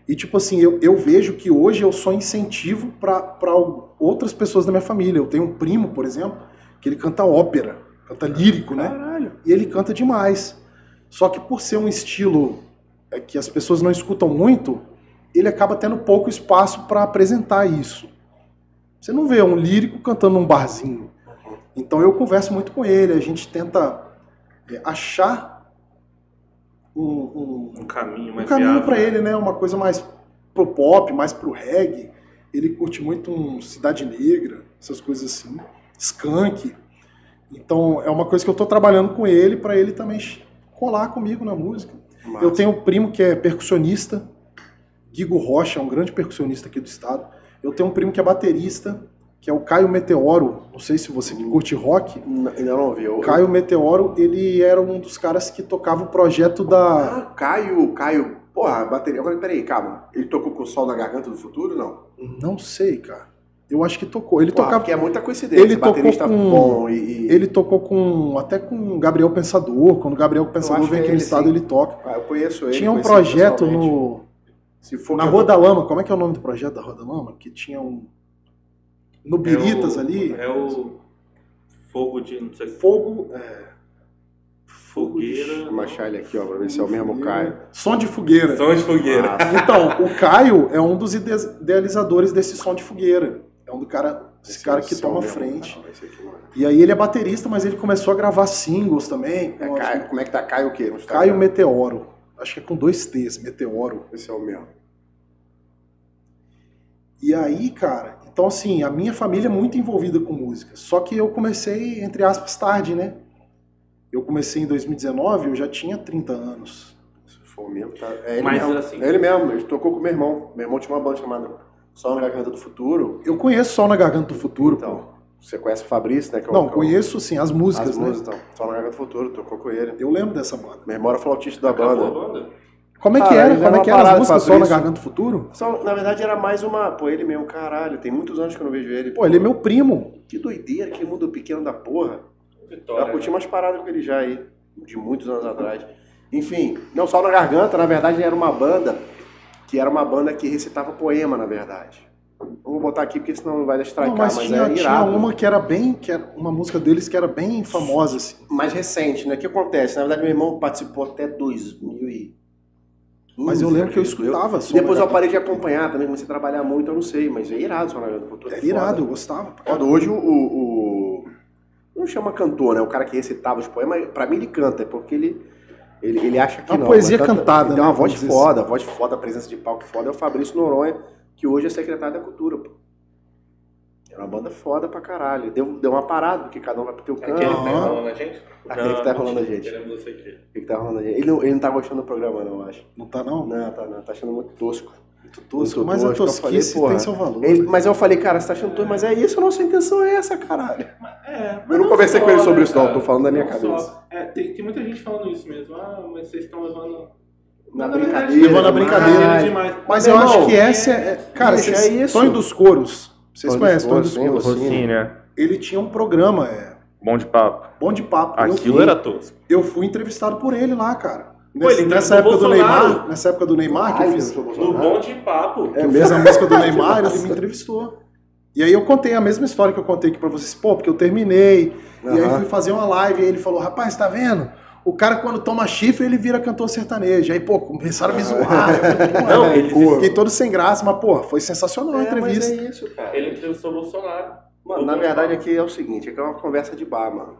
E tipo assim, eu, eu vejo que hoje eu sou incentivo pra pra outras pessoas da minha família. Eu tenho um primo, por exemplo, que ele canta ópera, canta lírico, né? Caralho. e ele canta demais. Só que por ser um estilo é, que as pessoas não escutam muito, ele acaba tendo pouco espaço para apresentar isso. Você não vê um lírico cantando num barzinho. Então eu converso muito com ele, a gente tenta é, achar um, um- Um caminho um caminho para né? ele, né? Uma coisa mais pro pop, mais pro reggae. Ele curte muito um Cidade Negra, essas coisas assim, skunk. Então é uma coisa que eu tô trabalhando com ele para ele também colar comigo na música. Massa. Eu tenho um primo que é percussionista, Guigo Rocha, é um grande percussionista aqui do estado. Eu tenho um primo que é baterista, que é o Caio Meteoro. Não sei se você que curte rock. Ainda não ouvi. Eu- Caio Meteoro, ele era um dos caras que tocava o projeto da. Ah, Caio, Caio. Porra, bateria. Agora, peraí, calma. Ele tocou com o Sol na Garganta do Futuro, não? Não sei, cara. Eu acho que tocou. Ele tocava. porque é muita coincidência. ele tocou com- bom e... Ele tocou com. até com o Gabriel Pensador. Quando o Gabriel Pensador vem que aqui é no estado, sim. ele toca. Ah, eu conheço ele. Tinha um projeto no. Se for Na que eu Rua da Lama, como é que é o nome do projeto da Rua da Lama? Que tinha um. No Biritas É o- ali. É o fogo de. não sei Fogo. é, Fogueira. Vou achar ele aqui, ó, pra ver se é o mesmo Caio. Som de fogueira. Som de fogueira. Ah, Então, o Caio é um dos ide- idealizadores desse som de fogueira. É um do cara, esse cara que esse é o toma mesmo, frente. não, aqui é. E aí ele é baterista, mas ele começou a gravar singles também. É Caio, como é que tá Caio o quê? Caio Meteoro. Acho que é com dois T's, Meteoro. Esse é o mesmo. E aí, cara, então assim, a minha família é muito envolvida com música. Só que eu comecei, entre aspas, tarde, né? Eu comecei em 2019, eu já tinha 30 anos. Se for o mesmo, tá. É ele Mas, mesmo. assim- É ele mesmo, ele tocou com o meu irmão. Meu irmão tinha uma banda chamada Só na Garganta do Futuro. Eu conheço Sol na Garganta do Futuro, pô. Você conhece o Fabrício, né? que é o- Não, que é o- conheço sim, as músicas, as né? músicas, então. Só na Garganta do Futuro, tocou com ele. Eu lembro dessa banda. Era flautista da Acabou banda. banda? Como é que Ah, era? Como é que era as músicas Sol na. Garganta do Futuro? Só, na verdade era mais uma. Pô, ele mesmo, caralho. Tem muitos anos que eu não vejo ele. Pô, ele é meu primo. Que doideira, que mundo pequeno da porra. Eu Vitória. já curti umas paradas com ele já aí, de muitos anos atrás. Enfim, não só na garganta, na verdade era uma banda que era uma banda que recitava poema, na verdade. Vamos botar aqui porque senão não vai estraicar, Não, mas, mas, tinha, é tinha uma que era bem. Que era uma música deles que era bem famosa, assim. mais recente, né? O que acontece? Na verdade, meu irmão participou até 2015. Mas eu lembro que eu escutava E na depois eu parei de acompanhar também, comecei a trabalhar muito, eu não sei, mas é irado do Futuro. Era foda. irado, eu gostava. Foda. Hoje o, o, o- Não chama cantor, né? O cara que recitava os poemas, pra mim ele canta, é porque ele. Ele, ele acha que É uma não. poesia canta- cantada, ele Tem uma né, voz vamos dizer foda, voz foda, presença de palco foda. É o Fabrício Noronha, que hoje é secretário da Cultura, pô. Era uma banda foda pra caralho. Deu, deu uma parada, porque cada um vai pro teu canto. Aquele que tá enrolando a gente? Aquele que tá enrolando a gente. Queremos você aqui. O que, tá rolando aí? Ele não, ele não tá gostando do programa, não, eu acho. Não tá, não? Não, tá, não, tá achando muito tosco. Muito tosco. Muito Mas a tosco, eu tosquice falei, porra. tem seu valor. Ele- né? mas eu falei, cara, você tá achando tosco, mas é isso, a nossa intenção é essa, caralho. É, Eu não conversei com ele sobre isso, não, tô falando da minha Não cabeça. só. É, tem, tem muita gente falando isso mesmo. Ah, mas vocês estão levando. Na brincadeira, Levando a brincadeira mas- demais. Mas eu acho irmão, que essa é. é- Cara, bicho, vocês, é isso. Tonho dos Coros. Vocês Tonho conhecem Tonho Coros, dos sim, Coros? Rocinho, né? Ele tinha um programa, é. Bom de papo. Bom de papo. Eu Aquilo fui- era tosco. Eu fui entrevistado por ele lá, cara. Pô, Nessa, ele nessa época do. Neymar, nessa época do Neymar que eu fiz, No bom de papo. É mesmo? fiz a música do Neymar, ele me entrevistou. E aí eu contei a mesma história que eu contei aqui pra vocês, pô, porque eu terminei, e aí fui fazer uma live, e ele falou, rapaz, tá vendo? O cara quando toma chifre, ele vira cantor sertanejo. Aí, pô, começaram a me zoar. Não, ele Fiquei todo sem graça, mas, pô, foi sensacional a É, mas entrevista. é isso, cara. Ele entrevistou o Bolsonaro. Mano, na verdade aqui é o seguinte, aqui é uma conversa de bar, mano.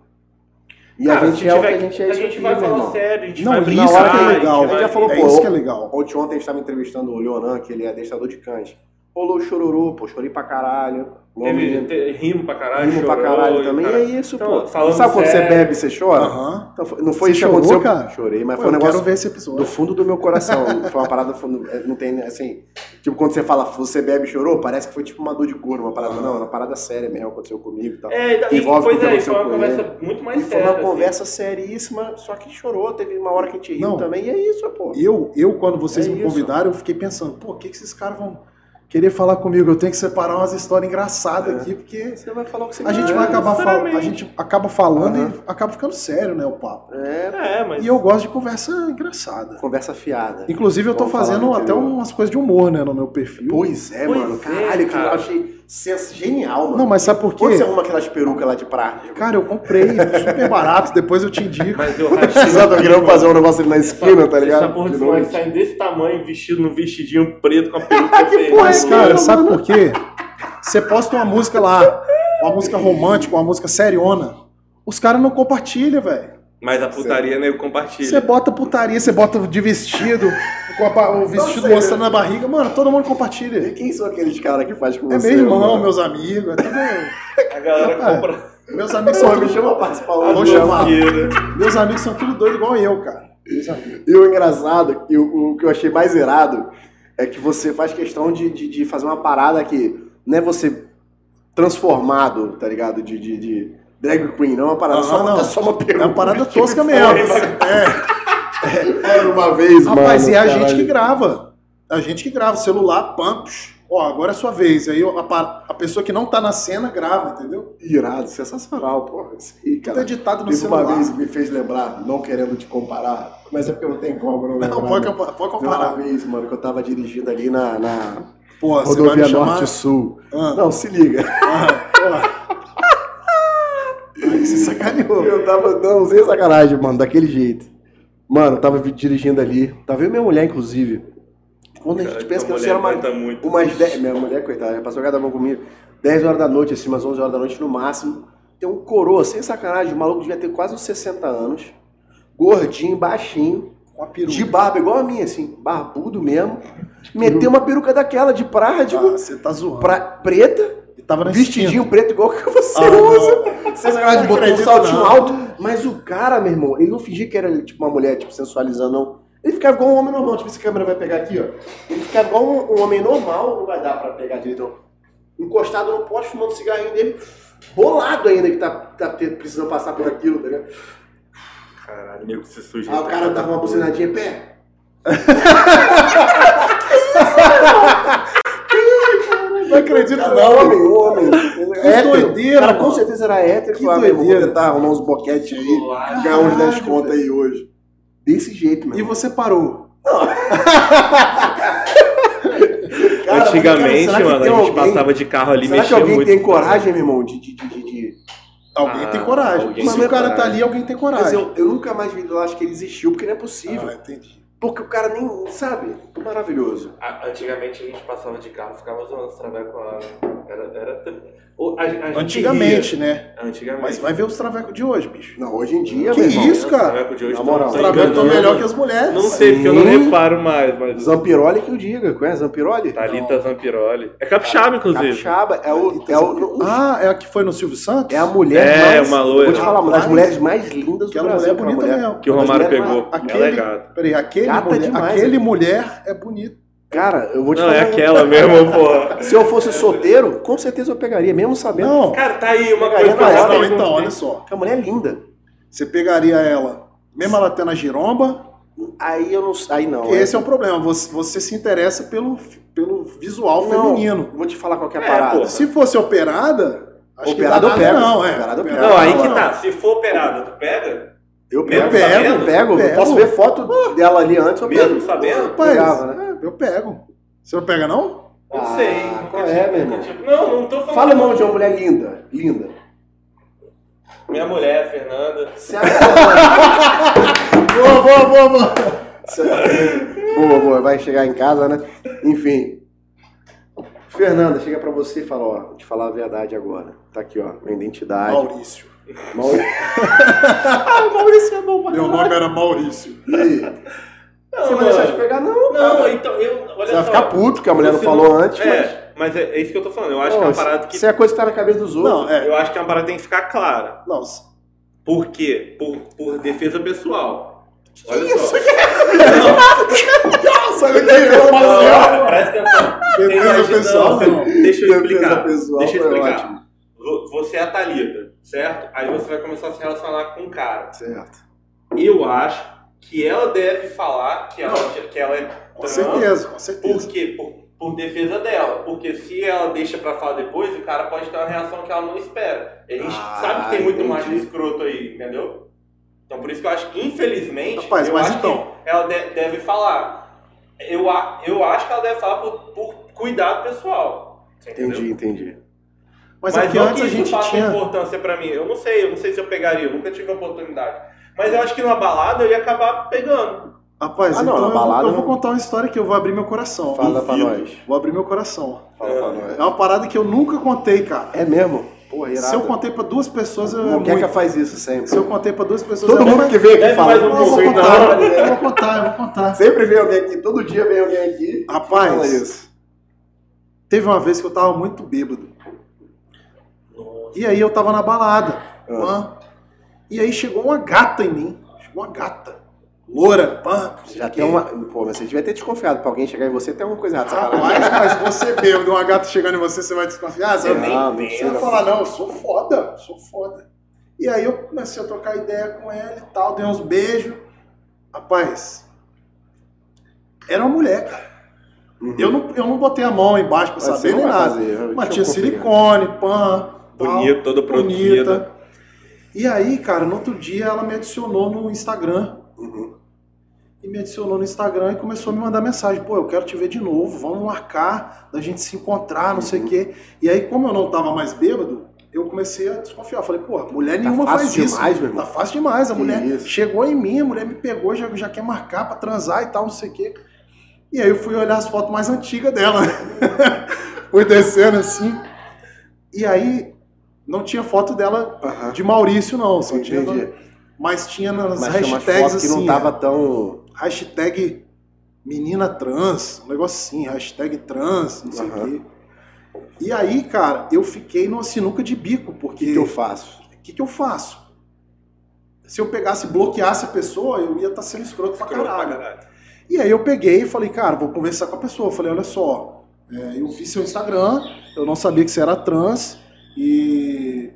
E Cara, a gente é o que a gente é A gente vai falar irmão. sério, a gente Não, vai isso que é a gente legal. já falou, é pô, isso que é legal. Ontem, ontem a gente tava entrevistando o Leonan, que ele é adestrador de cães. Rolou chororô, pô, chorei pra caralho. Teve, te- rimo pra caralho, Rimo pra chorou, caralho e também. cara- É isso, Então, pô. Sabe quando você sério- bebe, você chora? Aham. Então, foi- não foi Você isso que chorou, aconteceu. cara? Chorei, mas Pô, foi um negócio quero ver esse do fundo do meu coração. foi uma parada, foi- não tem, assim... Tipo, quando você fala, você bebe e chorou, parece que foi tipo uma dor de corno, uma parada... Não, uma parada séria mesmo, aconteceu comigo e tal. É, e, Envolve pois que é, e foi uma com conversa muito mais E foi séria. uma assim. conversa seríssima, só que chorou. Teve uma hora que a gente riu também, e é isso, pô. Eu, eu, quando vocês É me isso. convidaram, eu fiquei pensando, pô, o que, que esses caras vão querer falar comigo? Eu tenho que separar umas histórias engraçadas É. aqui, porque Você vai falar o que você a gente vai acabar falando, a gente acaba falando Aham. e acaba ficando sério, né, o papo. É, É, mas. E eu gosto de conversa engraçada. conversa fiada. Inclusive, eu tô Vamos fazendo do até interior. umas coisas de humor, né, no meu perfil. Pois é, Pois mano. é, Caralho, que eu cara. achei sens- genial, mano. Não, mas sabe por quê? Quando você arruma aquelas perucas lá de praia? Cara, eu comprei, super barato, depois eu te indico. Mas eu Precisando, eu queria fazer um negócio ali na esquina, tá ligado? Essa porra de noite. saindo desse tamanho, vestido num vestidinho preto com a peruca feia. Mas, é, cara, mano? sabe por quê? Você posta uma música lá, uma música romântica, uma música seriona, os caras não compartilham, velho. Mas a putaria, né, eu compartilho. Você bota putaria, você bota de vestido, com a o vestido mostrando a barriga, mano, todo mundo compartilha. E quem são aqueles caras que faz com É você? meu irmão, mano? meus amigos, é tudo. A galera É. compra Meus amigos Pô, são me tudo, chama participar lá. Vou do- chamar. blogueira. meus amigos são tudo doido igual eu, cara. E o engraçado, e o, o que eu achei mais irado, é que você faz questão de, de, de fazer uma parada que não é você transformado, tá ligado? De, de, de drag queen, não é uma parada, Aham, só, não. é só uma peruca. É uma parada tosca mesmo. É. Era uma vez, mano. Rapaz, e é a gente que grava. A gente que grava, celular, pam, psh, Ó, agora é sua vez. Aí a, a pessoa que não tá na cena grava, entendeu? Irado, sensacional, porra. Isso aí, cara. editado no Teve uma celular. vez que me fez lembrar, não querendo te comparar, mas é porque eu não tenho como não lembrar. Não, pode, né? pode Teve uma comparar. vez, mano, que eu tava dirigindo ali na, na Pô, vai rodovia? Norte-Sul. Ah, Não, se liga. ah, pô. Aí você sacaneou. Eu tava, não, sem sacanagem, mano, daquele jeito. Mano, eu tava dirigindo ali, tava eu e minha mulher, inclusive. Quando a gente Cara, pensa que você era uma, muito. umas 10, minha mulher, coitada, já passou cada mão comigo, 10 horas da noite, assim, umas 11 horas da noite no máximo, tem um coroa, sem sacanagem, o maluco devia ter quase uns 60 anos, gordinho, baixinho, Com a peruca. de barba igual a minha, assim, barbudo mesmo, meteu uma peruca daquela de praia, Ah, você tá zoando. pra, preta, tava na vestidinho preto igual que você Ah, usa. Sem sacanagem, Não botou um saltinho não. alto. Mas o cara, meu irmão, ele não fingia que era tipo uma mulher, tipo, sensualizando, não. Ele ficava igual um homem normal. Tipo, essa câmera vai pegar aqui, ó. Ele ficava igual um, um homem normal, não vai dar pra pegar direito, não. Encostado no poste, fumando cigarrinho dele, bolado ainda que tá, tá precisando passar por aquilo, tá ligado? Caralho, nego se sujeita. Aí o cara dava uma buzinadinha, pé. Não acredito, Cara, não. homem. Doideira, Cara, com mano. certeza era hétero. Que falava, "Meu, Vou doideira." tentar arrumar uns boquetes aí. Caralho, ganhar uns 10 velho. conto aí hoje. Desse jeito, meu. E você parou. Cara, Antigamente, mas, cara, que mano, a gente alguém- passava de carro ali Será que mexia alguém muito. tem coragem, meu irmão, de. de, de, de- de- Alguém Ah, tem coragem. alguém Se tem o cara tá coragem. ali, alguém tem Mas coragem. eu, eu nunca mais vi, eu acho que ele existiu, porque não é possível. Ah, entendi. Porque o cara nem sabe. Maravilhoso. A- Antigamente a gente passava de carro, ficava zoando os travecos lá. né? Era, era... O- a- a Antigamente, né? ria. Antigamente. Mas vai ver os travecos de hoje, bicho. Não, hoje em dia, Que meu irmão. isso, cara? Os travecos de hoje Na moral. Os travecos estão enganando. melhor que as mulheres. Não sei, porque eu não reparo mais, mas... Zampiroli que eu diga. Conhece Zampiroli? Thalita Zampiroli. É capixaba, inclusive. Capixaba é o. É, o, Ah, é a que foi no Silvio Santos? é a mulher É, mais. uma loira. Vou te falar, uma das mulheres mais lindas do Aquela Brasil. mulher bonita mesmo. Que o Romário pegou. mais- Aquele, Ela é gata. peraí, aquele Gata mulher, demais, aquele né? mulher é bonito. Cara, eu vou te Não, falar. é aquela mesmo, porra. Se eu fosse solteiro, com certeza eu pegaria, mesmo sabendo Não, Cara, tá aí uma Pegaria coisa ela. não, então, olha só. que a mulher é linda. Você pegaria ela, mesmo ela tendo a giromba, Aí eu não. Aí não. porque esse é um problema. Você, você se interessa pelo, pelo visual Não, feminino. Vou te falar qualquer É, parada. pô. Se fosse operada, acho Operada que eu pego. não, é. Operada eu pego. Não, aí que tá. Se for operada, tu pega? Eu pego, eu pego, sabendo? eu pego. Pego. Posso ver foto dela ali antes, eu Mesmo pego. sabendo? Rapaz, Pegava, né? é, eu pego. Você não pega, não? Não Ah, sei. qual é, meu irmão? tive- Não, não tô falando. Fala o nome de uma mulher linda. Linda. Minha mulher, Fernanda. Boa, boa, boa, boa. boa, boa, vai chegar em casa, né? Enfim. Fernanda, chega pra você e fala, ó, vou te falar a verdade agora. Tá aqui, ó, minha identidade. Maurício. Maurício. ah, Maurício é bom pra Meu nome era Maurício. E aí? Não, Você vai mano. deixar de pegar? Não, Não, cara. então, eu. Olha Você vai só. ficar puto que a mulher não falou antes, mas... É, mas é, é isso que eu tô falando. Eu acho que é uma parada que. Isso é a coisa que tá na cabeça dos outros. Não, é. Eu acho que é uma parada que tem que ficar clara. Não, Por quê? Por, por defesa pessoal. Olha Isso só. Nossa, eu Não, cara, presta atenção. Defesa pessoal, não, não. Deixa eu Defesa explicar. pessoal Deixa eu explicar. Você é a Thalita, certo? Aí você vai começar a se relacionar com o cara. Certo. Eu acho que ela deve falar que ela, que ela é com trans. certeza, com Por certeza. quê? Por, por defesa dela. Porque se ela deixa pra falar depois, o cara pode ter uma reação que ela não espera. A gente Ah, sabe que tem muito entendi. macho escroto aí, entendeu? Então por isso que eu acho que, infelizmente, Rapaz, eu mas acho então- que ela de- deve falar. Eu, eu acho que ela deve falar por, por cuidado pessoal. Entendeu? Entendi, entendi. Mas, Mas aqui não antes que a isso gente faça tinha. importância pra mim. Eu não sei, eu não sei se eu pegaria, eu nunca tive a oportunidade. Mas eu acho que numa balada eu ia acabar pegando. Rapaz, Ah, não, então eu, balada eu vou contar uma história que eu vou abrir meu coração. Fala pra nós. Vou abrir meu coração. Fala pra nós. É uma parada que eu nunca contei, cara. É mesmo? Porra, irado. Se eu contei pra duas pessoas, eu é Moqueca muito. faz isso sempre. Se eu contei pra duas pessoas, Todo é mundo que vem aqui fala. um Eu vou então. contar, eu vou contar, eu vou contar. Sempre vem alguém aqui, todo dia vem alguém aqui. Rapaz. Fala isso. Teve uma vez que eu tava muito bêbado. E aí eu tava na balada. Ah. pã. E aí chegou uma gata em mim. Chegou uma gata. Loura, pã. Já tem uma. Pô, mas você devia ter desconfiado. Pra alguém chegar em você, tem alguma coisa errada. Rapaz, mas você bêbado, uma gata chegando em você, você vai desconfiar? Você nem Não, pensa. Você vai falar, não, eu sou foda, sou foda. E aí eu comecei a trocar ideia com ela e tal, dei uns beijos. Rapaz, era uma mulher, cara. Uhum. Eu não, eu não botei a mão embaixo pra Mas saber nem nada. fazer, Mas tinha silicone, pan, tal, Bonito, toda produzida. E aí, cara, no outro dia ela me adicionou no Instagram. Uhum. E me adicionou no Instagram e começou a me mandar mensagem. Pô, eu quero te ver de novo, vamos marcar da gente se encontrar, não sei o quê. E aí, como eu não tava mais bêbado, eu comecei a desconfiar. Falei, pô, mulher nenhuma fácil faz isso. demais, meu irmão. Tá fácil demais. A Que mulher isso. chegou em mim, a mulher me pegou, já, já quer marcar pra transar e tal, não sei o quê. E aí eu fui olhar as fotos mais antigas dela. fui descendo assim. E aí não tinha foto dela de Maurício, não. Só tinha, Entendi. mas tinha nas Mas tinha umas hashtags fotos que assim. não tava é, tão. hashtag menina trans, um negócio assim, hashtag trans, não sei o quê. E aí, cara, eu fiquei numa sinuca de bico, O porque que, que eu faço? o que, que eu faço? Se eu pegasse e bloqueasse a pessoa, eu ia estar sendo escroto pra Escroto pra caralho. caralho. E aí eu peguei e falei, cara, vou conversar com a pessoa. Eu falei, olha só, é, eu vi seu Instagram, eu não sabia que você era trans e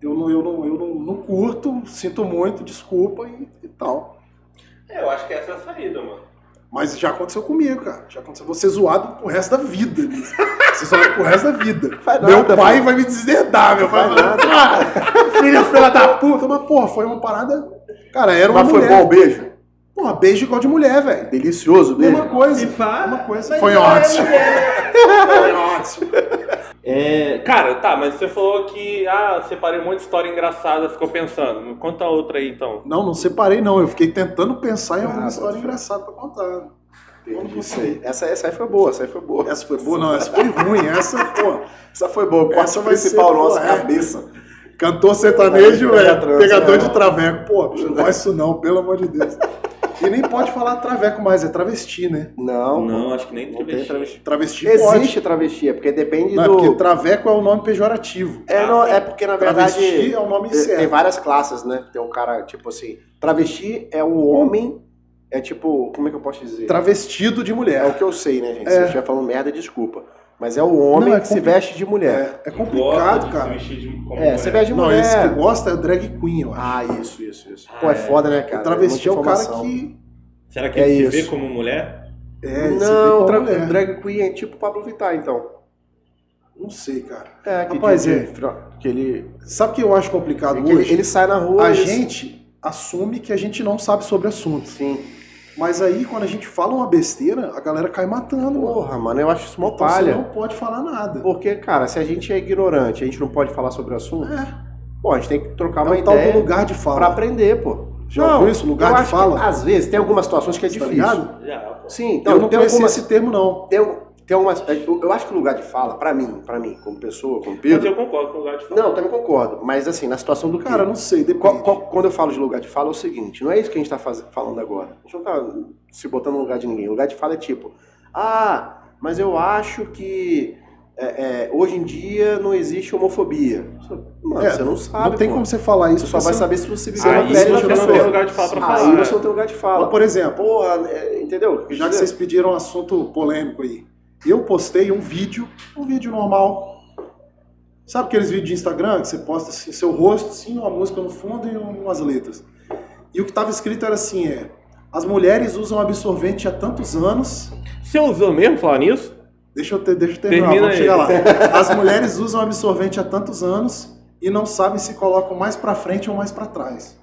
eu não, eu não, eu não, não curto, sinto muito, desculpa e, e tal. É, eu acho que essa é a saída, mano. Mas já aconteceu comigo, cara. Já aconteceu. Vou ser zoado pro resto da vida. Liz. Ser zoado pro resto da vida. Faz meu nada, pai pô. vai me deserdar, meu pai ah, filha, filha da puta. Mas, porra, foi uma parada. Cara, era uma Mas foi mulher. bom o beijo? Porra, beijo igual de mulher, velho. Delicioso beijo? Mesma coisa. Pá, Mesma coisa. mas Foi não é ótimo. Foi ótimo. É, cara, tá, mas você falou que, ah, separei um monte de história engraçada, ficou pensando. Conta outra aí, então. Não, não separei, não. Eu fiquei tentando pensar em alguma Ah, história ser. engraçada pra contar. Entendi. Essa, essa aí foi boa, essa aí foi boa. Essa foi boa, não. Essa foi ruim. Essa, pô. Essa foi boa. O vai principal pô, é. cabeça. Cantor sertanejo, é, trans, pegador é. de traveco. Pô, não faz isso não, pelo amor de Deus. E nem pode falar traveco mais, é travesti, né? Não, Não, acho que nem não travesti. travesti. Travesti Existe pode. travesti, é porque depende Não, é do... porque traveco é o nome pejorativo. É, não, é porque, na Travesti verdade, é o nome tem- tem certo. várias classes, né? Tem um cara, tipo assim, travesti é o homem, é tipo, como é que eu posso dizer? Travestido de É o mulher. que eu sei, né, gente? É. Se eu estiver falando merda, desculpa. Mas é o homem Não, é que se veste de mulher. É, é complicado, de cara. Se vestir de, como É, mulher. você veste de Não, mulher. esse que gosta é o drag queen, eu acho. Ah, isso, isso, isso. Ah, Pô, é é. foda, né, cara? o travesti é o cara que. Será que É ele se vê como mulher? É, se vê Não, como tra- mulher. drag queen é tipo Pablo Vittar, então. Não sei, cara. É, que, Rapaz, é. que ele, Sabe o que eu acho complicado que ele, hoje? ele sai na rua A e- gente assume que a gente não sabe sobre o assunto. Sim. Mas aí, quando a gente fala uma besteira, a galera cai matando, mano. Porra, mano, eu acho isso mó Então palha. você não pode falar nada. Porque, cara, se a gente é ignorante, a gente não pode falar sobre o assunto, É, pô, a gente tem que trocar é uma tal ideia do lugar de fala. pra aprender, pô. Já ouviu isso, lugar de acho que, fala? às vezes, tem algumas situações que é Tá difícil. ligado? Já, pô. Sim, então, eu não tem conhecia algumas... esse termo, não. Tem, tem algumas... Eu, eu acho que o lugar de fala, pra mim, pra mim, como pessoa, como Mas Pedro... eu concordo com o lugar de fala. Não, também concordo. Mas, assim, na situação do Cara, não sei. Qual- qual- quando eu falo de lugar de fala, é o seguinte, não é isso que a gente tá faz- falando agora. A gente não tá se botando no lugar de ninguém. O lugar de fala é tipo, ah, mas eu acho que é, é, hoje em dia não existe homofobia. Mano, É, você não sabe. não tem pô. como você falar isso. Você só vai você- saber se você viver Aí na você pele da não tem lugar de fala pra Aí falar. você não tem lugar de fala. Mas, por exemplo, Porra, é, entendeu? já que vocês pediram um assunto polêmico aí, eu postei um vídeo, um vídeo normal. Sabe aqueles vídeos de Instagram que você posta assim, seu rosto, assim, uma música no fundo e umas letras. E o que estava escrito era assim, é... As mulheres usam absorvente há tantos anos... Você usou mesmo falar nisso? Deixa eu, ter, deixa eu terminar, Termina vamos aí. chegar lá. As mulheres usam absorvente há tantos anos e não sabem se colocam mais pra frente ou mais pra trás.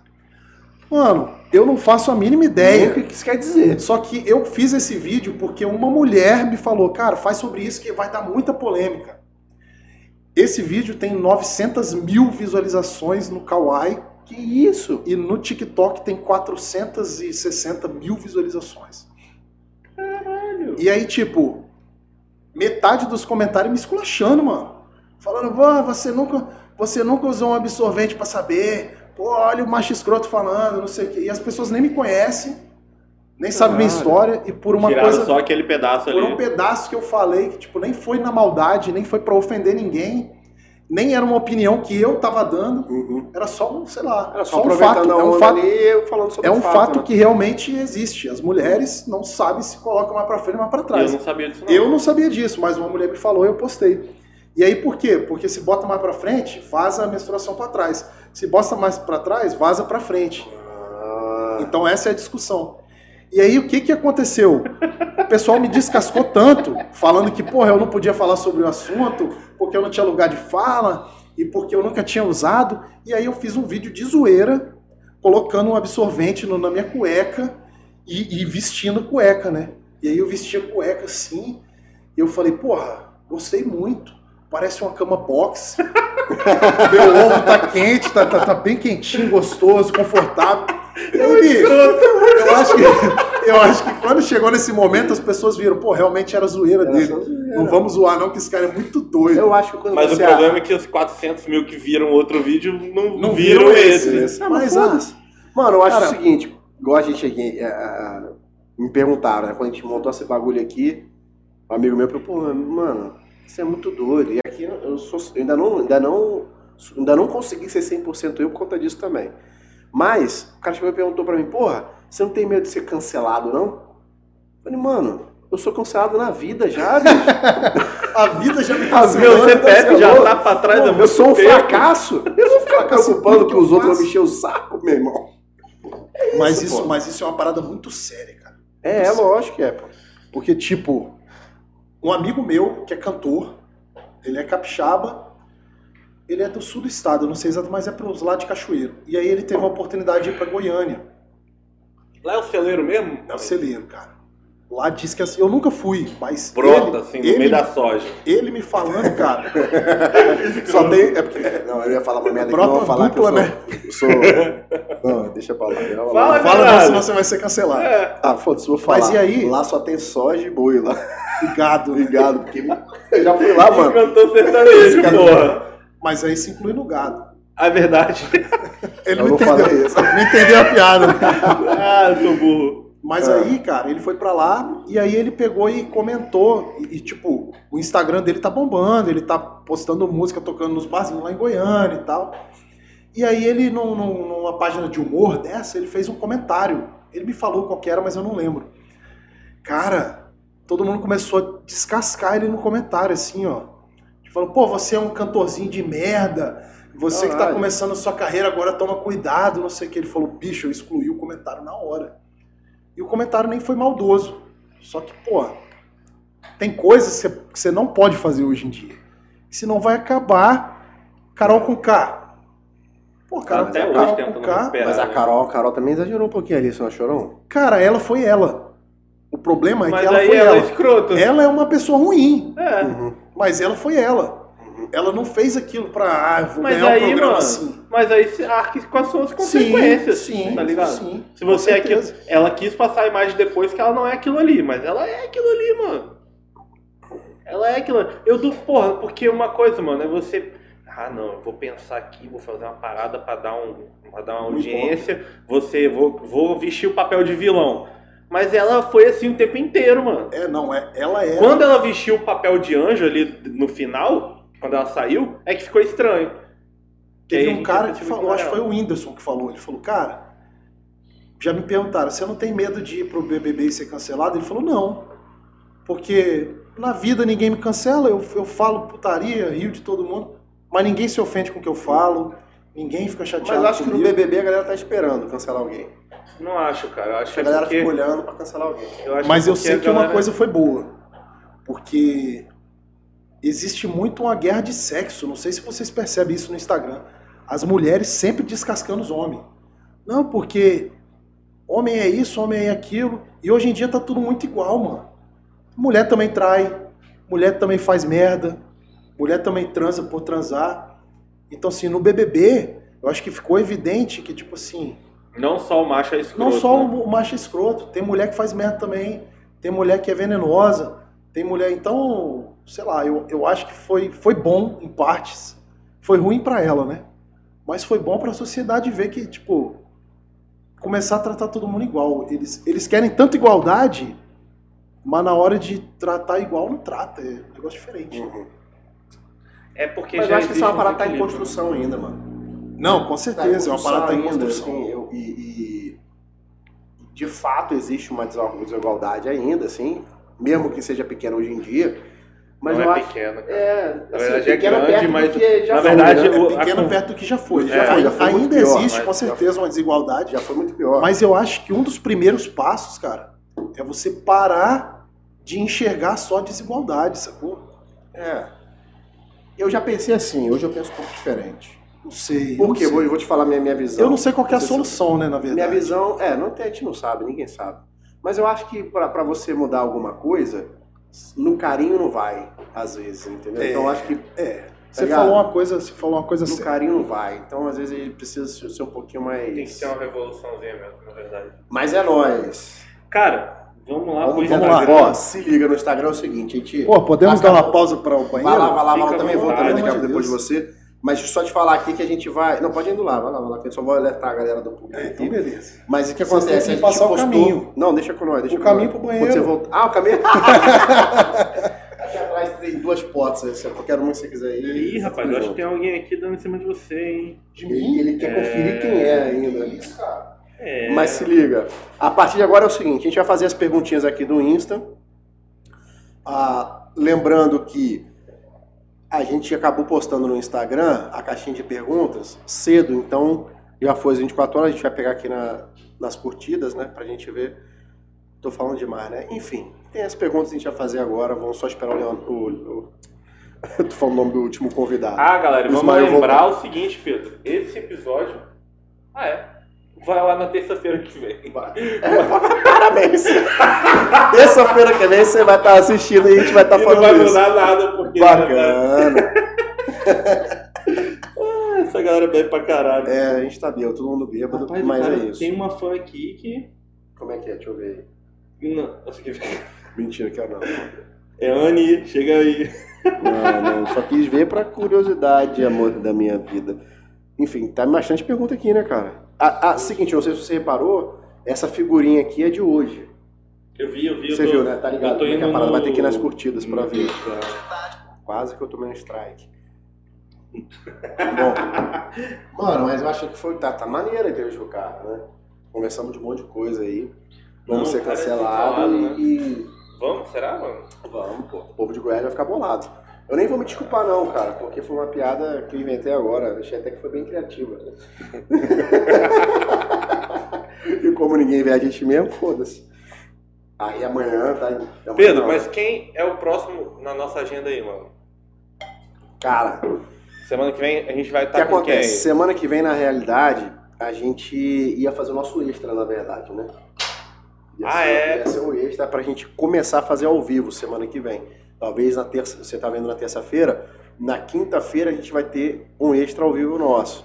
Mano, eu não faço a mínima ideia. O que isso quer dizer? Só que eu fiz esse vídeo porque uma mulher me falou, cara, faz sobre isso que vai dar muita polêmica. Esse vídeo tem 900 mil visualizações no Kawaii Que isso? e no TikTok tem 460 mil visualizações. E aí, tipo, metade dos comentários me esculachando, mano. Falando, "Vó, você nunca, você nunca usou um absorvente pra saber. Pô, olha o macho escroto falando, não sei o quê. E as pessoas nem me conhecem, nem sabem minha história. E por uma Tiraram coisa só aquele pedaço por um ali. pedaço que eu falei que tipo nem foi na maldade, nem foi pra ofender ninguém, nem era uma opinião que eu tava dando, Uhum. era só um, sei lá, Era só só um fato, é um fato, ali eu falando sobre é um fato né? que realmente existe. As mulheres não sabem se colocam mais pra frente, mais pra Eu trás. não sabia disso não. Eu não sabia disso, mas uma mulher me falou e eu postei. E aí por quê? Porque se bota mais pra frente, vaza a menstruação pra trás. Se bota mais pra trás, vaza pra frente. Ah, Então essa é a discussão. E aí, o que que aconteceu? O pessoal me descascou tanto, falando que, porra, eu não podia falar sobre o assunto, porque eu não tinha lugar de fala, e porque eu nunca tinha usado. E aí eu fiz um vídeo de zoeira, colocando um absorvente no- na minha cueca e, e vestindo cueca, né? E aí eu vesti a cueca assim, e eu falei, porra, gostei muito. Parece uma cama box. Meu ovo tá quente, tá, tá, tá bem quentinho, gostoso, confortável. E aí, bicho, eu acho, que, eu acho que quando chegou nesse momento, as pessoas viram, pô, realmente era zoeira Era dele. zoeira. Não vamos zoar, não, que esse cara é muito doido. Eu acho que quando Mas o você problema é que os 400 mil que viram outro vídeo não, Não viram, viram esse. esse. Esse. Ah, mas Mas, ah. Mano, eu acho Cara- o seguinte, igual a gente aqui, é, é, me perguntaram, né? Quando a gente montou esse bagulho aqui, um amigo meu falou, pô, mano, isso é muito doido. E aqui eu, sou, eu ainda não, ainda não, ainda não consegui ser 100% eu por conta disso também. Mas, o cara chegou e perguntou pra mim, porra, você não tem medo de ser cancelado, não? Eu falei, mano, eu sou cancelado na vida já, bicho. A vida já me cancelou. Meu CPF já tá pra trás Pô, há eu sou um tempo. fracasso. Eu não fico preocupando que os outros vão faço. me encher o saco, meu irmão. Mas isso, isso, pô. mas isso é uma parada muito séria, cara. É, é lógico que é, pô. Porque, tipo, um amigo meu, que é cantor, ele é capixaba, ele é do sul do estado, eu não sei exatamente, mas é pros lados de Cachoeiro. E aí ele teve a oportunidade de ir pra Goiânia. Lá é o celeiro mesmo? É o celeiro, cara. Lá diz que assim, eu nunca fui, mas Brota, ele, assim, no ele, meio da soja. ele me falando, cara, Só tem. É porque, não, eu ia falar uma merda que não vou falar dupla, né? que eu sou. Eu sou não, deixa pra lá. Fala, fala senão você vai ser cancelado. É. Ah, foda-se, vou falar. Mas e aí? Lá só tem soja e boi lá. E gado, né? Obrigado, porque eu já fui lá, mano. Cantor sertanejo, Cara, porra. Mas aí se inclui no gado. A verdade. Ele Eu não entendeu, isso. não entendeu a piada. ah, eu sou burro. Mas É. aí, cara, ele foi pra lá e aí ele pegou e comentou. E, e, tipo, o Instagram dele tá bombando, ele tá postando música, tocando nos barzinhos lá em Goiânia e tal. E aí ele, num- num- numa página de humor dessa, ele fez um comentário. Ele me falou qual que era, mas eu não lembro. Cara, todo mundo começou a descascar ele no comentário, assim, ó. Falando, pô, você é um cantorzinho de merda. Você que tá Caralho. começando a sua carreira agora toma cuidado, não sei o que. Ele falou, bicho, eu excluí o comentário na hora. E o comentário nem foi maldoso. Só que, pô, tem coisas que você- não pode fazer hoje em dia. Senão vai acabar Carol com K. Pô, cara, Até Carol hoje com tentando K. Mas a né? Carol, a Carol também exagerou um pouquinho ali, você não achou, não? Cara, ela foi ela. O problema é Mas que ela foi ela ela. é escrota. Ela é uma pessoa ruim, É. Uhum. mas ela foi ela. Ela não fez aquilo pra, ah, vou Mas ganhar um aí, programa mano, assim. mas aí arque com as suas consequências, sim, tá ligado? sim, Se você é aquilo, ela quis passar a imagem depois que ela não é aquilo ali, mas ela é aquilo ali, mano. Ela é aquilo. ali. Eu dou, porra, porque uma coisa, mano, é você ah, não, eu vou pensar aqui, vou fazer uma parada pra dar um, para dar uma audiência, você vou, vou vestir o papel de vilão. Mas ela foi assim o tempo inteiro, mano. É, não, é, ela é. Quando ela vestiu o papel de anjo ali no final, quando ela saiu, é que ficou estranho. Teve um cara que falou, acho que foi o Whindersson que falou. Ele falou, cara, já me perguntaram, você não tem medo de ir pro BBB e ser cancelado? Ele falou, não. Porque na vida ninguém me cancela, eu, eu falo putaria, rio de todo mundo, mas ninguém se ofende com o que eu falo, ninguém fica chateado Mas acho que no comigo. BBB a galera tá esperando cancelar alguém. Não acho, cara. Eu acho que A é galera porque... fica olhando pra cancelar alguém. eu acho Mas eu sei que uma coisa foi boa. Porque existe muito uma guerra de sexo. Não sei se vocês percebem isso no Instagram. As mulheres sempre descascando os homens. Não, porque homem é isso, homem é aquilo. E hoje em dia tá tudo muito igual, mano. Mulher também trai, mulher também faz merda, mulher também transa por transar. Então, assim, no BBB, eu acho que ficou evidente que, tipo assim, Não só o macho é escroto. não só né? o macho escroto, tem mulher que faz merda também, tem mulher que é venenosa, tem mulher. Então, sei lá, eu, eu acho que foi, foi bom em partes. Foi ruim pra ela, né? Mas foi bom pra sociedade ver que, tipo, começar a tratar todo mundo igual. Eles, eles querem tanta igualdade, mas na hora de tratar igual não trata. É um negócio diferente. Uhum. É porque Mas já eu acho que isso é um parada tá em desequilíbrio. construção ainda, mano. Não, com certeza, é uma parada tá em ainda, construção. assim, eu- e, e- de fato existe uma desigualdade ainda, assim, mesmo que seja pequena hoje em dia, Mas não é acho. pequena. cara. É, Na verdade é pequena grande, perto do mas que já na foi, verdade né? o- É pequeno a- perto do que já foi. É, já foi muito ainda pior, existe, com já- certeza, uma desigualdade. já foi muito pior. Mas eu acho que um dos primeiros passos, cara, é você parar de enxergar só desigualdade, sacou? É. Eu já pensei assim, hoje eu penso um pouco diferente. Não sei. eu Por quê? sei. Vou, vou te falar minha, minha visão. Eu não sei qual que é a Você- solução, né, na verdade. Minha visão, é, não tem, a gente não sabe, ninguém sabe. Mas eu acho que pra pra você mudar alguma coisa, no carinho não vai, às vezes, entendeu? É. Então eu acho que É. Você Tá ligado? falou uma coisa, você falou uma coisa no carinho não vai. Então às vezes ele precisa ser um pouquinho Tem que mais. ter uma revoluçãozinha mesmo, na verdade. Mas é nóis. Cara, vamos lá pro Vamos, vamos lá. Ó, se liga no Instagram é o seguinte, a gente. Pô, podemos Acabou. dar uma pausa para o banheiro? Vai lá, vai lá, vai lá. Também vou também daqui a pouco depois de de você. Mas só te falar aqui que a gente vai. Não, pode ir indo lá, vai lá, vai lá, que eu só vou alertar a galera do público. É, então aqui. beleza. Mas o que Vocês acontece? têm A que gente passar o postou- caminho. Não, deixa com nós, deixa O com caminho nós. pro banheiro. Quando você voltar. Ah, o caminho. Aqui atrás tem duas portas, eu quero muito se você quiser ir. Ih, rapaz, eu acho que tem alguém aqui dando em cima de você, hein? De mim? Ele quer conferir quem é ainda. É. Mas se liga. A partir de agora é o seguinte: a gente vai fazer as perguntinhas aqui do Insta. Ah, lembrando que a gente acabou postando no Instagram a caixinha de perguntas cedo, então já foi às 24 horas. A gente vai pegar aqui na- nas curtidas, né? Pra gente ver. Tô falando demais, né? Enfim, tem as perguntas que a gente vai fazer agora. Vamos só esperar o Leon. O, o... Tô falando o nome do último convidado. Ah, galera, O vamos lembrar o seguinte, Pedro. Esse episódio. Ah, é. Vai lá na terça-feira que vem. É, parabéns! Terça-feira que vem você vai estar assistindo e a gente vai estar E não vai falando isso. mudar nada, porque. Bacana. Ah, Essa galera bebe pra caralho. É, a gente tá bêbado, todo mundo bêbado, Rapaz, mas cara, é isso. Tem uma fã aqui que. Como é que é? Deixa eu ver Não, essa aqui- aí. Mentira que é não. É Anne, chega aí. Não, não. Só quis ver pra curiosidade, amor da minha vida. Enfim, tá bastante pergunta aqui, né, cara? A, a, seguinte, não sei se você reparou, essa figurinha aqui é de hoje. Eu vi, eu vi. eu Você tô- viu, né? Tá eu ligado? tô Como é que a indo parada vai no- ter que ir nas curtidas pra ver. tá. Quase que eu tomei um strike. Bom, mano, mas eu acho que foi. Tá, tá maneira a entrevista com o cara, né? Conversamos de um monte de coisa aí. Vamos Não, ser é cancelados né? e. Vamos, será, mano? Vamos, pô. O povo de Goiás vai ficar bolado. Eu nem vou me desculpar, não, cara, porque foi uma piada que eu inventei agora. Achei até que foi bem criativa. e como ninguém vê a gente mesmo, foda-se. Aí amanhã tá. amanhã Pedro, não. mas quem é o próximo na nossa agenda aí, mano? Cara, Semana que vem a gente vai O que estar com quem? acontece? Semana que vem, na realidade, a gente ia fazer o nosso extra, na verdade, né? Ia Ah, ser, é? Ia ser um extra pra gente começar a fazer ao vivo semana que vem. Talvez na terça, você tá vendo na terça-feira, na quinta-feira a gente vai ter um extra ao vivo nosso.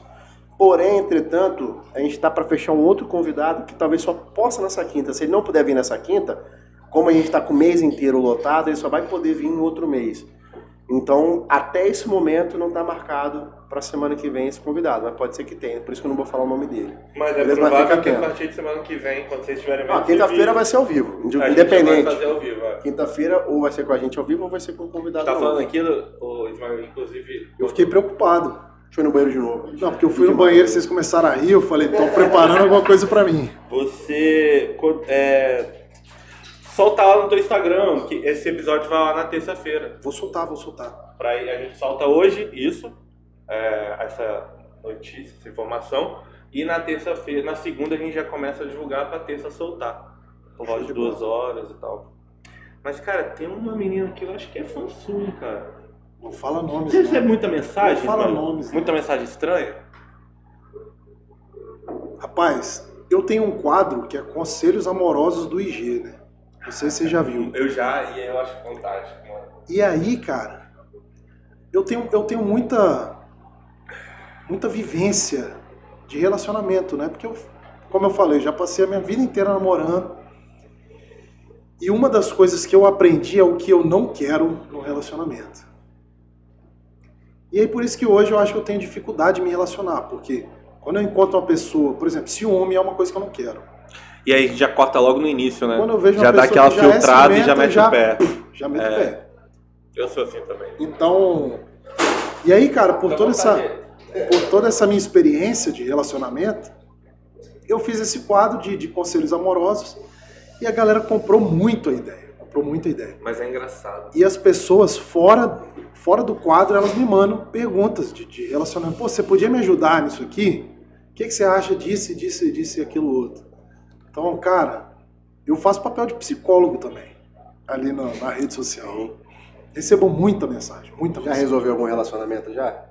Porém, entretanto, a gente tá para fechar um outro convidado que talvez só possa nessa quinta. Se ele não puder vir nessa quinta, como a gente tá com o mês inteiro lotado, ele só vai poder vir no outro mês. Então, até esse momento não está marcado para semana que vem esse convidado, mas pode ser que tenha, por isso que eu não vou falar o nome dele. Mas é Beleza, mas provável fica que a partir de semana que vem, quando vocês estiverem Ah, vendo quinta-feira esse vai ser ao vivo, independente. vai fazer ao vivo. é. Quinta-feira ou vai ser com a gente ao vivo ou vai ser com o convidado. Tá novo. falando aquilo, o Ismael, inclusive. Eu fiquei preocupado. Deixa eu ir no banheiro de novo. Não, porque eu fui no banheiro vocês começaram a rir, eu falei, estão preparando alguma coisa pra mim. Você é, solta lá no teu Instagram, que esse episódio vai lá na terça-feira. Vou soltar, vou soltar. Pra, a gente solta hoje isso, é, essa notícia, essa informação. E na terça-feira, na segunda a gente já começa a divulgar pra terça soltar. Por volta de duas horas e tal. Mas, cara, tem uma menina que eu acho que é fã sua, cara. Não fala nomes. Você não. recebe muita mensagem? Não fala mano? nomes, Muita mensagem estranha? Rapaz, eu tenho um quadro que é Conselhos Amorosos do IG, né? Não sei se você já viu. Eu já, e eu acho fantástico, mano. E aí, cara, eu tenho, eu tenho muita, muita vivência de relacionamento, né? Porque, eu, como eu falei, já passei a minha vida inteira namorando. E uma das coisas que eu aprendi é o que eu não quero no relacionamento. E aí, por isso que hoje eu acho que eu tenho dificuldade de me relacionar, porque quando eu encontro uma pessoa, por exemplo, ciúme é uma coisa que eu não quero. E aí a gente já corta logo no início, né? Quando eu vejo uma já dá pessoa aquela que já é filtrada e já mete já- o pé. Já meto o É. pé. Eu sou assim também. Então, e aí, cara, por toda essa. Por toda essa minha experiência de relacionamento, eu fiz esse quadro de, de conselhos amorosos e a galera comprou muito a ideia. comprou muita ideia. Mas é engraçado. E as pessoas fora, fora do quadro, elas me mandam perguntas de, de relacionamento. Pô, você podia me ajudar nisso aqui? O que, que você acha disso, disso, disso e aquilo outro? Então, cara, eu faço papel de psicólogo também, ali na, na rede social. Recebo muita mensagem, muita Já mensagem. resolveu algum relacionamento já?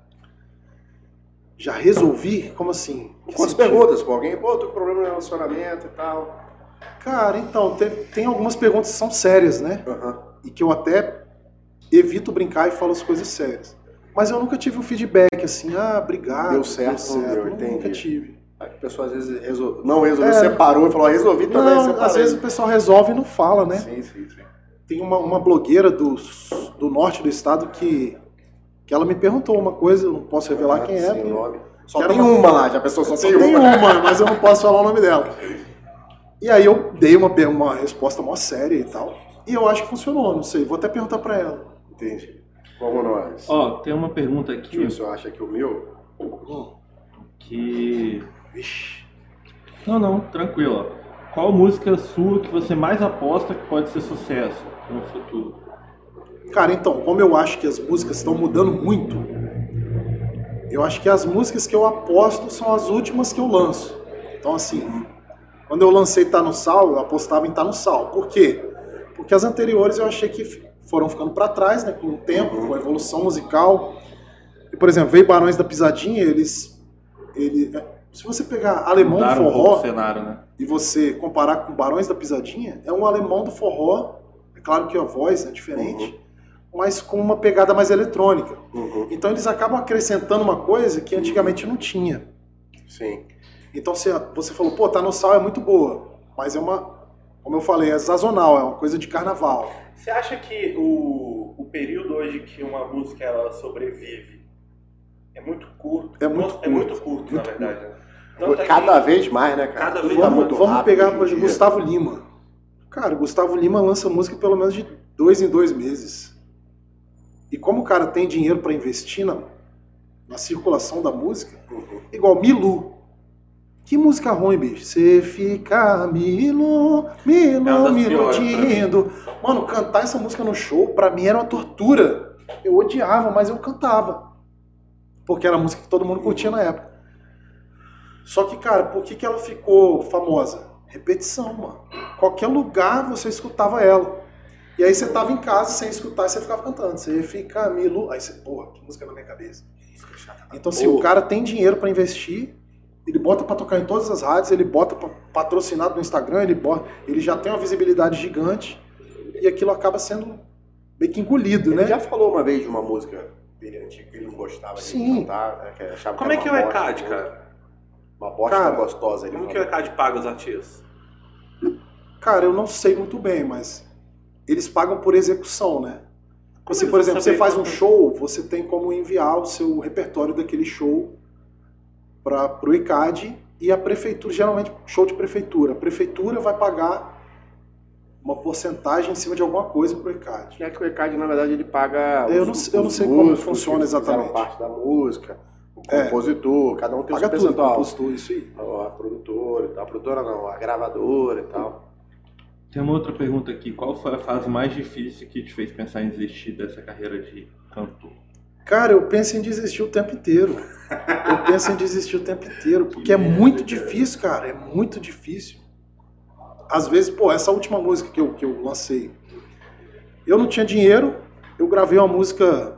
Já resolvi? Como assim? Quantas perguntas com alguém? Pô, tô com problema no relacionamento e tal. Cara, então, tem, tem algumas perguntas que são sérias, né? Aham. E que eu até evito brincar e falo as coisas sérias. Mas eu nunca tive um feedback assim, ah, obrigado. Deu certo, não deu, Nunca entendi. tive. A pessoa às vezes resol... não resolveu, É. separou e falou, "Ah, resolvi também, Não, separei. às vezes o pessoal resolve e não fala, né? Sim, sim, sim. Tem uma, uma blogueira do, do norte do estado que, que ela me perguntou uma coisa, eu não posso revelar quem é. Sim, porque- o nome. Só Quero tem uma- uma lá, já a pessoa só, Só tem, tem uma. uma, mas eu não posso falar o nome dela. E aí eu dei uma, uma resposta mó séria e tal. E eu acho que funcionou, não sei. Vou até perguntar pra ela. Entendi. Vamos nós. Ó, tem uma pergunta aqui ver se eu acho aqui o meu. Que. Vixe. Não, não, tranquilo. Qual música sua que você mais aposta que pode ser sucesso no futuro? Cara, então, como eu acho que as músicas estão mudando muito, eu acho que as músicas que eu aposto são as últimas que eu lanço. Então, assim, quando eu lancei Tá no Sal, eu apostava em Tá no Sal. Por quê? Porque as anteriores eu achei que foram ficando pra trás, né, com o tempo, com a evolução musical. E, por exemplo, veio Barões da Pisadinha, eles. ele, se você pegar alemão Mudaram um pouco forró o cenário, né? e você comparar com Barões da Pisadinha, é um alemão do forró. É claro que a voz é diferente, mas com uma pegada mais eletrônica. Uhum. Então eles acabam acrescentando uma coisa que antigamente não tinha. Sim. Então você, você falou, pô, tá no sal é muito boa, mas é uma, como eu falei, é sazonal, é uma coisa de carnaval. Você acha que o, o período hoje que uma música ela sobrevive é muito curto? É muito É muito curto, na Muito verdade. né? Tanto é Cada que- vez mais, né, cara? Cada Tudo vez tá mais. muito vamos rápido pegar hoje. Gustavo Lima. Cara, o Gustavo Lima lança música pelo menos de dois em dois meses. E como o cara tem dinheiro pra investir na, na circulação da música, Uhum. igual Milu. Que música ruim, bicho. Você fica Milu, É Milu, me pra mim. iludindo. Mano, cantar essa música no show, pra mim era uma tortura. Eu odiava, mas eu cantava. Porque era a música que todo mundo curtia na época. Só que, cara, por que, que ela ficou famosa? Repetição, mano. Qualquer lugar você escutava ela. E aí você tava em casa sem escutar e você ficava cantando. Você fica Milu. Aí você, porra, que música na minha cabeça. Então, se o cara tem dinheiro pra investir, ele bota pra tocar em todas as rádios, ele bota pra patrocinado no Instagram, ele bota, ele já tem uma visibilidade gigante e aquilo acaba sendo meio que engolido, Ele né? já falou uma vez de uma música dele antiga que ele não gostava de Sim. cantar, né, que achava Como é era que é o uma bosta, ECAD, cara? Uma bosta Cara, gostosa. Ele Como que o falou. ECAD paga os artistas? Cara, eu não sei muito bem, mas eles pagam por execução, né? Você, eles por exemplo, você faz um show, você tem como enviar o seu repertório daquele show para o ICAD e a prefeitura, geralmente show de prefeitura, a prefeitura vai pagar uma porcentagem em cima de alguma coisa pro ICAD. É que o ECAD, na verdade, ele paga. Eu os- não sei- eu não sei como funciona exatamente. parte da música, o É. compositor, cada um tem o Paga seu tudo, percentual. compositor, isso aí. A produtora e tal. A produtora não, a gravadora e tal. Tem uma outra pergunta aqui. Qual foi a fase mais difícil que te fez pensar em desistir dessa carreira de cantor? Cara, eu penso em desistir o tempo inteiro. Eu penso em desistir o tempo inteiro, porque é muito difícil, cara, é muito difícil. Às vezes, pô, essa última música que eu, que eu lancei, eu não tinha dinheiro, eu gravei uma música,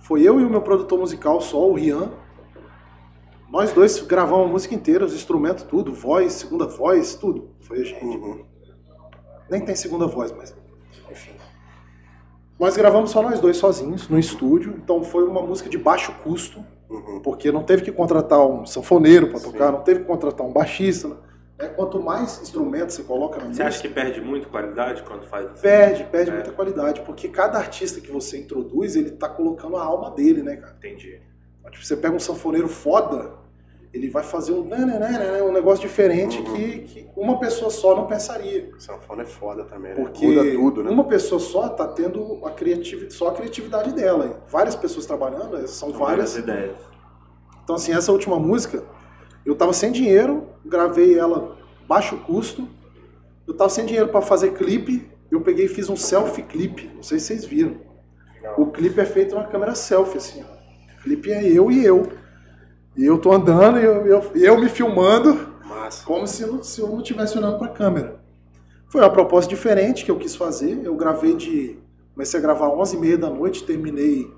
foi eu e o meu produtor musical só, o Rian. Nós dois gravamos a música inteira, os instrumentos, tudo, voz, segunda voz, tudo. Foi a gente. Uhum. Nem tem segunda voz, mas enfim. Nós gravamos só nós dois sozinhos no estúdio, então foi uma música de baixo custo, Uhum. porque não teve que contratar um sanfoneiro para Sim. tocar, não teve que contratar um baixista. né? Quanto mais instrumentos você coloca na Você música, acha que perde muito qualidade quando faz assim? perde, perde É. muita qualidade, porque cada artista que você introduz, ele tá colocando a alma dele, né, cara? Entendi. Tipo, você pega um sanfoneiro foda, ele vai fazer um, nananana, um negócio diferente Uhum. que, que uma pessoa só não pensaria. Sanfona é foda também, né? Porque Muda tudo, né? uma pessoa só tá tendo a criatividade, só a criatividade dela. hein? Várias pessoas trabalhando, eh, são várias. várias ideias. Então, assim, essa última música, eu tava sem dinheiro, gravei ela baixo custo, eu tava sem dinheiro para fazer clipe, eu peguei e fiz um selfie clipe. Não sei se vocês viram. O clipe é feito na câmera selfie, assim. O clipe é eu e eu. E eu tô andando e eu, eu, eu me filmando Massa. como se, se eu não estivesse olhando para a câmera. Foi uma proposta diferente que eu quis fazer. Eu gravei de. Comecei a gravar 11h30 da noite, terminei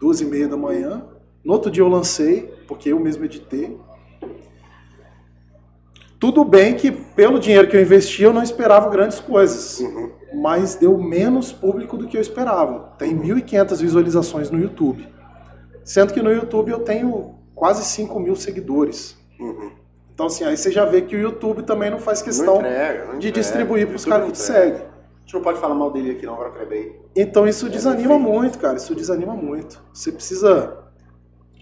12h30 da manhã. No outro dia eu lancei, porque eu mesmo editei. Tudo bem que, pelo dinheiro que eu investi, eu não esperava grandes coisas. Uhum. Mas deu menos público do que eu esperava. Tem 1.500 visualizações no YouTube. Sendo que no YouTube eu tenho quase 5 mil seguidores. Uhum. Então, assim, aí você já vê que o YouTube também não faz questão não entrega, não de entrega. distribuir para os caras que te seguem. A gente não pode falar mal dele aqui não, agora que lembrei. Então isso É desanima muito, cara. Isso desanima muito. Você precisa.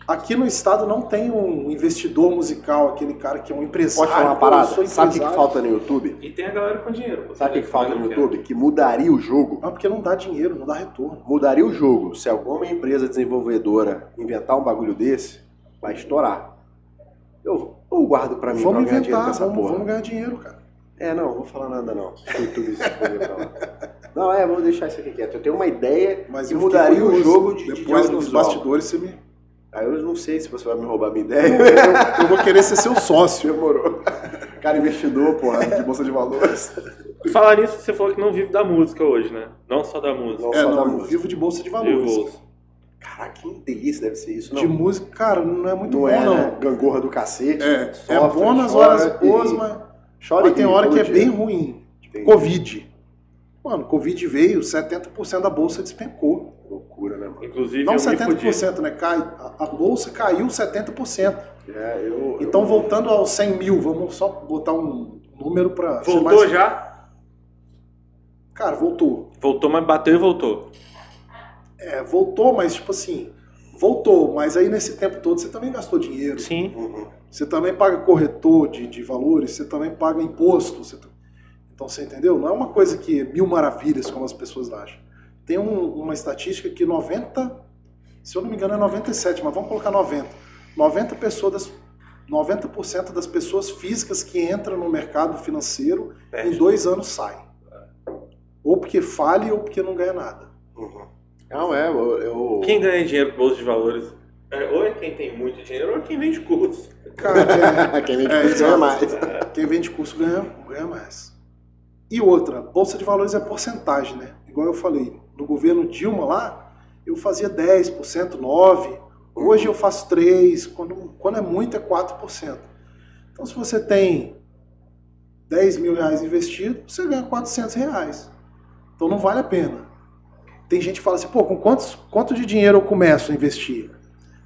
Aqui no estado não tem um investidor musical, aquele cara que é um empresário. Pode falar uma parada? Sabe o que, que falta no YouTube? E tem a galera com dinheiro. Sabe o que, que falta no. YouTube? Que mudaria o jogo. Não, porque não dá dinheiro, não dá retorno. Mudaria o jogo. Se alguma empresa desenvolvedora inventar um bagulho desse, vai estourar. Eu, eu guardo pra mim vamos pra ganhar dinheiro com inventar, essa vamos, porra. vamos ganhar dinheiro, cara. É, não, vou falar nada não. Se o YouTube. Não, é, vou deixar isso aqui quieto. Eu tenho uma ideia Mas que eu mudaria o jogo de, de Depois nos audiovisual. bastidores você me. Aí eu não sei se você vai me roubar minha Eu, ideia. eu vou querer ser seu sócio. Demorou. Cara investidor, porra, de bolsa de valores. Falar nisso, você falou que não vive da música hoje, né? Não só da música. Não É, só da não, eu música. vivo de bolsa de De valores. Caraca, que delícia deve ser isso, não? De música, cara, não é muito não bom, é, não. né? Gangorra do cacete. É, é Sofre, bom nas chora horas boas, e- mas, Chora mas tem hora que é dia. bem ruim. Entendi. Covid. Mano, Covid veio, 70% da bolsa despencou. Loucura, né, mano? Inclusive, Não eu me fudi. 70%, né? Cai, a, a bolsa caiu 70%. É, eu, Então, eu- voltando aos 100 mil, vamos só botar um número pra. Voltou mais- já? Cara, voltou. Voltou, mas bateu e voltou. É, voltou, mas tipo assim, voltou, mas aí nesse tempo todo você também gastou dinheiro. Sim. Uhum. Você também paga corretor de, de valores, você também paga imposto. você t- Então você entendeu? Não é uma coisa que é mil maravilhas, como as pessoas acham. Tem um- uma estatística que 90, se eu não me engano é 97, mas vamos colocar 90. 90 pessoas das, 90% das pessoas físicas que entram no mercado financeiro em Perde. dois anos saem. Ou porque fale ou porque não ganha nada. Uhum. Não, é, eu... eu- Quem ganha dinheiro com bolsa de valores? É, ou é quem tem muito dinheiro ou é quem vende curso. Cara, é, Quem vende É, curso ganha mais. Quem vende curso ganha, ganha mais. E outra, bolsa de valores é porcentagem, né? Igual eu falei, no governo Dilma lá, eu fazia 10%, 9%. Hoje eu faço 3%, quando, quando é muito é 4%. Então se você tem 10 mil reais investido, você ganha 400 reais. Então não vale a pena. Tem gente que fala assim, pô, com quantos, quanto de dinheiro eu começo a investir?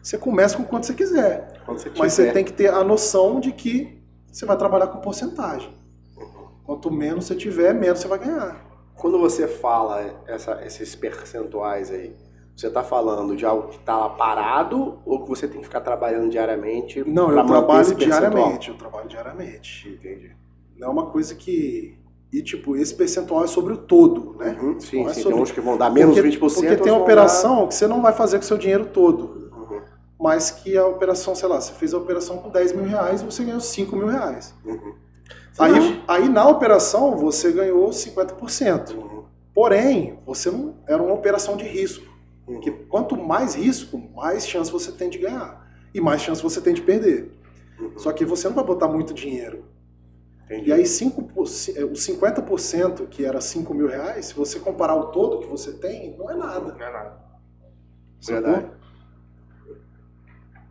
Você começa com quanto você quiser. Quando você Mas você tiver- tem que ter a noção de que você vai trabalhar com porcentagem. Quanto menos você tiver, menos você vai ganhar. Quando você fala essa- esses percentuais aí, você está falando de algo que está parado ou que você tem que ficar trabalhando diariamente? Não, eu trabalho diariamente. Eu trabalho diariamente. Entendi. Não é uma coisa que. E tipo, esse percentual é sobre o todo, né? Uhum, sim, Não é sim. sobre- Tem uns que vão dar menos porque, 20%. Porque tem vão operação que você não vai fazer com o seu dinheiro todo. dar- Uhum, Mas que a operação, sei lá, você fez a operação com 10 mil reais você ganhou 5 mil reais. uhum, Aí, aí na operação você ganhou 50%. uhum, Porém, você não era uma operação de risco. uhum. Porque quanto mais risco, mais chance você tem de ganhar. E mais chance você tem de perder. Uhum. Só que você não vai botar muito dinheiro. Entendi. E aí 5%, eh, os 50% que era 5 mil reais, se você comparar o todo que você tem, não é nada. Não é nada. Verdade.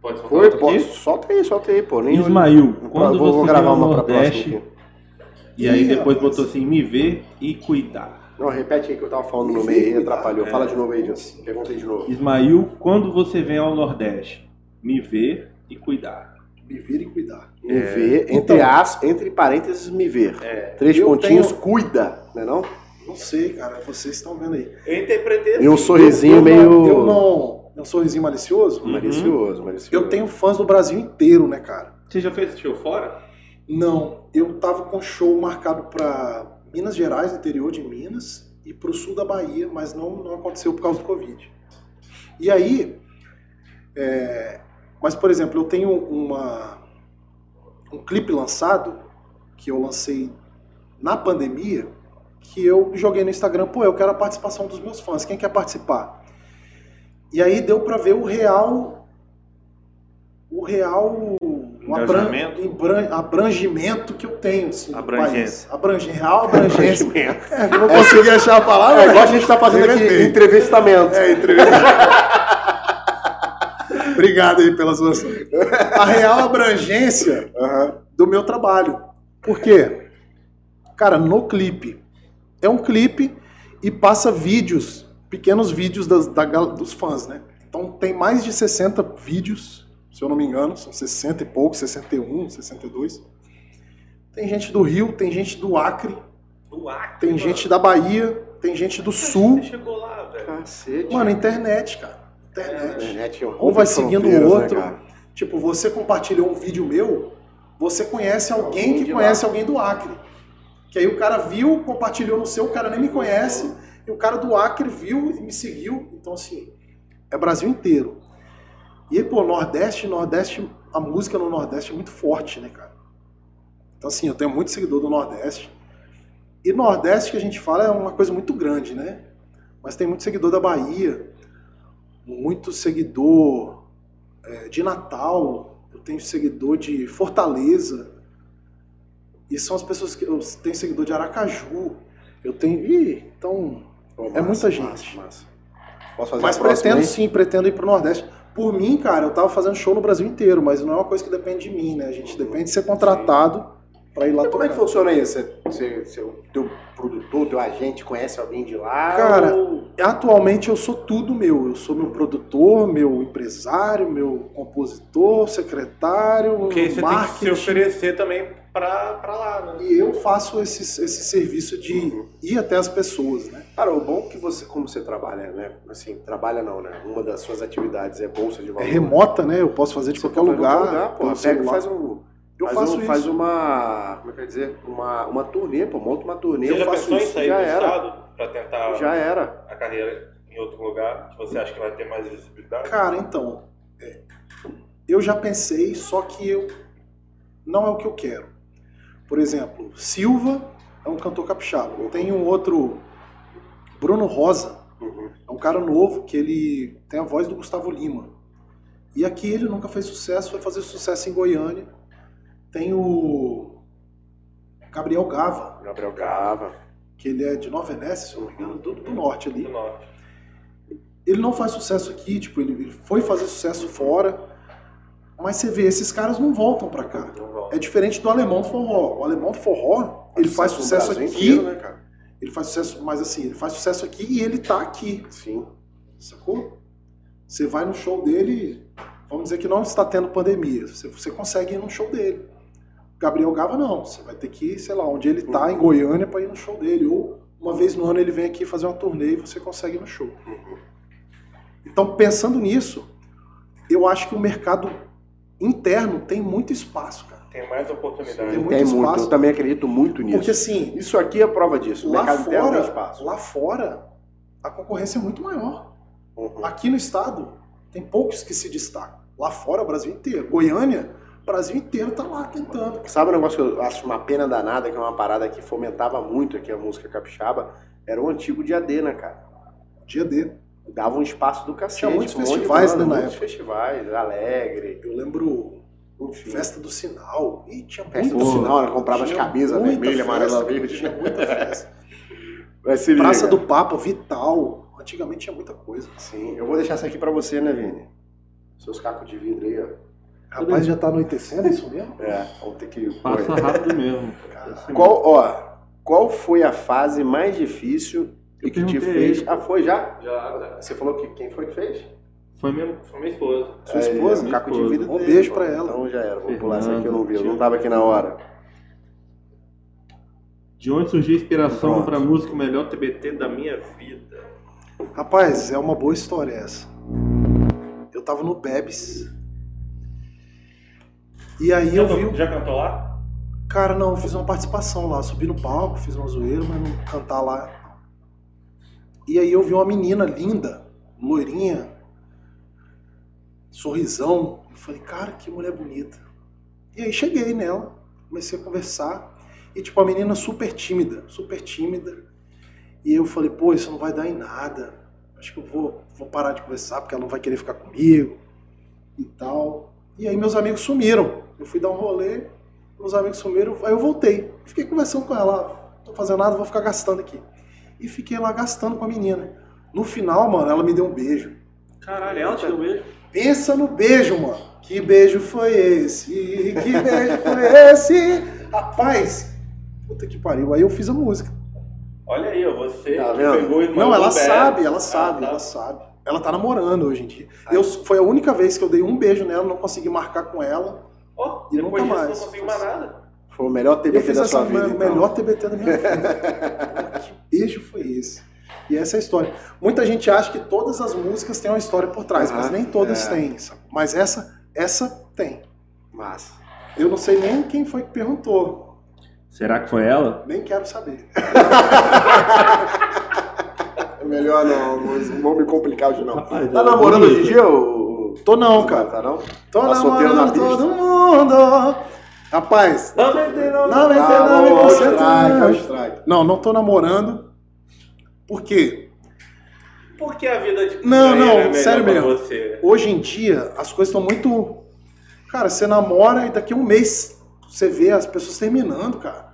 Pode soltar Foi, aqui? solta aí, solta aí, pô. Nem Ismail, Vou- quando vou, vou você gravar veio ao uma Nordeste, aqui. e aí Ih, depois rapaz. botou assim, me ver e cuidar. Não, repete aí que eu tava falando no Me meio aí, atrapalhou. é. Fala de novo aí, Dilson. Pergunta aí de novo. Ismail, quando você vem ao Nordeste, me ver e cuidar. Me vir e cuidar. Me ver, entre, então- as, entre parênteses, me ver. É. Três pontinhos, tenho- cuida, né não? Não sei, cara, vocês estão vendo aí. Eu interpretei assim. E um sorrisinho eu meio... Não, eu não. É um sorrisinho malicioso? Malicioso, malicioso. Eu tenho fãs do Brasil inteiro, né, cara? Você já fez show fora? Não, eu tava com show marcado para Minas Gerais, interior de Minas, e pro sul da Bahia, mas não, não aconteceu por causa do Covid. E aí, é, mas por exemplo, eu tenho uma, um clipe lançado, que eu lancei na pandemia, que eu joguei no Instagram, pô, eu quero a participação dos meus fãs, quem quer participar? E aí deu pra ver o real o real o abran- abrangimento que eu tenho assim, Abrangência. Abrange, real abrangência. Abrangimento. É, eu não consegui achar a palavra. É igual a gente tá fazendo aqui, entrevistamento. É, entrevista. Obrigado aí pela sua ação. A real abrangência Aham. do meu trabalho. Por quê? Cara, no clipe. É um clipe e passa vídeos, pequenos vídeos das- da dos fãs, né? Então tem mais de 60 vídeos, se eu não me engano, são 60 e poucos, 61, 62. Tem gente do Rio, tem gente do Acre, Do Acre, tem mano. gente da Bahia, tem gente do Sul. Você chegou lá, velho. Cacete. Mano, internet, cara. Internet. internet é Um vai seguindo o né, outro. cara? Tipo, você compartilhou um vídeo meu, você conhece alguém que conhece alguém do Acre. Que aí o cara viu, compartilhou no seu, o cara nem me conhece, e o cara do Acre viu e me seguiu. Então, assim, é Brasil inteiro. E aí, pô, Nordeste, Nordeste, a música no Nordeste é muito forte, né, cara? Então, assim, eu tenho muito seguidor do Nordeste. E Nordeste que a gente fala é uma coisa muito grande, né? Mas tem muito seguidor da Bahia, muito seguidor é, de Natal, eu tenho seguidor de Fortaleza. E são as pessoas que. Eu tenho seguidor de Aracaju. Eu tenho. Ih, então. Pô, É muita massa, gente. massa, massa. Posso fazer Mas próxima pretendo sim, pretendo ir pro Nordeste. Por mim, cara, eu tava fazendo show no Brasil inteiro, mas não é uma coisa que depende de mim, né? A gente depende de ser contratado pra ir lá E como é que funciona isso? Você, você, você- o teu produtor, teu agente conhece alguém de lá? Cara, ou- Atualmente eu sou tudo meu. Eu sou meu produtor, meu empresário, meu compositor, secretário, Porque você tem que se marketing. oferecer também pra, pra lá, né? E eu faço esse, esse serviço de Uhum. ir até as pessoas, né? Cara, o bom é que você, como você trabalha, né? Assim, trabalha não, né? Uma das suas atividades é bolsa de É valor. remota, né? Eu posso fazer de Você qualquer em lugar. pô. Pega e celular. faz um. Eu faz faço um- isso. Faz uma. Como é que eu dizer? Uma, uma turnê, pô. Monta uma turnê. Você eu já faço pensou em isso. sair Já do era. estado pra tentar Já era. a carreira em outro lugar que você acha que vai ter mais visibilidade? Cara, então, é, eu já pensei, só que eu não é o que eu quero. Por exemplo, Silva é um cantor capixaba. Tem um outro, Bruno Rosa, Uhum. é um cara novo que ele tem a voz do Gustavo Lima. E aqui ele nunca fez sucesso, foi fazer sucesso em Goiânia. Tem o Gabriel Gava, Gabriel Gava. que ele é de Nova Venécia, se eu não me engano, do, do norte ali. Do norte. ele não faz sucesso aqui, tipo, ele foi fazer sucesso fora, mas você vê, esses caras não voltam pra cá. É diferente do alemão do forró. O alemão do forró, ele faz sucesso aqui, inteiro, né, cara? ele faz sucesso, mas assim, ele faz sucesso aqui e ele tá aqui, Sim. sacou? Você vai no show dele, vamos dizer que não está tendo pandemia, você, você consegue ir no show dele. Gabriel Gava não, você vai ter que ir, sei lá, onde ele tá, em Goiânia, pra ir no show dele. Ou uma vez no ano ele vem aqui fazer uma turnê e você consegue ir no show. Uhum. Então, pensando nisso, eu acho que o mercado interno tem muito espaço, cara. Tem mais oportunidade. Tem muito Tem muito. espaço. Eu também acredito muito nisso. Porque assim, Isso aqui é prova disso. O lá mercado interno tem fora, espaço. lá fora, a concorrência é muito maior. Uhum. Aqui no estado, tem poucos que se destacam. Lá fora, o Brasil inteiro. Goiânia, o Brasil inteiro tá lá tentando. Sabe um negócio que eu acho uma pena danada, que é uma parada que fomentava muito aqui a música capixaba? Era o antigo Diadê, né, cara? Dia D. Dava um espaço do cacete. Tinha muitos um festivais, né, na Muitos época. festivais, Alegre, Eu lembro enfim. Festa do Sinal. Ih, tinha Festa do Sinal, ela comprava as camisas vermelha, amarela, verde. Tinha muita festa. Se liga. Praça do Papa, Vital. Antigamente tinha muita coisa. Sim, eu vou deixar essa aqui pra você, né, Vini? Seus cacos de vidro aí, ó. Rapaz, já tá anoitecendo, é isso mesmo? É, vamos ter que... Passa rápido mesmo. Qual, ó, qual foi a fase mais difícil e Eu que te fez... ele. Ah, foi já? Já, cara. Você falou que quem foi que fez? Foi mesmo. Foi minha esposa. Sua esposa? É, minha caco de esposa. vidro Um beijo pra ela. Então já era, vou pular essa aqui, eu não vi, eu não tava aqui na hora. De onde surgiu a inspiração Pronto. pra música O melhor TBT da minha vida. Rapaz, é uma boa história essa. Eu tava no Bebes. E aí eu já, vi. o- já cantou lá? Cara, não, eu fiz uma participação lá. Subi no palco, fiz uma zoeira, mas não cantar lá. E aí eu vi uma menina linda, loirinha, sorrisão. Eu falei, cara, que mulher bonita. E aí cheguei nela, comecei a conversar. E tipo, a menina super tímida, super tímida. E eu falei, pô, isso não vai dar em nada. Acho que eu vou, vou parar de conversar porque ela não vai querer ficar comigo e tal. E aí meus amigos sumiram. Eu fui dar um rolê, meus amigos sumiram, aí eu voltei. Fiquei conversando com ela, "Ah, não tô fazendo nada, vou ficar gastando aqui. E fiquei lá gastando com a menina. No final, mano, ela me deu um beijo. Caralho, ela te deu um beijo? Pensa no beijo, mano. Que beijo foi esse? Que beijo foi esse? Rapaz, puta que pariu. Aí eu fiz a música. Olha aí, ó, você Tá pegou e Não, ela sabe, ela Ah, sabe, tá. ela sabe. Ela tá namorando hoje em dia. Eu, foi a única vez que eu dei um beijo nela, não consegui marcar com ela. Ó, E depois nunca disso mais. não conseguiu mais nada. Foi o melhor TBT da sua vida. me- então. melhor TBT da minha vida. Que beijo foi esse? E essa é a história. Muita gente acha que todas as músicas têm uma história por trás, mas Aham, nem todas é. têm. Mas essa, essa tem. Massa. Eu não sei nem quem foi que perguntou. Será que foi ela? Nem quero saber. É melhor não, mas não vou me complicar hoje não. Rapaz, tá é namorando hoje em dia, ô? Tô não, cara. Tá não? Tô Tá solteiro na namorando pista? todo mundo. Rapaz, Não, não tem não. não, não, Tá não, bom, não, strike, tá- strike. não, não tô namorando. Por quê? Por que a vida de Não, não, é sério mesmo. você? Hoje em dia, as coisas estão muito. Cara, você namora e daqui a um mês você vê as pessoas terminando, cara.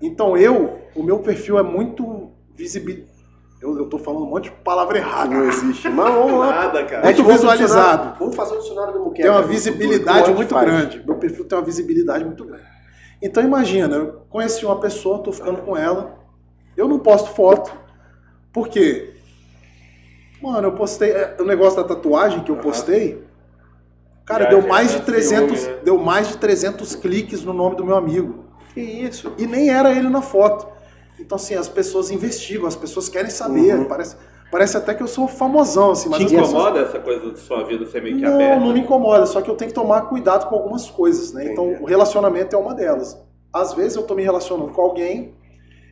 Então eu, o meu perfil é muito visível. Eu, eu tô falando um monte de palavra errada. Não existe. Mas vamos lá. Nada, cara. Muito visualizado. Vamos fazer um dicionário do Muqueca. tem uma visibilidade muito faz. grande. Meu perfil tem uma visibilidade muito grande. Então imagina, eu conheci uma pessoa, tô ficando com ela, eu não posto foto, por quê? Mano, eu postei, é, o negócio da tatuagem que eu postei, cara, Já- deu já mais de é 300, ciúme, né? deu mais de 300 cliques no nome do meu amigo. Que isso? E nem era ele na foto. Então assim, as pessoas investigam, as pessoas querem saber, Uhum. parece, parece até que eu sou famosão assim, mas Te incomoda essa coisa de sua vida ser meio que não, aberta? não me incomoda, só que eu tenho que tomar cuidado com algumas coisas, né? Então, Entendi. o relacionamento é uma delas. Às vezes eu tô me relacionando com alguém,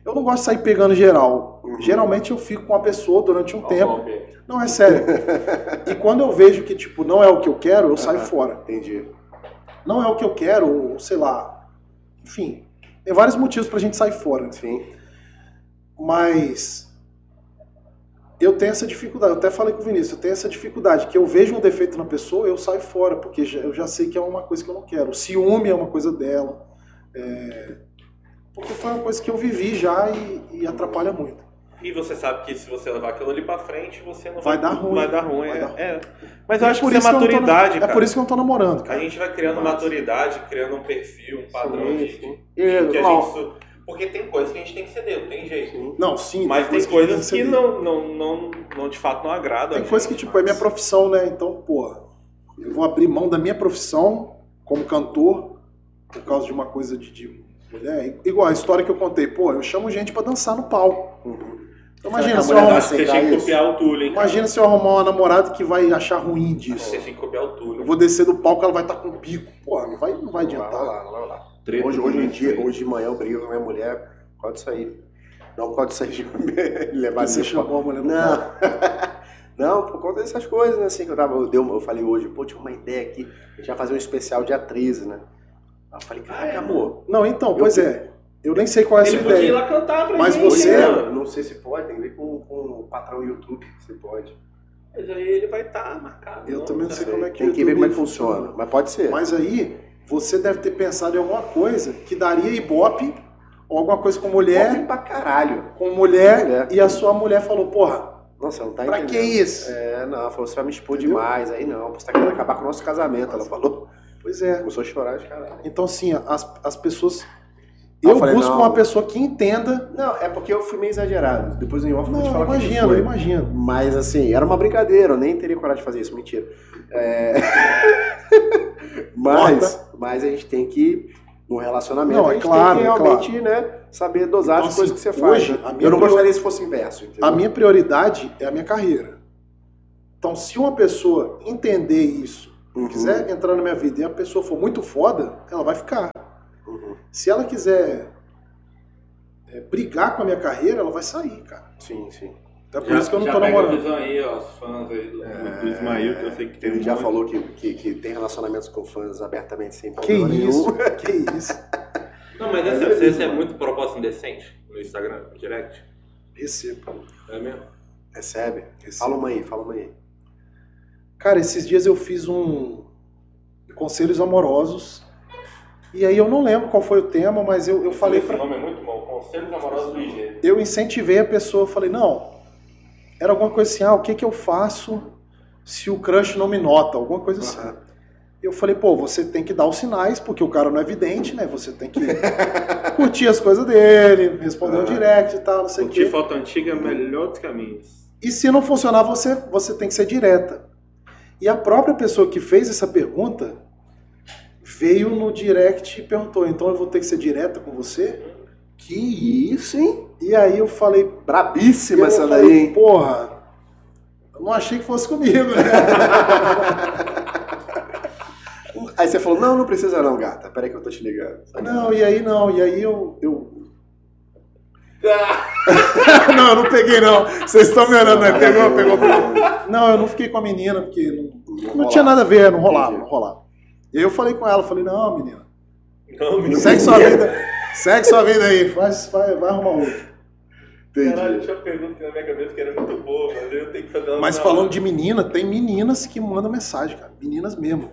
eu não gosto de sair pegando geral. Uhum. Geralmente eu fico com a pessoa durante um Ó, tempo. Bob. Não, é sério. e quando eu vejo que, tipo, não é o que eu quero, eu saio fora. Entendi. Não é o que eu quero, ou sei lá. Enfim, tem vários motivos pra gente sair fora. Sim. Mas eu tenho essa dificuldade, eu até falei com o Vinícius, eu tenho essa dificuldade, que eu vejo um defeito na pessoa, eu saio fora, porque já- eu já sei que é uma coisa que eu não quero. O ciúme é uma coisa dela. é, Porque foi uma coisa que eu vivi já e, e atrapalha muito. E você sabe que se você levar aquilo ali pra frente, você não Vai dar ruim. Vai dar ruim, Vai é. dar ruim. é. Mas E eu é acho por que isso é que eu não tô na- maturidade, É cara. por isso que eu não tô namorando, A cara. gente vai criando maturidade, criando um perfil, um padrão Sim, de, sim. de- E, que a gente... Porque tem coisas que a gente tem que ceder, não tem jeito. Não, sim. Mas tem coisa coisas tem que ser- não, não, não, não, de fato não agradam. Tem a coisa que, tipo, é minha mas- profissão, né? Então, pô, eu vou abrir mão da minha profissão como cantor por causa de uma coisa de, de mulher. Igual a história que eu contei, pô, eu chamo gente pra dançar no palco. Uhum. Então, imagina, se que eu arrumar, Você tinha que copiar o Túlio, hein? cara? imagina se eu arrumar uma namorada que vai achar ruim disso. Você tinha que copiar o Túlio. Eu vou descer do palco, ela vai estar com bico. Pô, não vai, não vai adiantar. lá, vai lá. Treta Hoje, hoje em não dia, sei. hoje de manhã eu brigo com a minha mulher disso aí. Não disso aí de levar Você chamou a mulher no Não. Não, por conta dessas coisas, né? Assim, que eu tava. Eu, eu falei hoje, pô, tinha uma ideia aqui. A gente vai fazer um especial de atriz, né? Aí eu falei, caraca, Ah, é, amor. Não, então, Eu- pois é. Eu nem sei qual é a Ele sua podia ir ideia. lá cantar pra Mas gente. você- né? Eu não sei se pode, tem que ver com, com o patrão YouTube, se pode. Mas aí ele vai estar marcado. Eu também não sei sabe? como é que Tem o que ver como é que funciona. Mas pode ser. Mas aí, você deve ter pensado em alguma coisa que daria ibope, ou alguma coisa com mulher, Pode pra caralho. com mulher, Mulher. e a sua mulher falou, porra, Nossa, não tá pra que entendendo. isso? É, não, ela falou, você vai me expor Entendeu? demais. Aí não, você tá querendo acabar com o nosso casamento. Ela falou. Pois é. Começou a chorar de caralho. Então, assim, as, as pessoas. Eu Eu falei, busco não. uma pessoa que entenda. Não, é porque eu fui meio exagerado. Depois em off eu vou te falar que que imagino, eu imagino. Mas assim, era uma brincadeira, eu nem teria coragem de fazer isso, mentira. É... mas, mas a gente tem que, no relacionamento, Não, a é gente claro, tem que é realmente né, saber dosar Então, as coisas assim, que você faz. hoje, né? a minha Eu não gostaria se fosse inverso. Entendeu? A minha prioridade é a minha carreira. Então, se uma pessoa entender isso, Uhum. quiser entrar na minha vida e a pessoa for muito foda, ela vai ficar. Uhum. Se ela quiser é, brigar com a minha carreira, ela vai sair, cara. Sim, sim. Então é por isso que eu não tô namorando. visão aí, ó, os fãs aí do, do Ismael, que eu sei que tem Ele um já monte. falou que, que, que tem relacionamentos com fãs abertamente sem Que problema isso, nenhum. que isso. Não, mas assim, você, você é muito proposta indecente no Instagram, no direct? Recebo. É mesmo? Recebe? recebo. Fala uma aí, fala uma aí. Cara, esses dias eu fiz um conselhos amorosos. E aí eu não lembro qual foi o tema, mas eu, eu falei Esse pra. nome é muito bom. Conselhos Amorosos do IG. Eu incentivei a pessoa, eu falei, não. Era alguma coisa assim, ah, o que que eu faço se o crush não me nota? Alguma coisa assim. Eu falei, pô, você tem que dar os sinais, porque o cara não é vidente, né? Você tem que curtir as coisas dele, responder o Aham. direct e tal, não sei o Curtir quê. foto antiga é o melhor dos caminhos. E se não funcionar, você, você tem que ser direta. E a própria pessoa que fez essa pergunta veio no direct e perguntou: então eu vou ter que ser direta com você? Que isso, hein? E aí eu falei: Brabíssima eu essa falei, daí, hein? Porra, eu não achei que fosse comigo, né? Aí você falou, não, não precisa não, gata. Peraí que eu tô te ligando. não, e aí não, e aí eu. eu... não, eu não peguei não. Vocês estão me olhando, né? Pegou, pegou, pegou. Não, eu não fiquei com a menina, porque não, não tinha nada a ver, não rolava, não rolava. E aí eu falei com ela, falei, não, menina, Não, menino. segue sua vida, segue sua vida aí, faz, vai, vai arrumar outro. Entendi. Caralho, tinha uma pergunta na minha cabeça que era muito boa, mas eu tenho que fazer ela Mas falando hora. de menina, tem meninas que mandam mensagem, cara, meninas mesmo.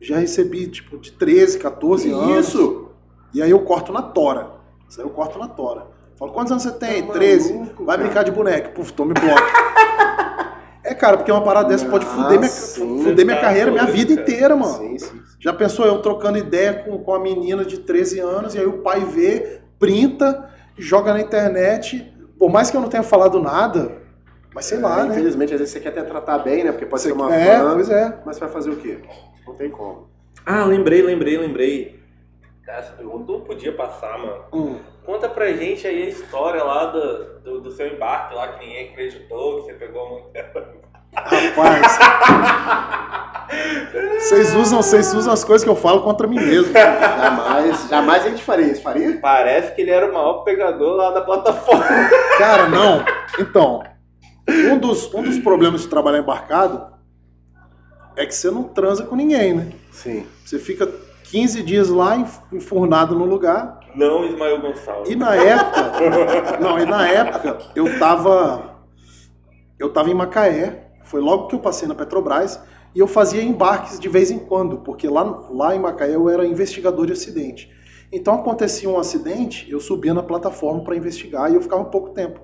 Já recebi, tipo, de 13, 14 Que anos. isso? E aí eu corto na tora. Isso aí eu corto na tora. Falo, quantos anos você tem? Tá 13. maluco, Vai cara. brincar de boneca. Puf, tome bloco. é, cara, porque uma parada dessa pode fuder minha, Ah, sim. fuder minha Tá carreira, minha vida cara. inteira, mano. Sim, sim. Já pensou eu trocando ideia com, com a menina de 13 anos e aí o pai vê, printa, joga na internet. Por mais que eu não tenha falado nada, mas sei lá, É, né? Infelizmente, às vezes você quer até tratar bem, né? Porque pode Você- ser uma é, fã, pois é. mas vai fazer o quê? Não tem como. Ah, lembrei, lembrei, lembrei. Cara, essa pergunta não podia passar, mano. Hum. Conta pra gente aí a história lá do, do, do seu embarque lá, que ninguém acreditou, que você pegou muito. Rapaz. Vocês usam, vocês usam as coisas que eu falo contra mim mesmo. Jamais, jamais a gente faria isso. Faria? Parece que ele era o maior pegador lá da plataforma. Cara, não. Então, um dos, um dos problemas de trabalhar embarcado é que você não transa com ninguém, né? Sim. Você fica 15 dias lá enf- enfurnado no lugar. Não Ismael Gonçalves. E na época. Não, e na época eu tava. Eu tava em Macaé. Foi logo que eu passei na Petrobras. E eu fazia embarques de vez em quando, porque lá, lá em Macaé eu era investigador de acidente. Então acontecia um acidente, eu subia na plataforma para investigar e eu ficava pouco tempo.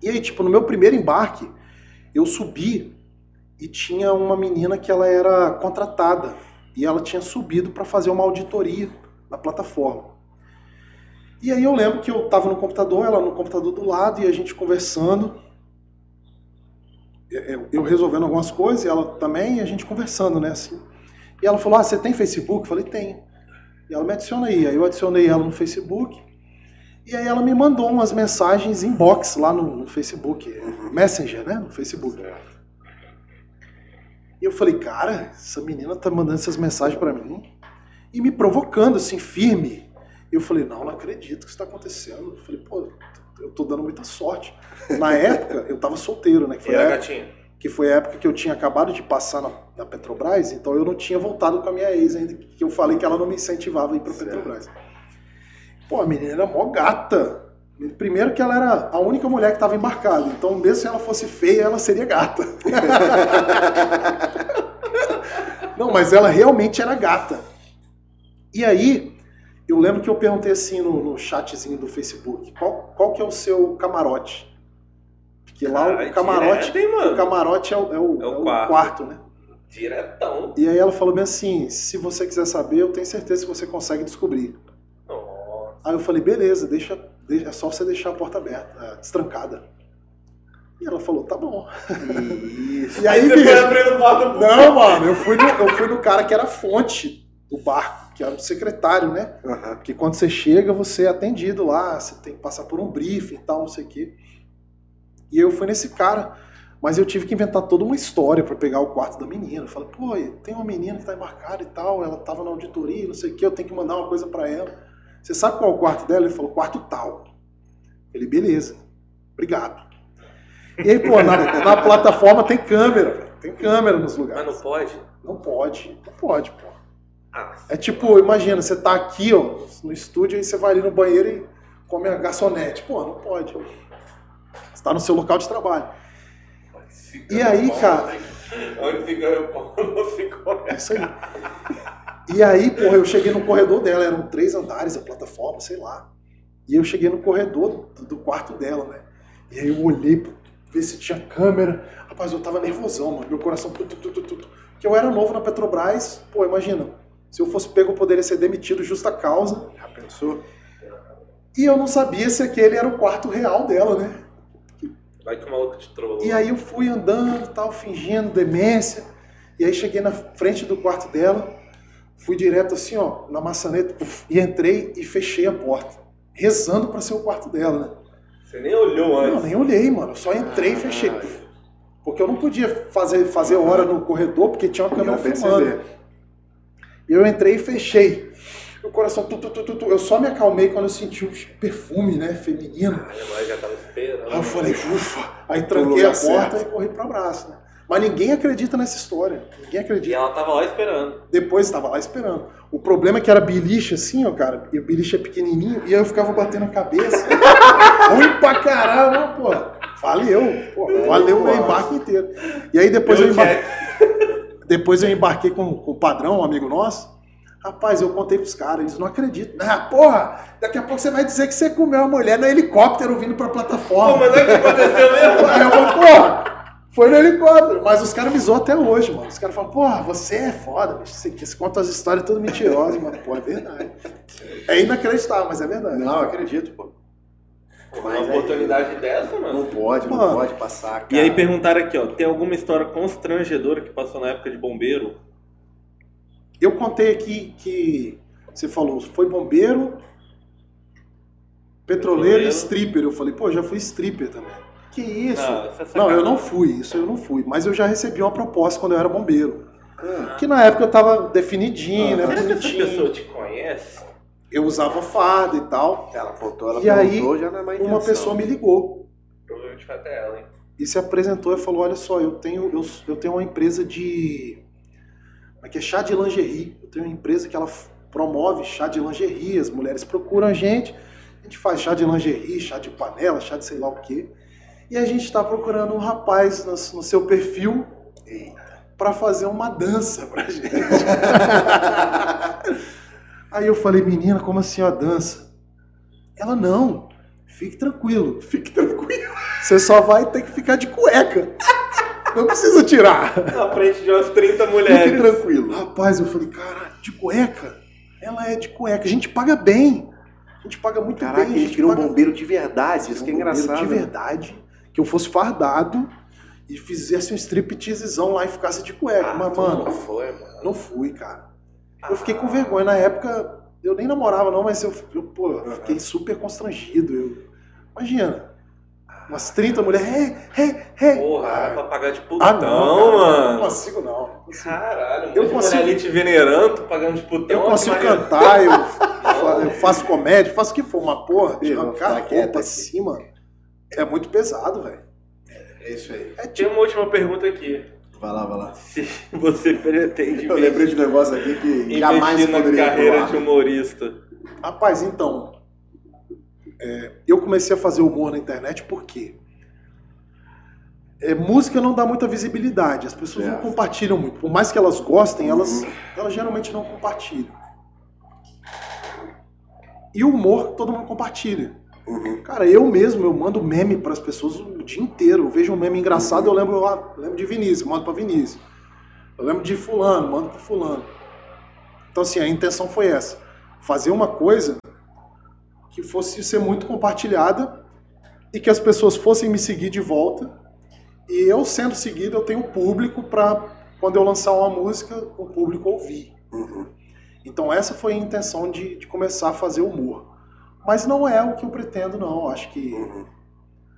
E aí, tipo, no meu primeiro embarque, eu subi e tinha uma menina que ela era contratada e ela tinha subido para fazer uma auditoria na plataforma. E aí eu lembro que eu tava no computador, ela no computador do lado e a gente conversando. Eu- resolvendo algumas coisas e ela também, e a gente conversando, né, assim. E ela falou: "Ah, você tem Facebook?" Eu falei: "Tenho". E ela me adiciona aí. Aí eu adicionei ela no Facebook. E aí ela me mandou umas mensagens inbox lá no, no Facebook, Messenger, né, no Facebook. E eu falei, cara, essa menina tá mandando essas mensagens pra mim e me provocando, assim, firme. Eu falei, não, não acredito que isso tá acontecendo. Eu falei, pô, eu tô dando muita sorte. Na época, eu tava solteiro, né? Que foi, a época, que foi a época que eu tinha acabado de passar na, na Petrobras, então eu não tinha voltado com a minha ex ainda, que eu falei que ela não me incentivava a ir pra Certo. Petrobras. Pô, a menina era mó gata. Primeiro que ela era a única mulher que estava embarcada, então mesmo se ela fosse feia, ela seria gata. Não, mas ela realmente era gata. E aí, eu lembro que eu perguntei assim no, no chatzinho do Facebook, qual, qual que é o seu camarote? Porque lá Caralho, o camarote, direto, mano? o camarote é o, é o- É o é quarto. quarto, né? Diretão. E aí ela falou bem assim, se você quiser saber, eu tenho certeza que você consegue descobrir. Nossa. Aí eu falei, beleza, deixa, deixa- é só você deixar a porta aberta, é, destrancada. E ela falou, tá bom. Isso. E aí, você foi bicho, abrindo porta não, mano, eu fui, no, eu fui no cara que era fonte do barco, que era o secretário, né? Aham. Porque quando você chega, você é atendido lá, você tem que passar por um briefing e tal, não sei o quê. E eu fui nesse cara, mas eu tive que inventar toda uma história pra pegar o quarto da menina. Eu falei, pô, tem uma menina que tá embarcada e tal, ela tava na auditoria, não sei o quê, eu tenho que mandar uma coisa pra ela. Você sabe qual é o quarto dela? Ele falou, quarto tal. Ele, beleza, obrigado. E aí, pô, na, na plataforma tem câmera, tem câmera nos Mas lugares. não pode? Não pode, não pode, pô. Ah, É tipo, imagina, você tá aqui, ó, no estúdio, aí você vai ali no banheiro e come a garçonete. Pô, não pode. Você tá no seu local de trabalho. E aí, cara, Onde fica o pau, não ficou. é isso aí. E aí, porra, eu cheguei no corredor dela, eram três andares a plataforma, sei lá. E eu cheguei no corredor do, do quarto dela, né? E aí eu olhei pra ver se tinha câmera. Rapaz, eu tava nervosão, mano. Meu coração. Tu. Porque eu era novo na Petrobras, pô, imagina. Se eu fosse pego, eu poderia ser demitido justa causa. Já pensou? E eu não sabia se aquele era o quarto real dela, né? Vai que o maluco te trollou. E aí eu fui andando, tal, fingindo demência. E aí cheguei na frente do quarto dela, fui direto assim, ó, na maçaneta, e entrei e fechei a porta, rezando pra ser o quarto dela, né? Você nem olhou antes. Não, nem olhei, mano. Eu só entrei e fechei. Porque eu não podia fazer, fazer hora no corredor, porque tinha uma câmera filmando. perceber. E eu entrei e fechei. Meu coração, tu, tu, tu, tu, tu. eu só me acalmei quando eu senti o perfume, né, feminino. Aí a mulher já tava esperando. Aí eu falei, ufa. Aí tranquei a porta certo. e corri pro abraço, né? Mas ninguém acredita nessa história. Ninguém E acredita. ela tava lá esperando. Depois estava lá esperando. O problema é que era beliche assim, ó, cara. E o beliche é pequenininho. E aí eu ficava batendo a cabeça. Ruim pra caramba, pô. Valeu. Pô, valeu o meu embarque inteiro. E aí depois eu, Pelo embarquei, chat. Depois eu embarquei com, com o padrão, um amigo nosso. Rapaz, eu contei pros caras, eles não acreditam. Ah, porra, daqui a pouco você vai dizer que você comeu uma mulher no helicóptero vindo pra Pô, plataforma. mas não é que aconteceu mesmo? Aí eu falo, porra, foi no helicóptero. Mas os caras me zoam até hoje, mano. Os caras falam, porra, você é foda, bicho. Você, você conta as histórias todas mentirosas, mano. Pô, é verdade. É inacreditável, mas é verdade. Não, eu acredito, pô. Uma Mas oportunidade dessa, mano. Não pode, não Mano. pode passar, cara. E aí perguntaram aqui, ó, tem alguma história constrangedora que passou na época de bombeiro? Eu contei aqui que você falou, foi bombeiro, petroleiro Petroleiro. e stripper. Eu falei, pô, já fui stripper também. Que isso? Não, isso é Não, eu não fui, isso eu não fui. Mas eu já recebi uma proposta quando eu era bombeiro. Ah, Que na época eu tava definidinho, né? Será que essa pessoa te conhece? Eu usava farda e tal. ela apontou, ela E aí, perguntou, já não é mais Uma pessoa me ligou Provavelmente foi até ela, hein? e se apresentou e falou: Olha só, eu tenho, eu, eu tenho uma empresa de. Como é que é? Chá de lingerie. Eu tenho uma empresa que ela promove chá de lingerie. As mulheres procuram a gente. A gente faz chá de lingerie, chá de panela, chá de sei lá o quê. E a gente está procurando um rapaz no, no seu perfil para fazer uma dança pra gente. Aí eu falei, menina, como assim a dança? Ela, não, fique tranquilo, fique tranquilo. Você só vai ter que ficar de cueca. Não precisa tirar. Na frente de umas 30 Fique mulheres. tranquilo. Rapaz, eu falei, cara, de cueca? Ela é de cueca. A gente paga bem. A gente paga muito Caraca, bem. a gente queria um paga- bombeiro de verdade, isso que é um bombeiro engraçado. De verdade, que eu fosse fardado e fizesse um stripteasezão lá e ficasse de cueca. Ah, Mas, mano, não foi, mano. não fui, cara. Eu fiquei com vergonha. Na época, eu nem namorava, não, mas eu, eu pô, fiquei super constrangido. Eu, imagina, umas 30 mulheres. Hey, hey, hey. Porra, Ah, pra pagar de putão, ah, não, cara, Não mano. consigo, não. não consigo. Caralho, Eu consigo- ali te venerando, tu pagando de putão. Eu consigo cantar, eu, eu faço comédia, faço o que for, uma porra, de arrancar a roupa assim, mano. É muito pesado, velho. É isso aí. É Tem tipo. uma última pergunta aqui. Vai lá, vai lá. Se você pretende Eu lembrei de um negócio aqui que jamais na poderia carreira de humorista. Rapaz, então. é, eu comecei a fazer humor na internet porque é, música não dá muita visibilidade, as pessoas não Certo. compartilham muito. Por mais que elas gostem, elas, Uhum. elas geralmente não compartilham. E o humor todo mundo compartilha. Uhum. Cara, eu mesmo, eu mando meme para as pessoas o dia inteiro. Eu vejo um meme engraçado, eu lembro, ah, lembro de Vinícius, mando para Vinícius. Eu lembro de fulano, mando para fulano. Então assim, a intenção foi essa, fazer uma coisa que fosse ser muito compartilhada e que as pessoas fossem me seguir de volta. E eu sendo seguido, eu tenho público para quando eu lançar uma música, o público ouvir. Uhum. Então essa foi a intenção de, de começar a fazer humor. Mas não é o que eu pretendo, não. Acho que, Uhum.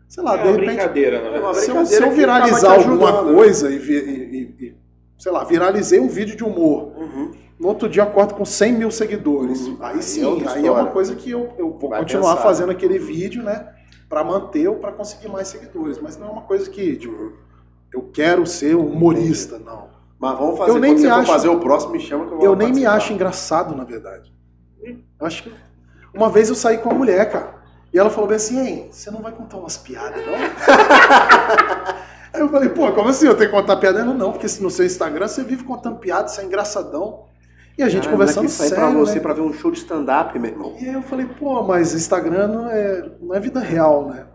sei lá, é de uma repente, brincadeira, na É se eu, se eu viralizar alguma ajudando, né? coisa e, vi- e- e- e, sei lá, viralizei um vídeo de humor, Uhum. no outro dia eu acordo com 100 mil seguidores. Uhum. Aí Aí é sim, outra aí é uma coisa que eu, eu vou Vai continuar pensar. fazendo aquele vídeo, né? Pra manter ou pra conseguir mais seguidores. Mas não é uma coisa que, tipo, eu quero ser um humorista, não. Mas vamos fazer. Eu nem Quando me você for acho- fazer o próximo, me chama que eu vou Eu nem me participar. acho engraçado, na verdade. Eu acho que. Uma vez eu saí com uma mulher, cara. E ela falou bem assim, hein, você não vai contar umas piadas, não? Aí eu falei, pô, como assim eu tenho que contar piada? Ela, não, porque se no seu Instagram você vive contando piada, você é engraçadão. E a gente Ah, conversando sério, pra você né? pra ver um show de stand-up, meu irmão. E aí eu falei, pô, mas Instagram não é, não é vida real, né?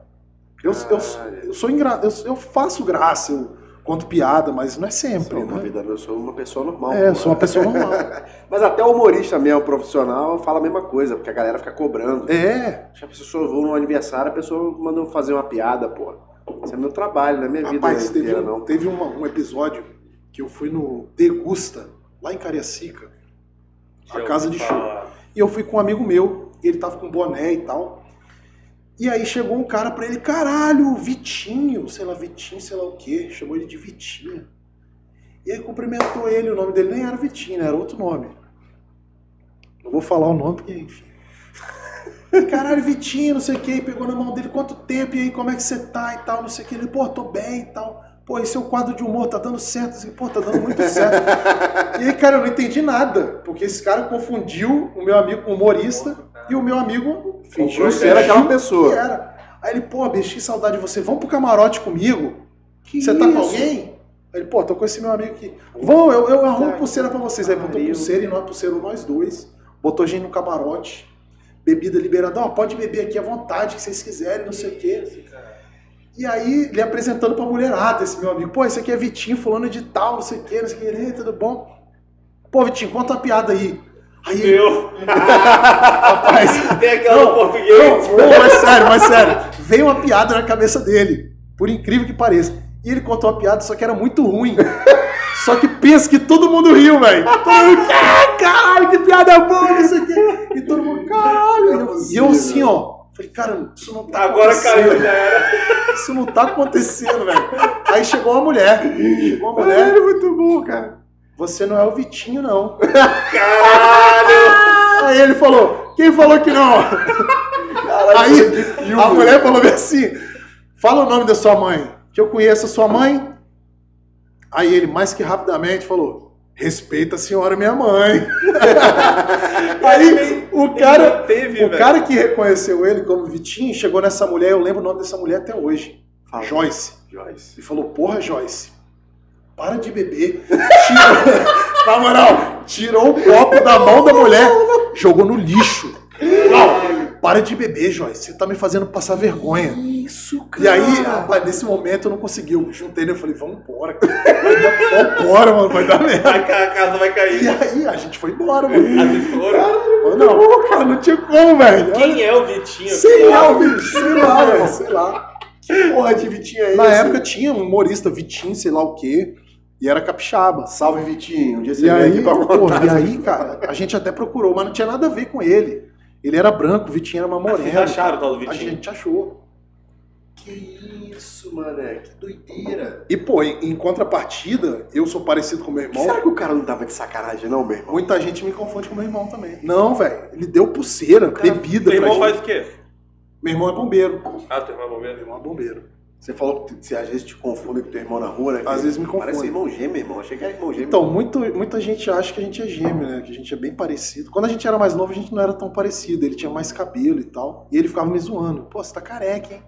Eu, eu, Caralho. eu sou engra... eu, eu faço graça, eu conto piada, mas não é sempre, Sou uma né? vida, eu sou uma pessoa normal. É, pô. sou uma pessoa normal. Mas até o humorista mesmo, profissional, fala a mesma coisa, porque a galera fica cobrando. É, Já a pessoa vou num aniversário, a pessoa mandou fazer uma piada, pô. Isso é meu trabalho, não é minha vida rapaz, teve, inteira, um, não. teve uma- um episódio que eu fui no Degusta, lá em Cariacica, a casa de show. E eu fui com um amigo meu, ele tava com boné e tal. E aí chegou um cara pra ele, caralho, Vitinho, sei lá, Vitinho, sei lá o quê. Chamou ele de Vitinho. E aí cumprimentou ele, o nome dele nem era Vitinho, né, era outro nome. Não vou falar o nome, porque, enfim. Caralho, Vitinho, não sei o quê, e pegou na mão dele, quanto tempo, e aí, como é que você tá e tal, não sei o quê. Ele, pô, tô bem e tal. Pô, esse é o quadro de humor, tá dando certo. Assim, pô, tá dando muito certo. E aí, cara, eu não entendi nada, porque esse cara confundiu o meu amigo com humorista e o meu amigo Fingiu que ser aquela pessoa. que era. Aí ele, pô, bicho, que saudade de você. Vamos pro camarote comigo? Que você tá com alguém? Aí ele, pô, tô com esse meu amigo aqui. Vão, eu, eu arrumo Tá pulseira pra vocês. Aí botou pulseira e nós pulseira nós dois. Botou gente no camarote. Bebida liberada. Ó, pode beber aqui à vontade, que vocês quiserem, não sei o quê. E aí, ele apresentando pra mulherada, esse meu amigo. Pô, esse aqui é Vitinho, fulano de tal, não sei o quê, não sei o quê. Ei, tudo bom? Pô, Vitinho, conta uma piada aí. Aí Meu, rapaz, tem aquela Não, português. não, não, mas sério, mas sério. Veio uma piada na cabeça dele. Por incrível que pareça. E ele contou uma piada, só que era muito ruim. Só que pensa que todo mundo riu, velho. Todo mundo, "Ah, caralho, que piada boa, não sei o quê. E todo mundo, caralho. E eu- E eu assim, ó. Falei, cara, isso não tá Agora caiu, já era. Isso não tá acontecendo, velho. Aí chegou uma mulher. Chegou uma mulher. Caralho, muito bom, cara. Você não é o Vitinho, não. Caralho! Aí ele falou, quem falou que não? Aí de filme. a mulher falou assim: fala o nome da sua mãe, que eu conheço a sua mãe. Aí ele, mais que rapidamente, falou: respeita a senhora minha mãe. Aí o cara, teve, o velho. cara que reconheceu ele como Vitinho chegou nessa mulher, eu lembro o nome dessa mulher até hoje, Fala. Joyce. Joyce. E falou: porra, Joyce, para de beber. Tirou, na moral, tirou o copo da mão da mulher, jogou no lixo. Não, para de beber, Joyce. Você tá me fazendo passar vergonha. Isso, cara. E aí, rapaz, nesse momento eu não consegui. Eu juntei ele e falei, vamos embora, cara. Vambora, mano, vai dar merda. A casa vai E cair. aí, a gente foi embora, mano. As foram. Eu, Não, cara, não tinha como, velho. Quem é o Vitinho? Sei lá, bicho, sei lá, velho, sei lá. Porra de Vitinho aí. Na época tinha um humorista, Vitinho, sei lá o quê, e era capixaba. Salve Vitinho. Um dia você E aí, aqui pra pô, contar. e aí, cara, a gente até procurou, mas não tinha nada a ver com ele. Ele era branco, o Vitinho era uma Vocês morena. acharam o tal do A Vitinho? gente achou. Que isso, mané. Que doideira. E, pô, em, em contrapartida, eu sou parecido com meu irmão. Será que o cara não tava de sacanagem, não, meu irmão? Muita gente me confunde com meu irmão também. Não, velho. Ele deu pulseira, bebida Teu pra irmão gente. faz o quê? Meu irmão é bombeiro. Ah, teu irmão é Meu bombeiro. irmão é bombeiro. Você falou que você às vezes te confunde com teu irmão na rua, né? Às vezes me Parece confunde. irmão gêmeo, irmão. Achei que era irmão gêmeo. Então, muito, muita gente acha que a gente é gêmeo, né? Que a gente é bem parecido. Quando a gente era mais novo, a gente não era tão parecido. Ele tinha mais cabelo e tal. E ele ficava me zoando. Pô, você tá careca, hein?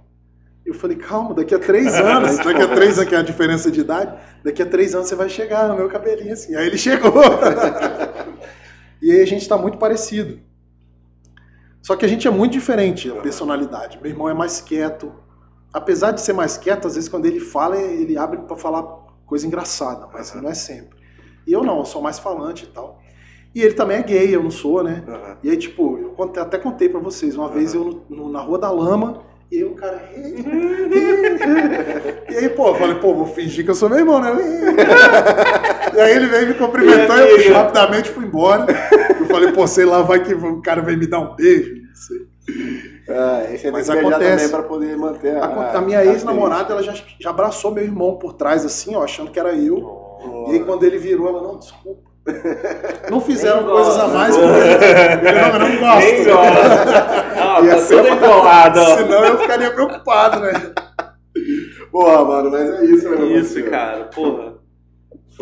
Eu falei, calma, daqui a três anos, daqui a três anos, que é a diferença de idade, daqui a três anos você vai chegar no meu cabelinho assim. Aí ele chegou. e aí a gente tá muito parecido. Só que a gente é muito diferente, a personalidade. Meu irmão é mais quieto. Apesar de ser mais quieto, às vezes quando ele fala, ele abre pra falar coisa engraçada, mas não é sempre. E eu não, eu sou mais falante e tal. E ele também é gay, eu não sou, né? Aham. E aí, tipo, eu contei- até contei pra vocês, uma vez eu no- na Rua da Lama, e aí o cara. e aí, pô, eu falei, pô, vou fingir que eu sou meu irmão, né? e aí ele veio me cumprimentar e eu rapidamente fui embora. Eu falei, pô, sei lá, vai que o cara veio me dar um beijo. Não sei. Ah, esse é Mas que acontece. também pra poder manter a... A, a minha ex-namorada, ela já, já abraçou meu irmão por trás, assim, ó, achando que era eu. E aí quando ele virou, ela, não, desculpa. Não fizeram Nem coisas a gosta. mais com ele. Ele não, eu não gosto. Nem. Ah, Ia tá embolado, ó. Senão eu ficaria preocupado, né? Porra, mano, mas é isso, né, meu Isso, cara. Porra.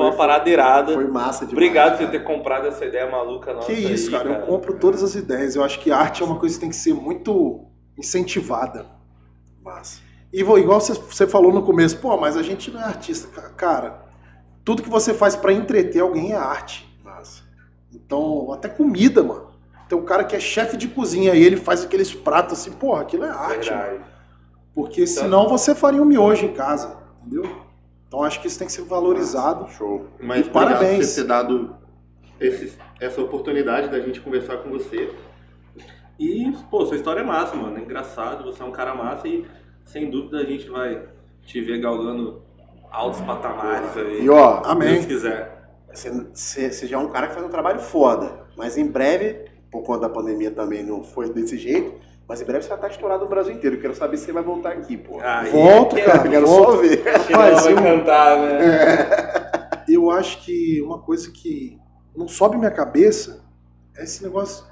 Foi uma parada irada. Foi massa demais. Obrigado por cara. ter comprado essa ideia maluca nossa Que isso, aí, cara. Eu compro todas as ideias. Eu acho que arte é uma coisa que tem que ser muito incentivada. Massa. E igual você- você falou no começo, pô, mas a gente não é artista. Ca- Cara, tudo que você faz pra entreter alguém é arte. Massa. Então, até comida, mano. Tem um cara que é chefe de cozinha e ele faz aqueles pratos assim, porra, aquilo é arte. Porque senão você faria um miojo em casa, entendeu? Então acho que isso tem que ser valorizado. Show. Mas E parabéns. por ter dado esse- essa oportunidade da gente conversar com você. E, pô, sua história é massa, mano. É engraçado, você é um cara massa e sem dúvida a gente vai te ver galgando altos patamares aí. E ó, Se Amém. Deus quiser. você já é um cara que faz um trabalho foda. Mas em breve, por conta da pandemia também não foi desse jeito, mas em breve você vai estar estourado no Brasil inteiro. Eu quero saber se você vai voltar aqui, pô. Aí, Volto, que- cara. Eu quero volto. só ver. Vai eu, cantar, né? eu acho que uma coisa que não sobe minha cabeça é esse negócio.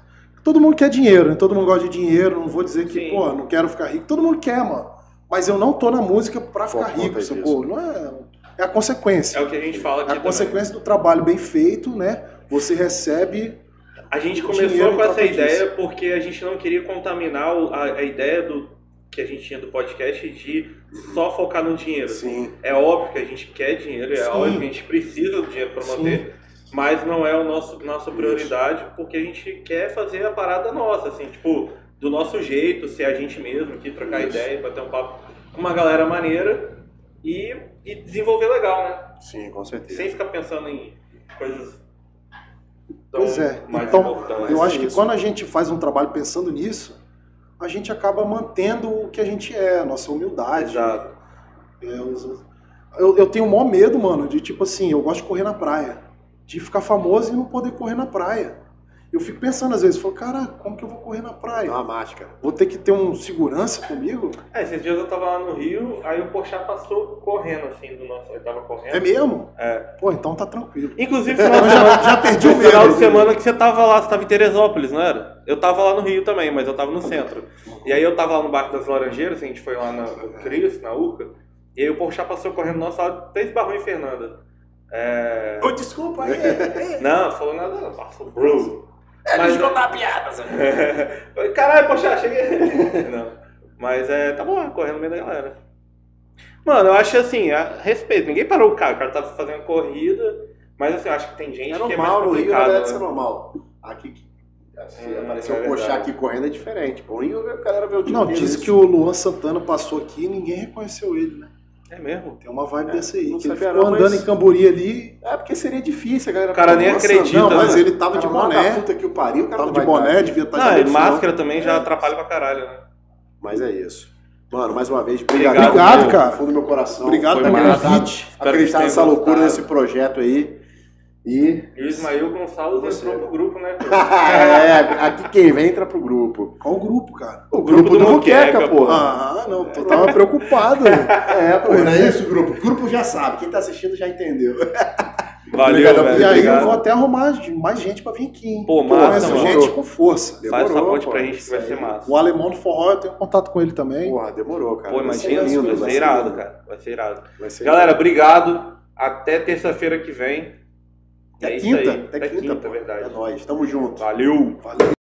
Todo mundo quer dinheiro, né? Todo mundo gosta de dinheiro. Não vou dizer que, Sim. pô, não quero ficar rico. Todo mundo quer, mano. Mas eu não tô na música pra ficar rico, sacou? Não é. É a consequência. É o que a gente fala É aqui a também. consequência do trabalho bem feito, né? Você recebe. A gente começou com essa troca disso. ideia porque a gente não queria contaminar a, a ideia do que a gente tinha do podcast de só focar no dinheiro. Sim. É óbvio que a gente quer dinheiro, é Sim. óbvio que a gente precisa do dinheiro para manter, mas não é o nosso nossa prioridade porque a gente quer fazer a parada nossa, assim, tipo, do nosso jeito, ser a gente mesmo, aqui trocar ideia, bater um papo com uma galera maneira e, e desenvolver legal, né? Sim, com certeza. Sem ficar pensando em coisas tão Pois é. mais Então, importantes. eu é acho que isso. quando a gente faz um trabalho pensando nisso, a gente acaba mantendo o que a gente é, a nossa humildade. Exato. É, os- eu, eu tenho o maior medo, mano, de tipo assim, eu gosto de correr na praia. De ficar famoso e não poder correr na praia. Eu fico pensando às vezes, falo, cara, como que eu vou correr na praia? Uma máscara. Vou ter que ter um segurança comigo? É, esses dias eu tava lá no Rio, aí o Porchat passou correndo, assim, do nosso... Ele tava correndo. É mesmo? É. Pô, então tá tranquilo. Inclusive, final de semana, já perdi o final de semana que você tava lá, você tava em Teresópolis, não era? Eu tava lá no Rio também, mas eu tava no centro. E aí eu tava lá no Barco das Laranjeiras, a gente foi lá na, no Cris, na UCA, e aí o Porchat passou correndo no nosso lado, até esbarrou em Fernanda. É... Ô, desculpa aí. Não, falou nada não, passou bro. Mas, Deixa eu contar a piada. Caralho, Porchat, cheguei. Não, mas é, tá bom, correndo no meio da galera. Mano, eu acho assim, a respeito, ninguém parou o cara, o cara tava fazendo corrida, mas assim, eu acho que tem gente É que é mais normal, no Rio complicado. é né? normal. Aqui, se Hum, aparecer é um aqui correndo é diferente. O Rio a galera vê o dia Não, disse que o Luan Santana passou aqui e ninguém reconheceu ele, né? É mesmo? Tem uma vibe É, dessa aí. não Que ele ficou não, andando mas- em Cambori ali. É porque seria difícil, a galera. O cara nem Nossa, acredita, Não, mas né? ele tava de cara, boné. puta que o pariu, o cara Tava não de boné, estar. devia estar Não, de e máscara também já É. atrapalha pra caralho, né? Mas é isso. Mano, mais uma vez, Obrigado, obrigado, Obrigado, do cara. fundo do meu coração. Obrigado que Acreditar nessa loucura desse projeto aí. E. E o Ismael Gonçalves Você. entrou pro grupo, né? é, aqui quem vem entra pro grupo. Qual o grupo, cara? O grupo grupo, do do porra. Ah, não, eu tava preocupado. É, pô, não é isso, grupo. O grupo já sabe. Quem tá assistindo já entendeu. Valeu, Obrigado, velho. e aí obrigado. eu vou até arrumar mais gente pra vir aqui, hein? Pô, massa, mano. gente com força. Faz essa Demorou, ponte pô. pra gente que vai ser massa. O alemão do forró, eu tenho contato com ele também. Porra, demorou, cara. Pô, Vai ser imagina, lindo, vai ser irado, cara. Vai ser irado. Vai ser Galera, obrigado. Até terça-feira que vem. Até é isso quinta. Até Até quinta, quinta, pô. verdade. É nóis. Tamo junto. Valeu! Valeu.